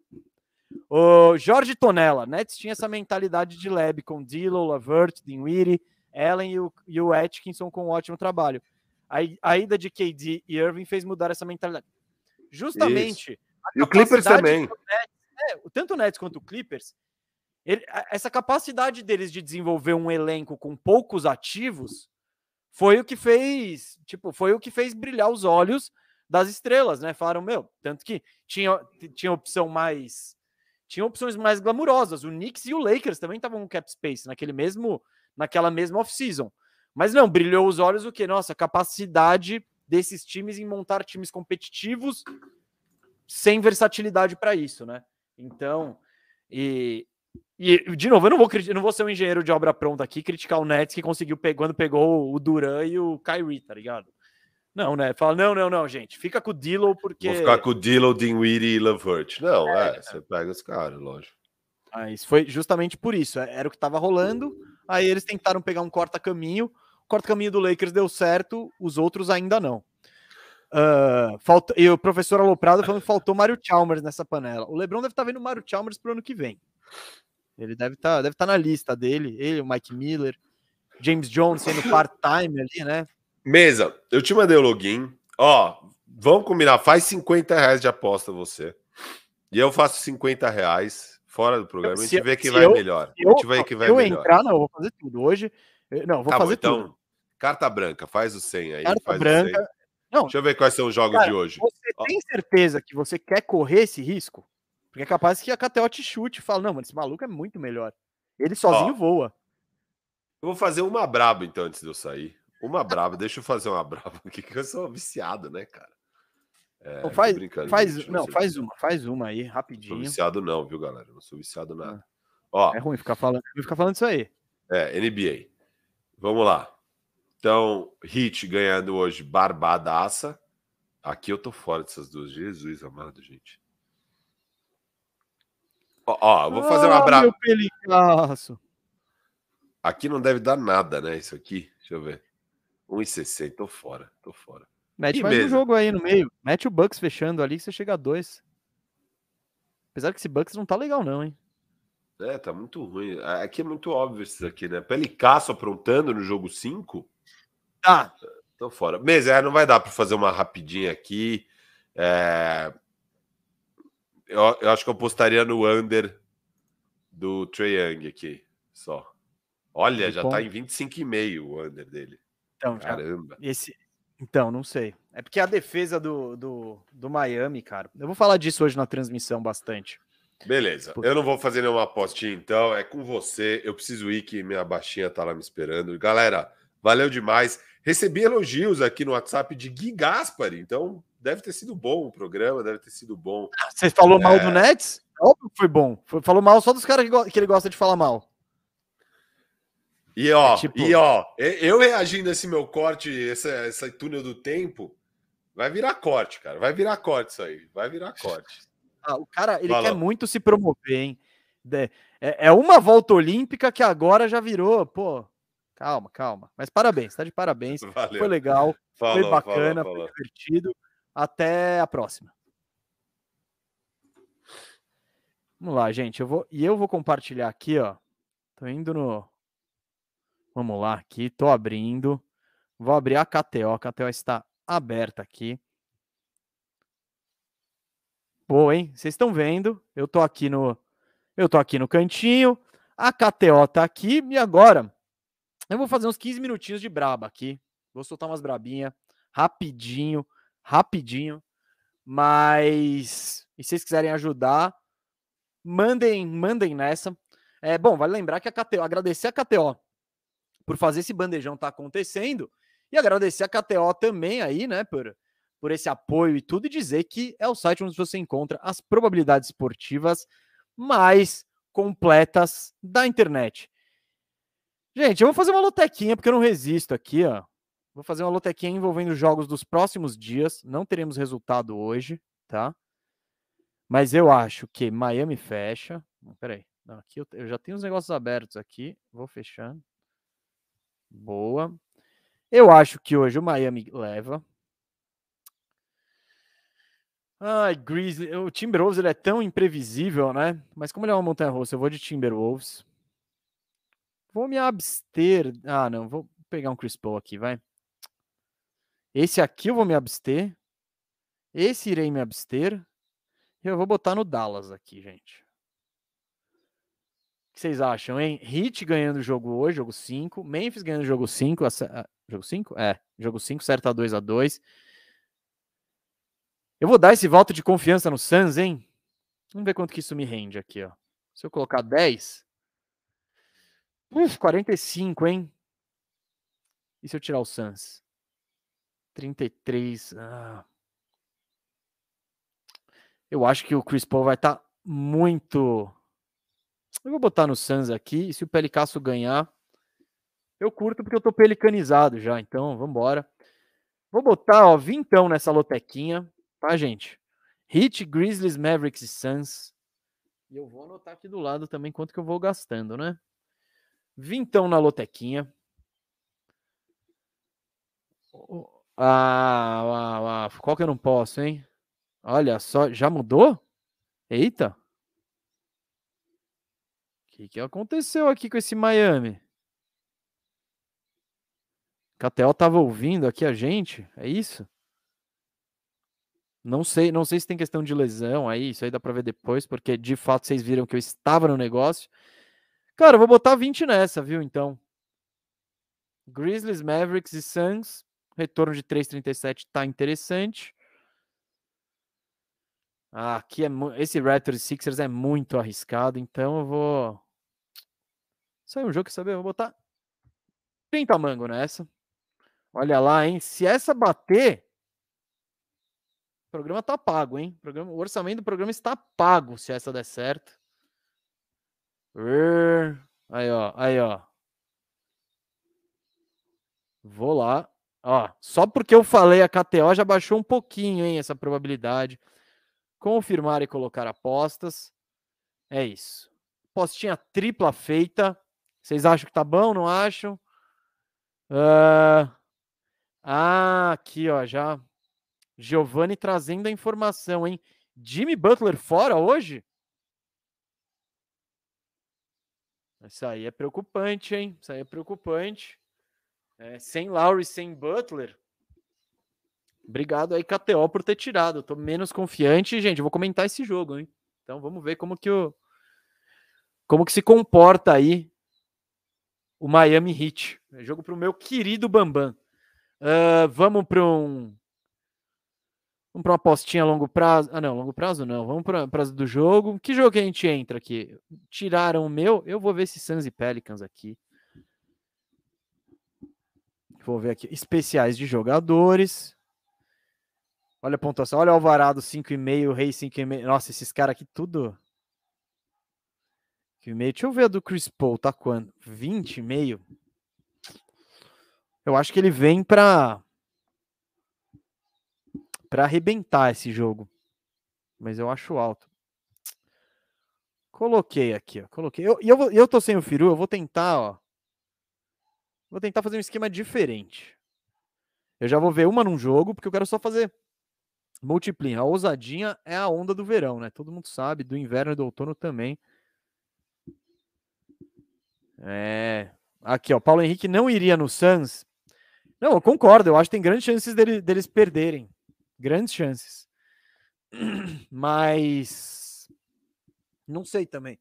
O Jorge Tonella, Nets tinha essa mentalidade de lab com Dilo, Lavert, Dinwiddie, Allen e o, e o Atkinson com um ótimo trabalho. A, a ida de KD e Irving fez mudar essa mentalidade. Justamente. E o Clippers também. Nets, é, tanto o Nets quanto o Clippers, ele, essa capacidade deles de desenvolver um elenco com poucos ativos foi o que fez, tipo, foi o que fez brilhar os olhos das estrelas, né? Falaram, meu, tanto que tinha, tinha opção mais tinha opções mais glamurosas. O Knicks e o Lakers também estavam com cap space naquele mesmo naquela mesma off-season. Mas não, brilhou os olhos o que? Nossa, capacidade desses times em montar times competitivos sem versatilidade para isso, né? Então, e, e de novo, eu não vou eu não vou ser um engenheiro de obra pronta aqui criticar o Nets que conseguiu quando pegou o Duran e o Kyrie, tá ligado? Não, né? Fala, não, não, não, gente. Fica com o Dilo porque. Vou ficar com o Dilo, Dinwiddie e Lavert. Não, é, é, você pega os caras, lógico. Mas foi justamente por isso. É, era o que estava rolando. Aí eles tentaram pegar um corta-caminho. O corta-caminho do Lakers deu certo, os outros ainda não. Uh, falta... E o professor Aloprado falando que faltou Mário Chalmers nessa panela. O Lebron deve estar tá vendo o Mário Chalmers pro ano que vem. Ele deve estar tá, deve tá na lista dele. Ele, o Mike Miller, James Jones sendo part-time ali, né? Mesa, eu te mandei o login. Ó, vamos combinar. Faz 50 reais de aposta você. E eu faço 50 reais fora do programa. a gente vê quem vai eu, melhor. Eu, a gente vê quem vai eu melhor. entrar, não, eu vou fazer tudo. Hoje, não, vou tá fazer bom, então, tudo. Carta branca, faz o 100 aí. Carta branca. Não, Deixa eu ver quais são os jogos cara, de hoje. Você Ó. tem certeza que você quer correr esse risco? Porque é capaz que a KTO te chute e fala: não, mano, esse maluco é muito melhor. Ele sozinho Ó, voa. Eu vou fazer uma braba então antes de eu sair. Uma braba, deixa eu fazer uma braba aqui, que eu sou viciado, né, cara? É, não, faz, faz, não, faz uma, faz uma aí, rapidinho. Não sou viciado, não, viu, galera? Não sou viciado nada. Ah. Ó, é ruim ficar falando, ficar falando isso aí. É, NBA. Vamos lá. Então, Hit ganhando hoje barbadaça. Aqui eu tô fora dessas duas. Jesus amado, gente. Ó, ó vou fazer uma ah, brava. Aqui não deve dar nada, né? Isso aqui. Deixa eu ver. 1,60. Tô fora. Tô fora. Mete e mais mesmo. um jogo aí no meio. Mete o Bucks fechando ali que você chega a dois. Apesar que esse Bucks não tá legal, não, hein? É, tá muito ruim. Aqui é muito óbvio isso aqui, né? Pelicasso aprontando no jogo 5. Tá. Tô fora. Mas é, não vai dar para fazer uma rapidinha aqui. É... Eu, eu, acho que eu apostaria no under do Trae Young aqui, só. Olha, já tá em 25,5 o under dele. Então, Caramba. Já, esse, então, não sei. É porque a defesa do, do, do Miami, cara. Eu vou falar disso hoje na transmissão bastante. Beleza. Eu não vou fazer nenhuma apostinha, então. É com você. Eu preciso ir, que minha baixinha tá lá me esperando. Galera, valeu demais. Recebi elogios aqui no WhatsApp de Gui Gaspari, então deve ter sido bom o programa, deve ter sido bom. Você falou é... mal do Nets? Óbvio que foi bom. Falou mal só dos caras que, que ele gosta de falar mal. E ó, é tipo... e ó, eu reagindo a esse meu corte, essa, essa túnel do tempo, vai virar corte, cara. Vai virar corte isso aí. Vai virar corte. Ah, o cara, ele quer muito se promover, hein? É, é uma volta olímpica que agora já virou, pô. Calma, calma. Mas parabéns, tá de parabéns. Valeu. Foi legal, falou, foi bacana, falou, falou. foi divertido. Até a próxima. Vamos lá, gente. Eu vou e eu vou compartilhar aqui, ó. Tô indo no Vamos lá, aqui, tô abrindo. Vou abrir a KTO. A KTO está aberta aqui. Boa, hein? Vocês estão vendo? Eu tô aqui no eu tô aqui no cantinho. A KTO tá aqui e agora eu vou fazer uns 15 minutinhos de braba aqui. Vou soltar umas brabinhas rapidinho, rapidinho. Mas e se vocês quiserem ajudar, Mandem, mandem nessa. É, bom, vale lembrar que a KTO, agradecer a KTO por fazer esse bandejão tá acontecendo e agradecer a KTO também aí, né, por, por esse apoio e tudo e dizer que é o site onde você encontra as probabilidades esportivas mais completas da internet. Gente, eu vou fazer uma lotequinha porque eu não resisto aqui, ó. Vou fazer uma lotequinha envolvendo jogos dos próximos dias. Não teremos resultado hoje, tá? Mas eu acho que Miami fecha. Peraí. Não, aqui eu, eu já tenho os negócios abertos aqui. Vou fechando. Boa. Eu acho que hoje o Miami leva. Ai, Grizzly. O Timberwolves ele é tão imprevisível, né? Mas como ele é uma montanha russa, eu vou de Timberwolves. Vou me abster. Ah, não. Vou pegar um Chris Paul aqui, vai. Esse aqui eu vou me abster. Esse irei me abster. Eu vou botar no Dallas aqui, gente. Que vocês acham, hein? Hit ganhando o jogo hoje, jogo 5. Memphis ganhando o jogo 5. Jogo 5? É, jogo 5, certo a 2 a 2 Eu vou dar esse voto de confiança no Suns, hein? Vamos ver quanto que isso me rende aqui, ó. Se eu colocar 10. Uf, 45, hein? E se eu tirar o Suns? 33. Ah. Eu acho que o Chris Paul vai estar tá muito. Eu vou botar no Suns aqui. E se o Pelicasso ganhar, eu curto porque eu tô pelicanizado já. Então, vamos embora. Vou botar, ó, vintão nessa lotequinha, tá, gente? Hit, Grizzlies, Mavericks e Suns. E eu vou anotar aqui do lado também quanto que eu vou gastando, né? Vintão na lotequinha. Ah, ah, ah, qual que eu não posso, hein? Olha só, já mudou? Eita! Que, que aconteceu aqui com esse Miami? Catel tava ouvindo aqui a gente, é isso? Não sei, não sei se tem questão de lesão aí, isso aí dá para ver depois, porque de fato vocês viram que eu estava no negócio. Cara, eu vou botar 20 nessa, viu? Então, Grizzlies, Mavericks e Suns, retorno de 3.37 tá interessante. Ah, aqui é esse Raptors Sixers é muito arriscado, então eu vou. Aí é um jogo que saber, vou botar 30 mango nessa. Olha lá, hein? Se essa bater, o programa tá pago, hein? O, programa, o orçamento do programa está pago se essa der certo. Aí, ó, aí, ó. Vou lá. Ó, só porque eu falei a KTO já baixou um pouquinho, hein, essa probabilidade confirmar e colocar apostas. É isso. Postinha tripla feita. Vocês acham que tá bom? Não acham? Uh... Ah, aqui, ó, já. Giovanni trazendo a informação, hein? Jimmy Butler fora hoje? Isso aí é preocupante, hein? Isso aí é preocupante. É, sem Lowry, sem Butler, Obrigado aí, KTO, por ter tirado. Eu tô menos confiante. Gente, eu vou comentar esse jogo, hein? Então vamos ver como que o. Como que se comporta aí o Miami Heat. É jogo pro meu querido Bambam. Uh, vamos para um. Vamos para uma apostinha a longo prazo. Ah, não, longo prazo não. Vamos para prazo do jogo. Que jogo que a gente entra aqui? Tiraram o meu. Eu vou ver esse Suns e Pelicans aqui. Vou ver aqui. Especiais de jogadores. Olha a pontuação, olha o Alvarado 5,5, Rei 5,5. Nossa, esses caras aqui tudo. 5,5. Deixa eu ver a do Chris Paul, tá quando? 20,5. Eu acho que ele vem pra para arrebentar esse jogo. Mas eu acho alto. Coloquei aqui, ó. Coloquei. Eu, e eu, eu tô sem o Firu, eu vou tentar, ó. Vou tentar fazer um esquema diferente. Eu já vou ver uma num jogo, porque eu quero só fazer multiplica. A ousadinha é a onda do verão, né? Todo mundo sabe, do inverno e do outono também. É. Aqui, ó. Paulo Henrique não iria no Suns. Não, eu concordo. Eu acho que tem grandes chances dele- deles perderem. Grandes chances. Mas. Não sei também.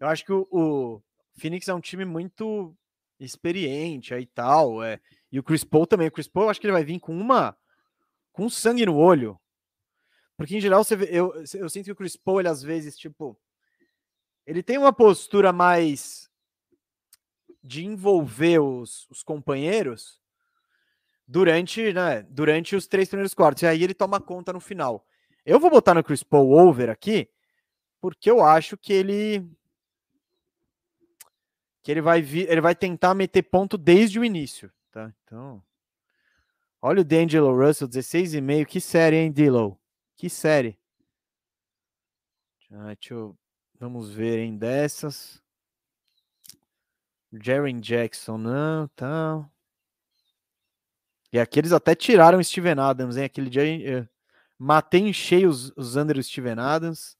Eu acho que o, o Phoenix é um time muito experiente aí e tal. É, e o Chris Paul também. O Chris Paul, eu acho que ele vai vir com uma. com sangue no olho. Porque, em geral, você vê, eu, eu sinto que o Chris Paul, ele às vezes, tipo. Ele tem uma postura mais de envolver os, os companheiros durante, né, durante os três primeiros quartos. E aí ele toma conta no final. Eu vou botar no Chris Paul over aqui, porque eu acho que ele que ele vai vir, ele vai tentar meter ponto desde o início, tá? Então, olha o D'Angelo Russell, 16,5, que série, hein, Dillow? Que série. Ah, eu, vamos ver, hein, dessas. Jaren Jackson, não, tal. E aqui eles até tiraram o Steven Adams, hein? Aquele dia eh, matei em cheio os, os under Steven Adams.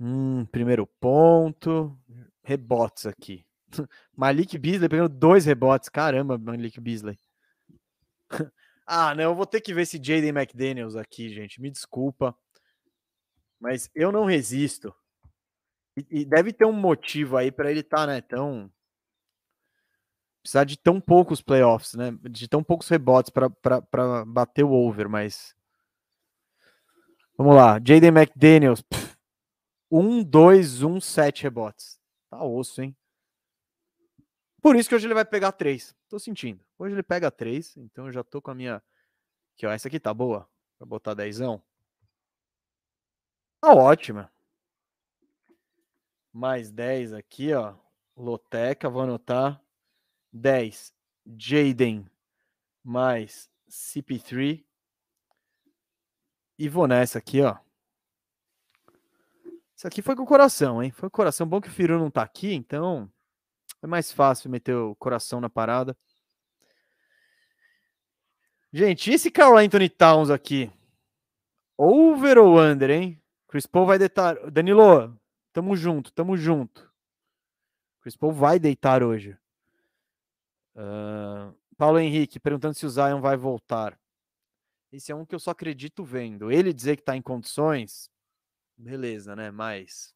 Hum, primeiro ponto. Rebotes aqui. Malik Beasley pegando dois rebotes. Caramba, Malik Beasley. ah, não, eu vou ter que ver esse Jaden McDaniels aqui, gente. Me desculpa. Mas eu não resisto. E, e deve ter um motivo aí para ele estar, tá, né, tão precisar de tão poucos playoffs, né? De tão poucos rebotes para bater o over, mas vamos lá, Jaden McDaniels, 1 2 1 7 rebotes. Tá osso, hein? Por isso que hoje ele vai pegar 3. Tô sentindo. Hoje ele pega 3, então eu já tô com a minha aqui, ó, essa aqui tá boa. Vou botar 10. Tá ótima. Mais 10 aqui, ó. Loteca, vou anotar. 10. Jaden mais CP3. E vou nessa aqui, ó. Isso aqui foi com o coração, hein? Foi com o coração. Bom que o Firu não tá aqui, então é mais fácil meter o coração na parada. Gente, e esse Carl Anthony Towns aqui? Over ou under, hein? Chris Paul vai deitar. Danilo, tamo junto, tamo junto. Chris Paul vai deitar hoje. Uh, Paulo Henrique perguntando se o Zion vai voltar. Esse é um que eu só acredito vendo. Ele dizer que está em condições, beleza, né? Mas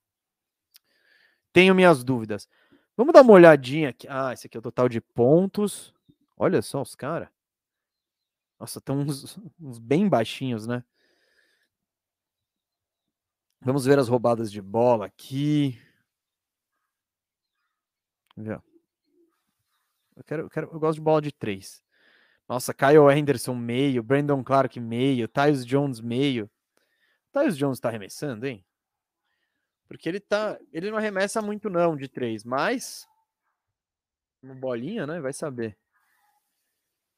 tenho minhas dúvidas. Vamos dar uma olhadinha aqui. Ah, esse aqui é o total de pontos. Olha só os caras. Nossa, estão uns, uns, bem baixinhos, né? Vamos ver as roubadas de bola aqui. Eu, quero, eu, quero, eu gosto de bola de três. Nossa, Kyle Anderson meio, Brandon Clark meio, Tyus Jones meio. Tyus Jones tá arremessando, hein? Porque ele tá. Ele não arremessa muito, não, de três, mas. Uma bolinha, né? Vai saber.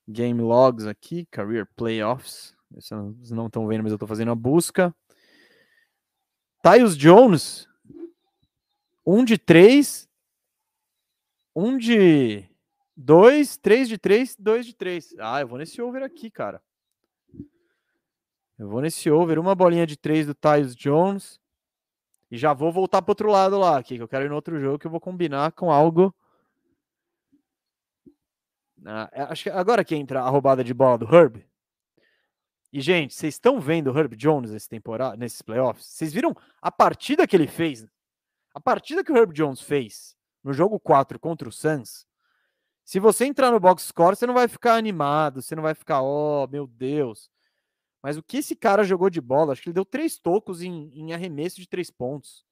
Game logs aqui, career playoffs. Vocês não estão vendo, mas eu tô fazendo a busca. Tyus Jones. Um de três. Um de 2, 3 de 3, 2 de 3. Ah, eu vou nesse over aqui, cara. Eu vou nesse over. Uma bolinha de 3 do Tyus Jones. E já vou voltar para outro lado lá, aqui, que eu quero ir no outro jogo, que eu vou combinar com algo. Ah, acho que agora que entra a roubada de bola do Herb. E, gente, vocês estão vendo o Herb Jones nesse temporada, nesses playoffs? Vocês viram a partida que ele fez? A partida que o Herb Jones fez no jogo 4 contra o Suns se você entrar no box score, você não vai ficar animado, você não vai ficar, oh, meu Deus. Mas o que esse cara jogou de bola, acho que ele deu três tocos em, em arremesso de três pontos.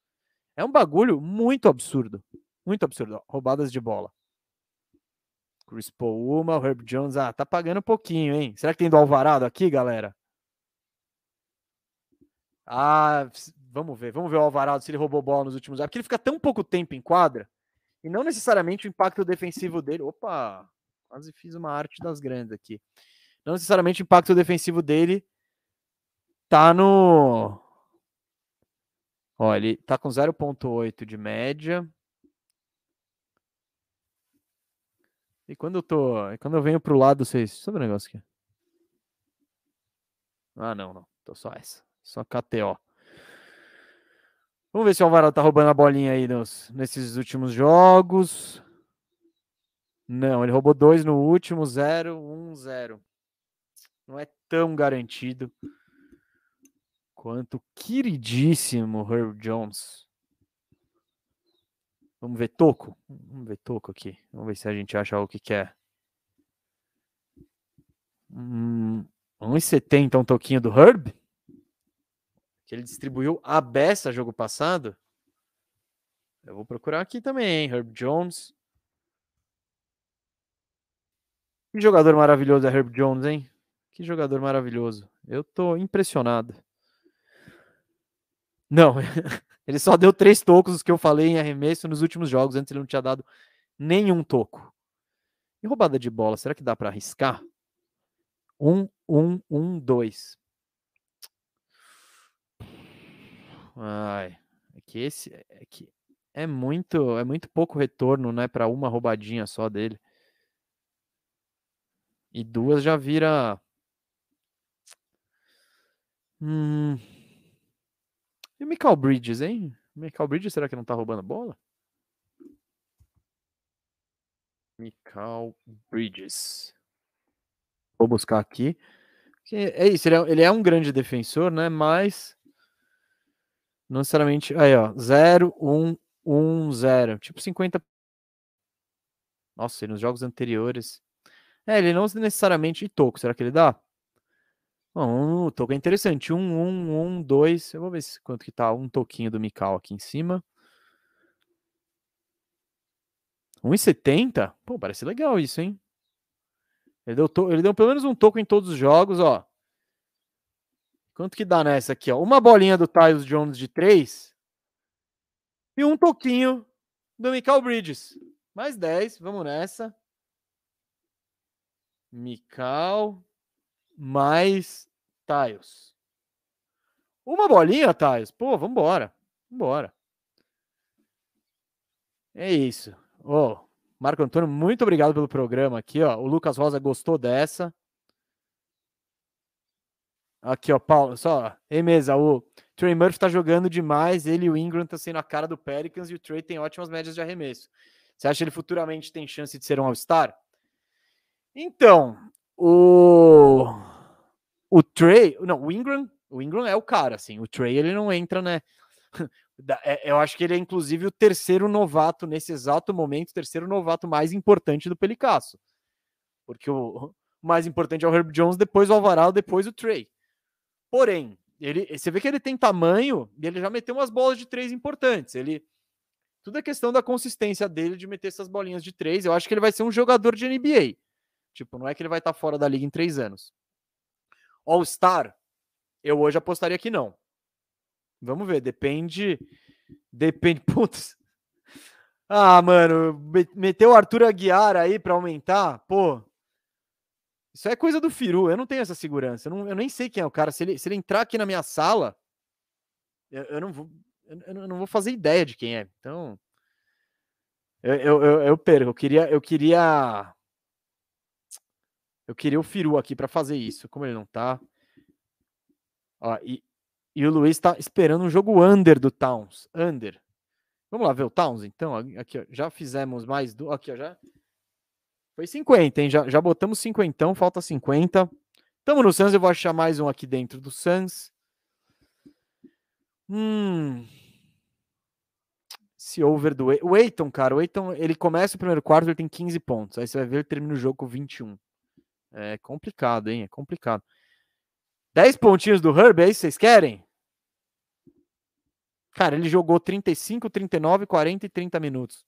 É um bagulho muito absurdo. Muito absurdo. Roubadas de bola. Chris Paul, uma, o Herb Jones. Ah, tá pagando um pouquinho, hein? Será que tem do Alvarado aqui, galera? Ah, vamos ver. Vamos ver o Alvarado se ele roubou bola nos últimos anos. Porque ele fica tão pouco tempo em quadra e não necessariamente o impacto defensivo dele. Opa, quase fiz uma arte das grandes aqui. Não necessariamente o impacto defensivo dele tá no. Ó, ele tá com 0.8 de média. E quando eu tô. Quando eu venho pro lado, vocês. Sobre o negócio aqui. Ah, não, não. Tô só essa. Só KTO. Vamos ver se o Alvarado tá roubando a bolinha aí nos, nesses últimos jogos. Não, ele roubou dois no último, 0, 1, 0. Não é tão garantido quanto o queridíssimo Herb Jones. Vamos ver toco? Vamos ver toco aqui. Vamos ver se a gente acha o que quer. Hum, 1,70 um toquinho do Herb? Que ele distribuiu a beça jogo passado. Eu vou procurar aqui também, hein? Herb Jones. Que jogador maravilhoso é Herb Jones, hein? Que jogador maravilhoso. Eu tô impressionado. Não, ele só deu três tocos, os que eu falei em arremesso nos últimos jogos. Antes ele não tinha dado nenhum toco. E roubada de bola, será que dá para arriscar? Um, um, um, dois. Ai, é que esse é que é muito, é muito pouco retorno, né, para uma roubadinha só dele. E duas já vira. Hum. E o Michael Bridges, hein? O Michael Bridges, será que não tá roubando bola? Michael Bridges. Vou buscar aqui. É isso, ele é, ele é um grande defensor, né? Mas. Não necessariamente. Aí, ó. 0, 1, 1, 0. Tipo 50. Nossa, e nos jogos anteriores. É, ele não necessariamente. E toco, será que ele dá? O toco é interessante. 1, 1, 1, 2. Eu vou ver se, quanto que tá um toquinho do Mikal aqui em cima. 1,70? Pô, parece legal isso, hein? Ele deu, to... ele deu pelo menos um toco em todos os jogos, ó. Quanto que dá nessa aqui, ó? Uma bolinha do Tyus Jones de 3 e um toquinho do Michael Bridges. Mais 10, vamos nessa. Mical mais Tyus. Uma bolinha, Tyus. Pô, vambora. Vambora. É isso. Ô, oh, Marco Antônio, muito obrigado pelo programa aqui, ó. O Lucas Rosa gostou dessa. Aqui, ó, Paulo, só, ei mesa, o Trey Murphy tá jogando demais, ele e o Ingram tá sendo a cara do Pelicans e o Trey tem ótimas médias de arremesso. Você acha que ele futuramente tem chance de ser um All-Star? Então, o o Trey, não, o Ingram, o Ingram é o cara, assim, o Trey ele não entra, né? É, eu acho que ele é inclusive o terceiro novato nesse exato momento, o terceiro novato mais importante do Pelicasso. Porque o, mais importante é o Herb Jones, depois o Alvarado, depois o Trey. Porém, ele, você vê que ele tem tamanho e ele já meteu umas bolas de três importantes. Ele tudo é questão da consistência dele de meter essas bolinhas de três. Eu acho que ele vai ser um jogador de NBA. Tipo, não é que ele vai estar fora da liga em três anos. All-Star, eu hoje apostaria que não. Vamos ver, depende. Depende. Putz. Ah, mano, meteu o Arthur Aguiar aí para aumentar, pô. Isso é coisa do Firu, eu não tenho essa segurança. Eu, não, eu nem sei quem é o cara. Se ele, se ele entrar aqui na minha sala, eu, eu não vou. Eu, não vou fazer ideia de quem é. Então. Eu, eu, eu, eu perco. Eu queria. Eu queria. Eu queria o Firu aqui para fazer isso. Como ele não tá. Ó, e, e o Luiz está esperando um jogo under do Towns. Under. Vamos lá ver o Towns, então. Aqui, ó, já fizemos mais do. Aqui, ó, já. Foi 50, hein? Já, já botamos 50, falta 50. Tamo no Suns, eu vou achar mais um aqui dentro do Suns. Hum. Over do o Eiton, cara, o Eiton, ele começa o primeiro quarto, ele tem 15 pontos. Aí você vai ver, ele termina o jogo com 21. É complicado, hein? É complicado. 10 pontinhos do Herb, é isso que vocês querem? Cara, ele jogou 35, 39, 40 e 30 minutos.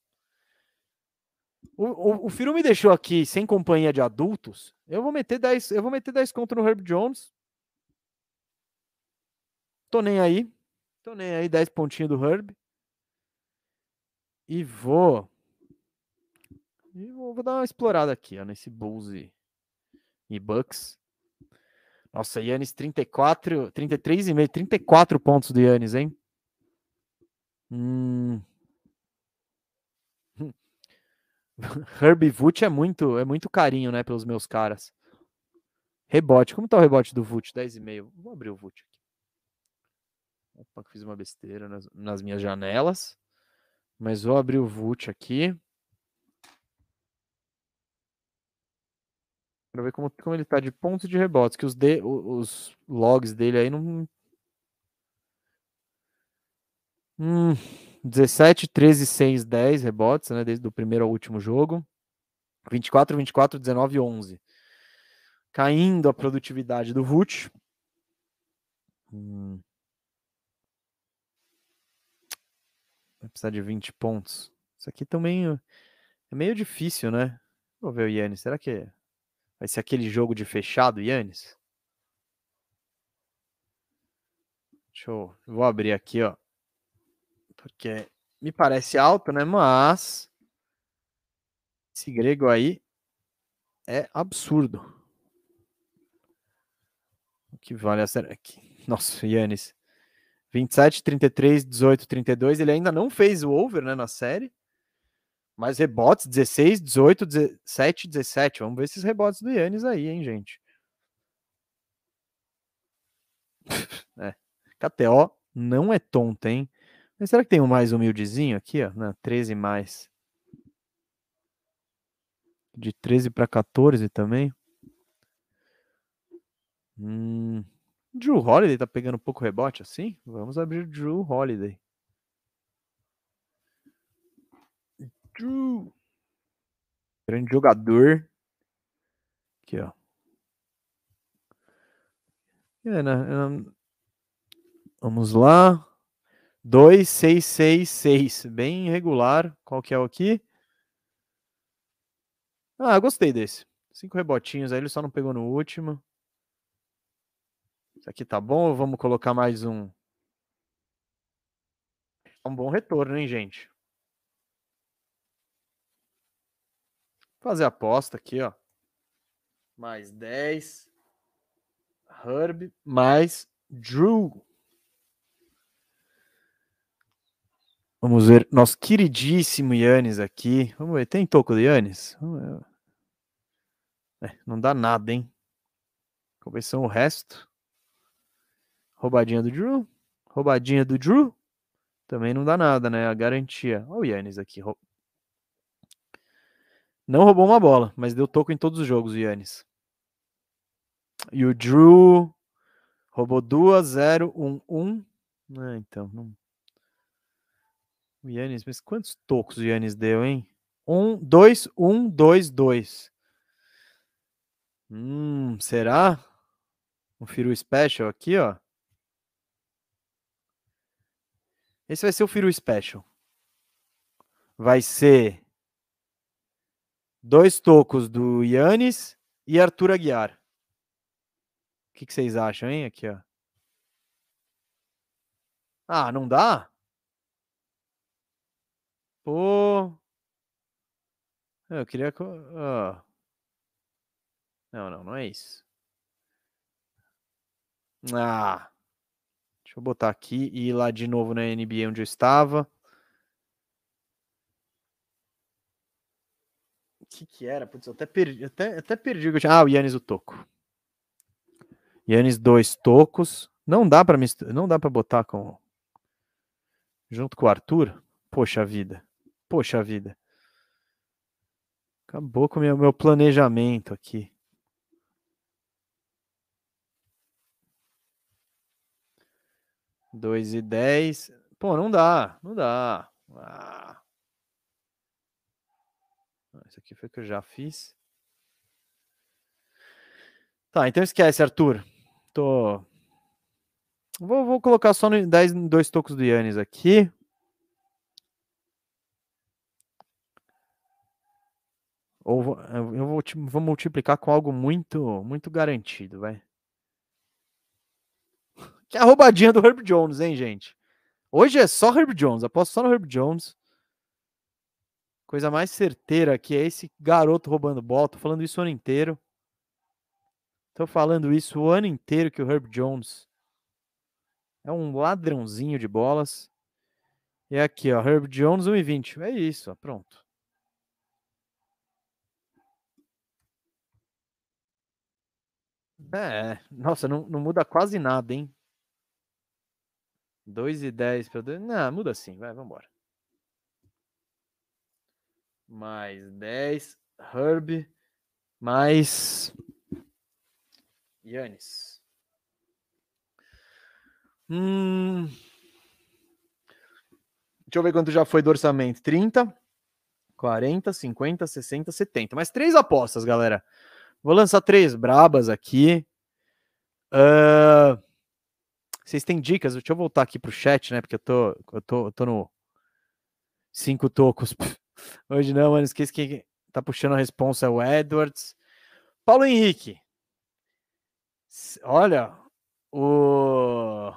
O, o, o Firu me deixou aqui sem companhia de adultos. Eu vou meter 10, eu vou meter 10 conto no Herb Jones. Tô nem aí. Tô nem aí, 10 pontinhos do Herb. E vou. E vou, vou dar uma explorada aqui, ó, nesse Bulls e, Bucks. Nossa, Yannis 34, 33 e meio, 34 pontos do Yannis, hein? Hum. Herbie Vult é muito, é muito carinho, né, pelos meus caras. Rebote. Como tá o rebote do Vult? 10,5. Vou abrir o Vult aqui. Opa, fiz uma besteira nas, nas minhas janelas. Mas vou abrir o Vult aqui. Pra ver como, como ele tá de pontos de rebotes. Que os, de, os logs dele aí não. Hum, 17, 13, 6, 10 rebotes, né? Desde o primeiro ao último jogo. 24, 24, 19 11. Caindo a produtividade do Vult. Hum. Vai precisar de 20 pontos. Isso aqui também é meio difícil, né? Vou ver o Yannis. Será que vai ser aquele jogo de fechado, Yannis? Deixa eu. Vou abrir aqui, ó. Porque me parece alto, né? Mas. Esse grego aí é absurdo. O que vale a ser aqui? Nossa, Yannis. 27, 33, 18, 32. Ele ainda não fez o over né, na série. Mas rebotes 16, 18, 17, 17. Vamos ver esses rebotes do Yannis aí, hein, gente. é. KTO não é tonto, hein? Mas será que tem um mais humildezinho aqui, ó? Não, 13 mais. De 13 para 14 também. Hum. Drew Holiday tá pegando pouco rebote assim? Vamos abrir Drew Holiday. Drew. Grande jogador. Aqui, ó. Né? Vamos lá. 2, 6, 6, 6. Bem regular. Qual que é o aqui? Ah, gostei desse. Cinco rebotinhos aí, ele só não pegou no último. Isso aqui tá bom ou vamos colocar mais um? É um bom retorno, hein, gente? Fazer aposta aqui, ó. Mais 10. Herb, mais Drew. Vamos ver nosso queridíssimo Yannis aqui. Vamos ver, tem toco de Yannis? É, não dá nada, hein? Conversão o resto. Roubadinha do Drew. Roubadinha do Drew. Também não dá nada, né? A garantia. Olha o Yannis aqui. Não roubou uma bola, mas deu toco em todos os jogos, Yannis. E o Drew roubou 2, 0, 1, 1. Ah, então, não. O Yannis, mas quantos tocos o Yannis deu, hein? 1, 2, 1, 2, 2. Hum, será? Um Firu Special aqui, ó. Esse vai ser o Firu Special. Vai ser dois tocos do Yannis e Arthur Aguiar. O que, que vocês acham, hein? Aqui, ó. Ah, não dá? Pô. Eu queria. Oh. Não, não, não é isso. Ah. Deixa eu botar aqui e ir lá de novo na NBA onde eu estava. Que que era? Putz, eu até perdi, até, até perdi. Ah, o Yannis o toco. Yannis dois tocos. Não dá para não dá para botar com junto com o Arthur. Poxa vida. Poxa vida. Acabou com o meu, meu planejamento aqui. 2 e 10. Pô, não dá, não dá. Ah. Isso aqui foi o que eu já fiz. Tá, então esquece, Arthur. Tô. Vou, vou colocar só no 10, dois tocos do Yannis aqui. Ou eu vou, vou multiplicar com algo muito, muito garantido, vai. Que a roubadinha do Herb Jones, hein, gente? Hoje é só Herb Jones, aposto só no Herb Jones. Coisa mais certeira que é esse garoto roubando bola. Tô falando isso o ano inteiro. Tô falando isso o ano inteiro que o Herb Jones é um ladrãozinho de bolas. E aqui, ó, Herb Jones 1,20. É isso, ó, pronto. É, nossa, não, não muda quase nada, hein? 2 e 10 para 2. Não, muda sim, vai, vambora. Mais 10, Herb, mais Yannis. Hum. Deixa eu ver quanto já foi do orçamento. 30, 40, 50, 60, 70. Mais três apostas, galera. Vou lançar três brabas aqui. Uh, vocês têm dicas? Deixa eu voltar aqui pro chat, né? Porque eu tô, eu tô, eu tô no cinco tocos. Hoje não, mano. Esqueci que tá puxando a responsa é o Edwards. Paulo Henrique. Olha, o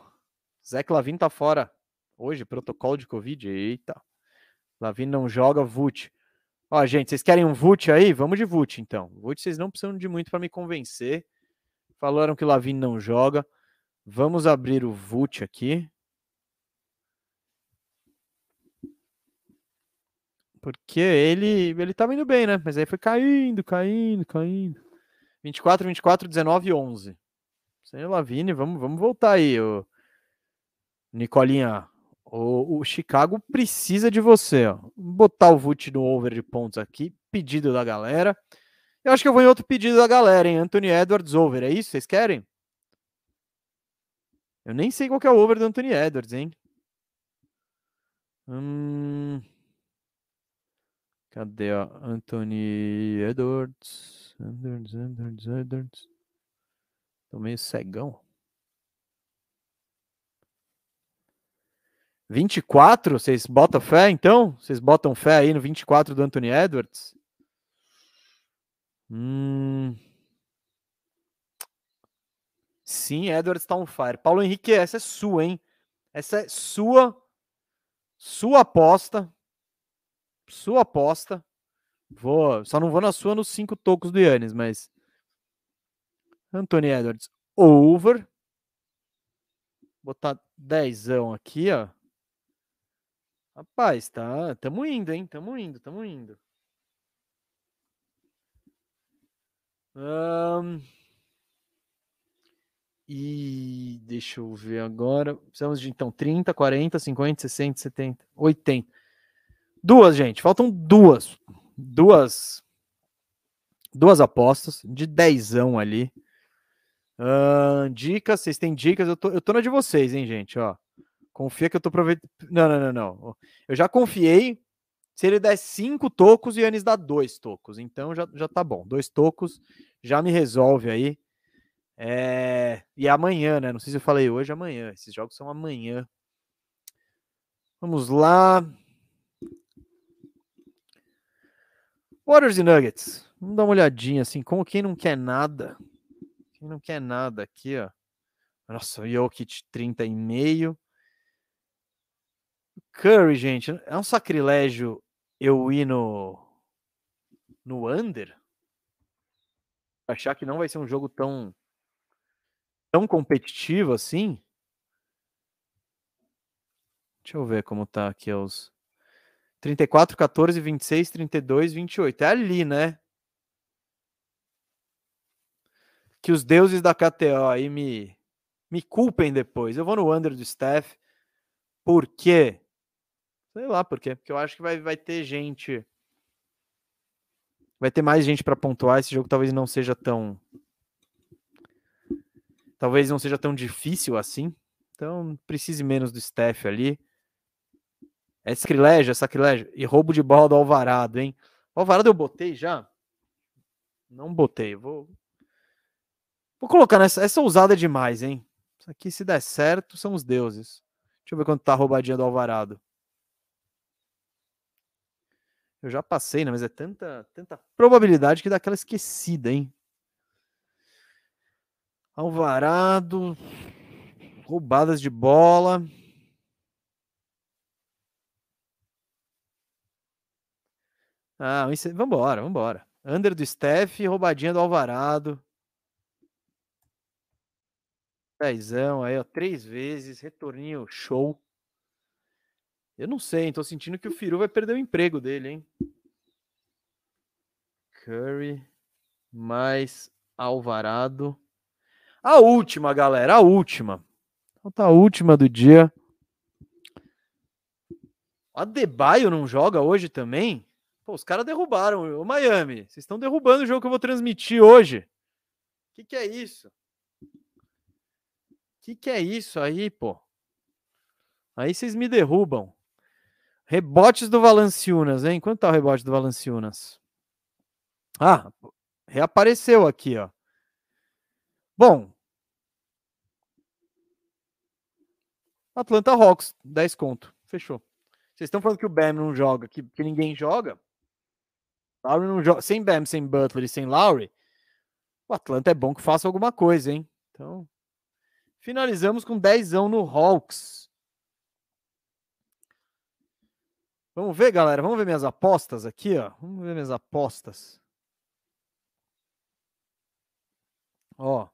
Zé Clavin tá fora hoje, protocolo de Covid. Eita. Lavin não joga, Vult. Ó, gente, vocês querem um Vult aí? Vamos de Vult, então. Vult vocês não precisam de muito para me convencer. Falaram que o Lavin não joga. Vamos abrir o Vult aqui. Porque ele ele tava indo bem, né? Mas aí foi caindo, caindo, caindo. 24, 24, 19 11. Sem Lavine, vamos, vamos voltar aí, o Nicolinha. O, o, Chicago precisa de você. Ó. Botar o Vult no over de pontos aqui. Pedido da galera. Eu acho que eu vou em outro pedido da galera, hein? Anthony Edwards over. É isso? Vocês querem? Eu nem sei qual é o over do Anthony Edwards, hein? Hum... Cadê, ó? Anthony Edwards. Edwards, Edwards, Edwards. Tô meio cegão. 24? Vocês botam fé, então? Vocês botam fé aí no 24 do Anthony Edwards? Hum... Sim, Edwards tá on fire. Paulo Henrique, essa é sua, hein? Essa é sua sua aposta. Sua aposta. Vou, só não vou na sua nos cinco tocos do Yannis, mas Anthony Edwards over. Botar dezão aqui, ó. Rapaz, tá, tamo indo, hein? Tamo indo, tamo indo. Um, e deixa eu ver agora. Precisamos de então 30, 40, 50, 60, 70, 80. Duas, gente. Faltam duas. Duas. Duas apostas de dezão ali. Uh, dicas, vocês têm dicas? Eu tô, eu tô na de vocês, hein, gente? Ó, confia que eu tô aproveitando. Não, não, não, não. Eu já confiei. Se ele der cinco tocos, o Yannis dá dois tocos. Então já, já tá bom. Dois tocos já me resolve aí. É... E é amanhã, né? Não sei se eu falei hoje, amanhã. Esses jogos são amanhã. Vamos lá. Warriors e Nuggets. Vamos dar uma olhadinha assim, como quem não quer nada. Quem não quer nada aqui, ó. Nossa, o Jokic 30 e meio. Curry, gente, é um sacrilégio eu ir no no under. Achar que não vai ser um jogo tão tão competitivo assim. Deixa eu ver como tá aqui os 34, 14, 26, 32, 28. É ali, né? Que os deuses da KTO aí me, me culpem depois. Eu vou no under do Steph. Por quê? Sei lá por quê. Porque eu acho que vai, vai ter gente. Vai ter mais gente para pontuar. Esse jogo talvez não seja tão talvez não seja tão difícil assim. Então, precise menos do Steph ali. É sacrilégio, é sacrilégio. E roubo de bola do Alvarado, hein? O Alvarado eu botei já? Não botei. Vou, vou colocar nessa. Essa ousada é demais, hein? Isso aqui, se der certo, são os deuses. Deixa eu ver quanto tá a roubadinha do Alvarado. Eu já passei, né? Mas é tanta, tanta probabilidade que dá aquela esquecida, hein? Alvarado, roubadas de bola. Ah, isso... vambora, vambora. Under do Steph, roubadinha do Alvarado. Dezão aí, ó, três vezes, retorninho show. Eu não sei, hein? Tô sentindo que o Firu vai perder o emprego dele, hein? Curry mais Alvarado. A última, galera, a última. Falta a última do dia. A Debaio não joga hoje também? Pô, os caras derrubaram o Miami. Vocês estão derrubando o jogo que eu vou transmitir hoje. O que, que é isso? O que, que é isso aí, pô? Aí vocês me derrubam. Rebotes do Valanciunas, hein? Quanto tá o rebote do Valanciunas? Ah, reapareceu aqui, ó. Bom. Atlanta Hawks, 10 conto. Fechou. Vocês estão falando que o Bam não joga, que, que ninguém joga? Lowry não joga. Sem Bam, sem Butler e sem Lowry, o Atlanta é bom que faça alguma coisa, hein? Então, finalizamos com 10 no Hawks. Vamos ver, galera. Vamos ver minhas apostas aqui, ó. Vamos ver minhas apostas. Ó.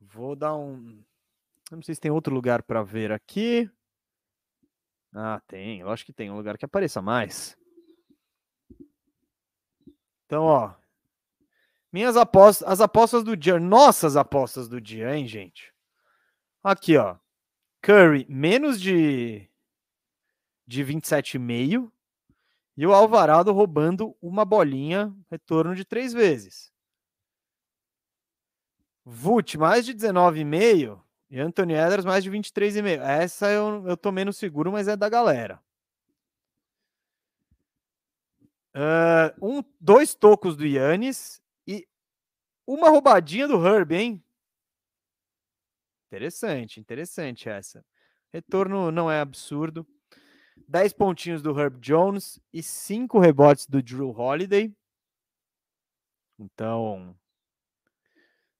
Vou dar um. Não sei se tem outro lugar para ver aqui. Ah, tem. Eu acho que tem um lugar que apareça mais. Então, ó. Minhas apostas, as apostas do dia, nossas apostas do dia, hein, gente? Aqui, ó. Curry menos de de 27,5 e o Alvarado roubando uma bolinha, retorno de três vezes. Vult mais de 19,5 e Anthony Edwards mais de 23,5. Essa eu, eu tô menos seguro, mas é da galera. Uh, um, dois tocos do Yannis e uma roubadinha do Herb, hein? Interessante, interessante essa. Retorno não é absurdo. 10 pontinhos do Herb Jones e 5 rebotes do Drew Holiday. Então,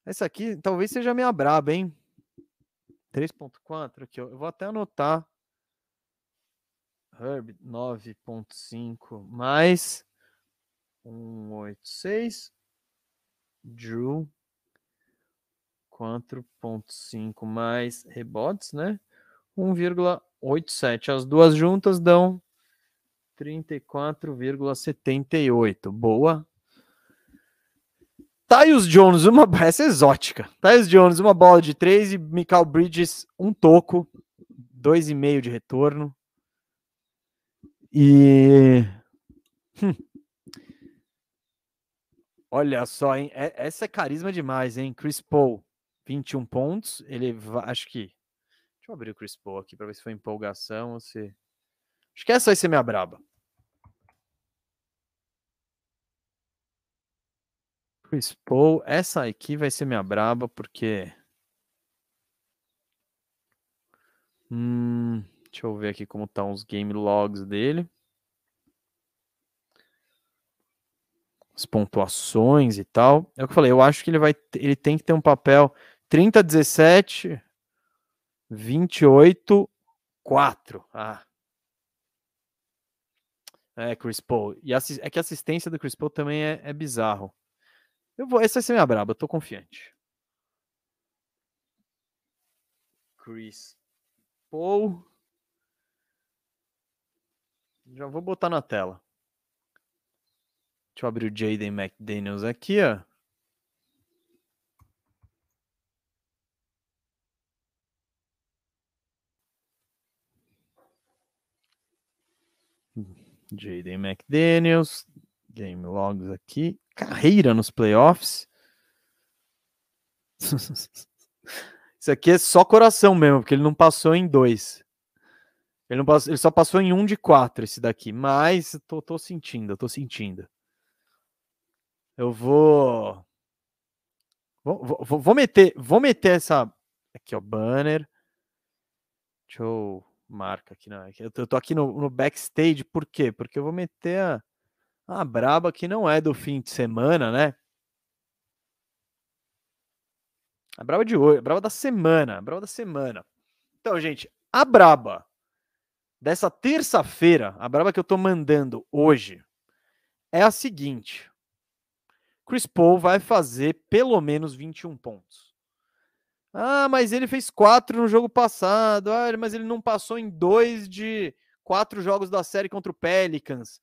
essa aqui talvez seja minha braba, hein? 3.4 aqui, eu vou até anotar. Herb 9.5 mais 186 Drew 4.5 mais rebotes, né? 1,87. As duas juntas dão 34,78. Boa. Tyus Jones, uma essa é exótica. Tyus Jones, uma bola de 3 e Michael Bridges, um toco, 2,5 de retorno. E hum. Olha só, hein? Essa é carisma demais, hein? Chris Paul, 21 pontos. Ele vai, acho que. Deixa eu abrir o Chris Paul aqui para ver se foi empolgação ou se. Acho que essa vai ser minha braba. Chris Paul, essa aqui vai ser minha braba, porque. Hum, deixa eu ver aqui como estão tá os game logs dele. As pontuações e tal. É o que eu falei, eu acho que ele vai ele tem que ter um papel 30 17 28 4. Ah. É, Chris Paul. E é que a assistência do Chris Paul também é, é bizarro. Eu vou, essa vai ser minha braba, eu tô confiante. Chris Paul. Já vou botar na tela. Deixa eu abrir o Jaden McDaniels aqui, ó. Jaden McDaniels, game logs aqui carreira nos playoffs. Isso aqui é só coração mesmo, porque ele não passou em dois. Ele, não passou, ele só passou em um de quatro, esse daqui. Mas tô, tô sentindo, tô sentindo. Eu vou... Vou, vou, vou meter, vou meter essa aqui, ó, banner. Deixa eu marcar aqui, não. Eu tô, eu tô aqui no, no backstage, por quê? Porque eu vou meter a a braba que não é do fim de semana, né? A braba de hoje, a braba da semana, a braba da semana. Então, gente, a braba dessa terça-feira, a braba que eu tô mandando hoje, é a seguinte. Chris Paul vai fazer pelo menos 21 pontos. Ah, mas ele fez quatro no jogo passado. Ah, mas ele não passou em dois de quatro jogos da série contra o Pelicans.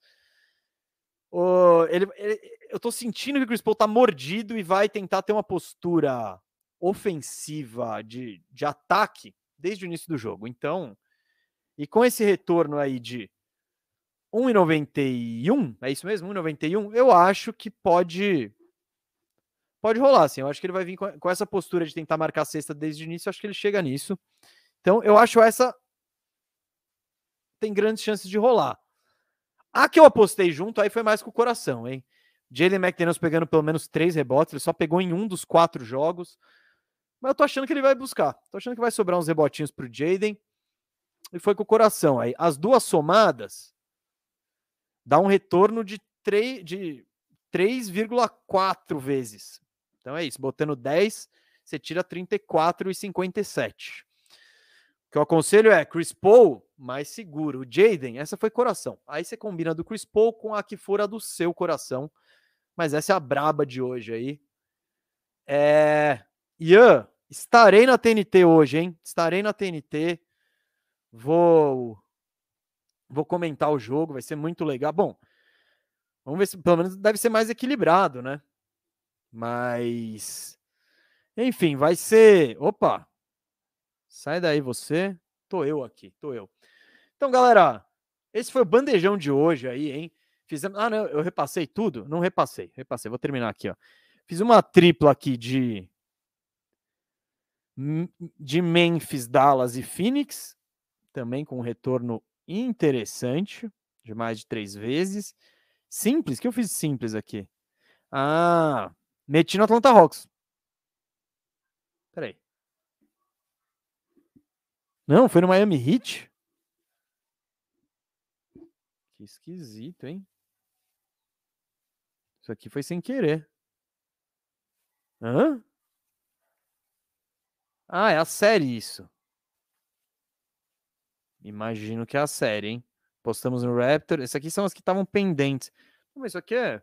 Oh, ele, ele, eu tô sentindo que o Chris Paul tá mordido e vai tentar ter uma postura ofensiva de, de ataque desde o início do jogo. Então, e com esse retorno aí de 1,91, é isso mesmo? 1,91, eu acho que pode pode rolar, assim. Eu acho que ele vai vir com, essa postura de tentar marcar a cesta desde o início, eu acho que ele chega nisso. Então, eu acho essa tem grandes chances de rolar. A que eu apostei junto, aí foi mais com o coração, hein? Jalen McDaniels pegando pelo menos três rebotes, ele só pegou em um dos quatro jogos. Mas eu tô achando que ele vai buscar. Tô achando que vai sobrar uns rebotinhos pro Jaden. E foi com o coração. Aí, as duas somadas dá um retorno de 3,4 de 3,4 vezes. Então é isso, botando 10, você tira 34,57. O que eu aconselho é Chris Paul mais seguro. O Jaden, essa foi coração. Aí você combina do Chris Paul com a que for a do seu coração. Mas essa é a braba de hoje aí. É... Ian, estarei na TNT hoje, hein? Estarei na TNT. Vou vou comentar o jogo, vai ser muito legal. Bom, vamos ver se pelo menos deve ser mais equilibrado, né? Mas enfim, vai ser. Opa! Sai daí você. Tô eu aqui, tô eu. Então, galera, esse foi o bandejão de hoje aí, hein? Fizemos. Ah, não, eu repassei tudo? Não repassei, repassei. Vou terminar aqui, ó. Fiz uma tripla aqui de de Memphis, Dallas e Phoenix, também com retorno interessante, de mais de três vezes. Simples, que eu fiz simples aqui? Ah, meti no Atlanta Hawks. Peraí. Não, foi no Miami Heat? Que esquisito, hein? Isso aqui foi sem querer. Hã? Ah, é a série isso. Imagino que é a série, hein? Postamos no Raptor. Essas aqui são as que estavam pendentes. Mas isso aqui é.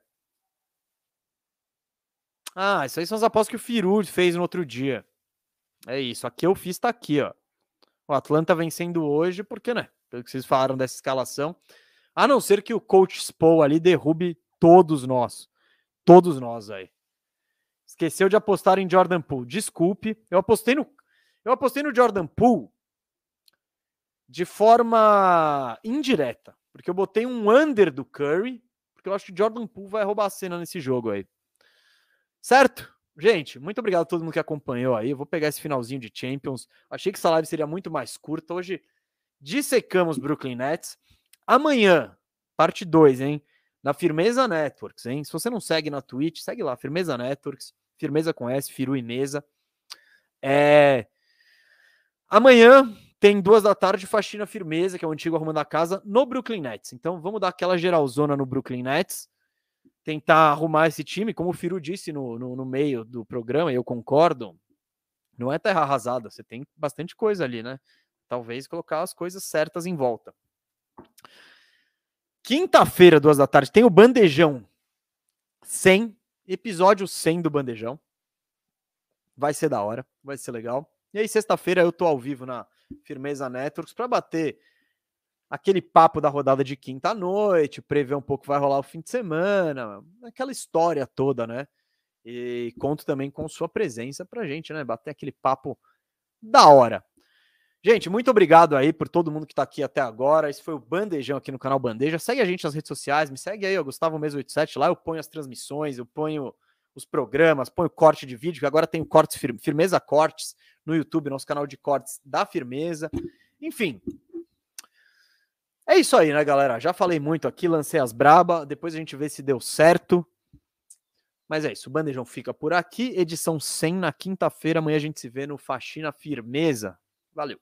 Ah, isso aí são as apostas que o Firu fez no outro dia. É isso. Aqui eu fiz, tá aqui, ó. O Atlanta vencendo hoje, porque, né? Pelo que vocês falaram dessa escalação. A não ser que o coach Spo ali derrube todos nós. Todos nós aí. Esqueceu de apostar em Jordan Poole. Desculpe. Eu apostei no. Eu apostei no Jordan Poole de forma indireta. Porque eu botei um under do Curry. Porque eu acho que Jordan Poole vai roubar a cena nesse jogo aí. Certo? Gente, muito obrigado a todo mundo que acompanhou aí. Eu vou pegar esse finalzinho de Champions. Achei que essa live seria muito mais curta. Hoje dissecamos Brooklyn Nets. Amanhã, parte 2, hein? Na Firmeza Networks, hein? Se você não segue na Twitch, segue lá, Firmeza Networks, Firmeza com S, Firu e Mesa. É... Amanhã tem duas da tarde, Faxina Firmeza, que é o antigo arrumando a casa, no Brooklyn Nets. Então vamos dar aquela geralzona no Brooklyn Nets, tentar arrumar esse time, como o Firu disse no, no, no meio do programa, e eu concordo, não é terra arrasada, você tem bastante coisa ali, né? Talvez colocar as coisas certas em volta. Quinta-feira, duas da tarde, tem o Bandejão 100, episódio 100 do Bandejão. Vai ser da hora, vai ser legal. E aí, sexta-feira, eu tô ao vivo na Firmeza Networks para bater aquele papo da rodada de quinta noite, prever um pouco vai rolar o fim de semana, aquela história toda, né? E conto também com sua presença pra gente, né? Bater aquele papo da hora. Gente, muito obrigado aí por todo mundo que está aqui até agora. Esse foi o Bandejão aqui no canal Bandeja. Segue a gente nas redes sociais, me segue aí, ó, Gustavo Mesmo 87. Lá eu ponho as transmissões, eu ponho os programas, ponho corte de vídeo, que agora tem o cortes Firmeza Cortes no YouTube, nosso canal de cortes da Firmeza. Enfim. É isso aí, né, galera? Já falei muito aqui, lancei as braba, depois a gente vê se deu certo. Mas é isso, o Bandejão fica por aqui. Edição 100 na quinta-feira. Amanhã a gente se vê no Faxina Firmeza. Valeu.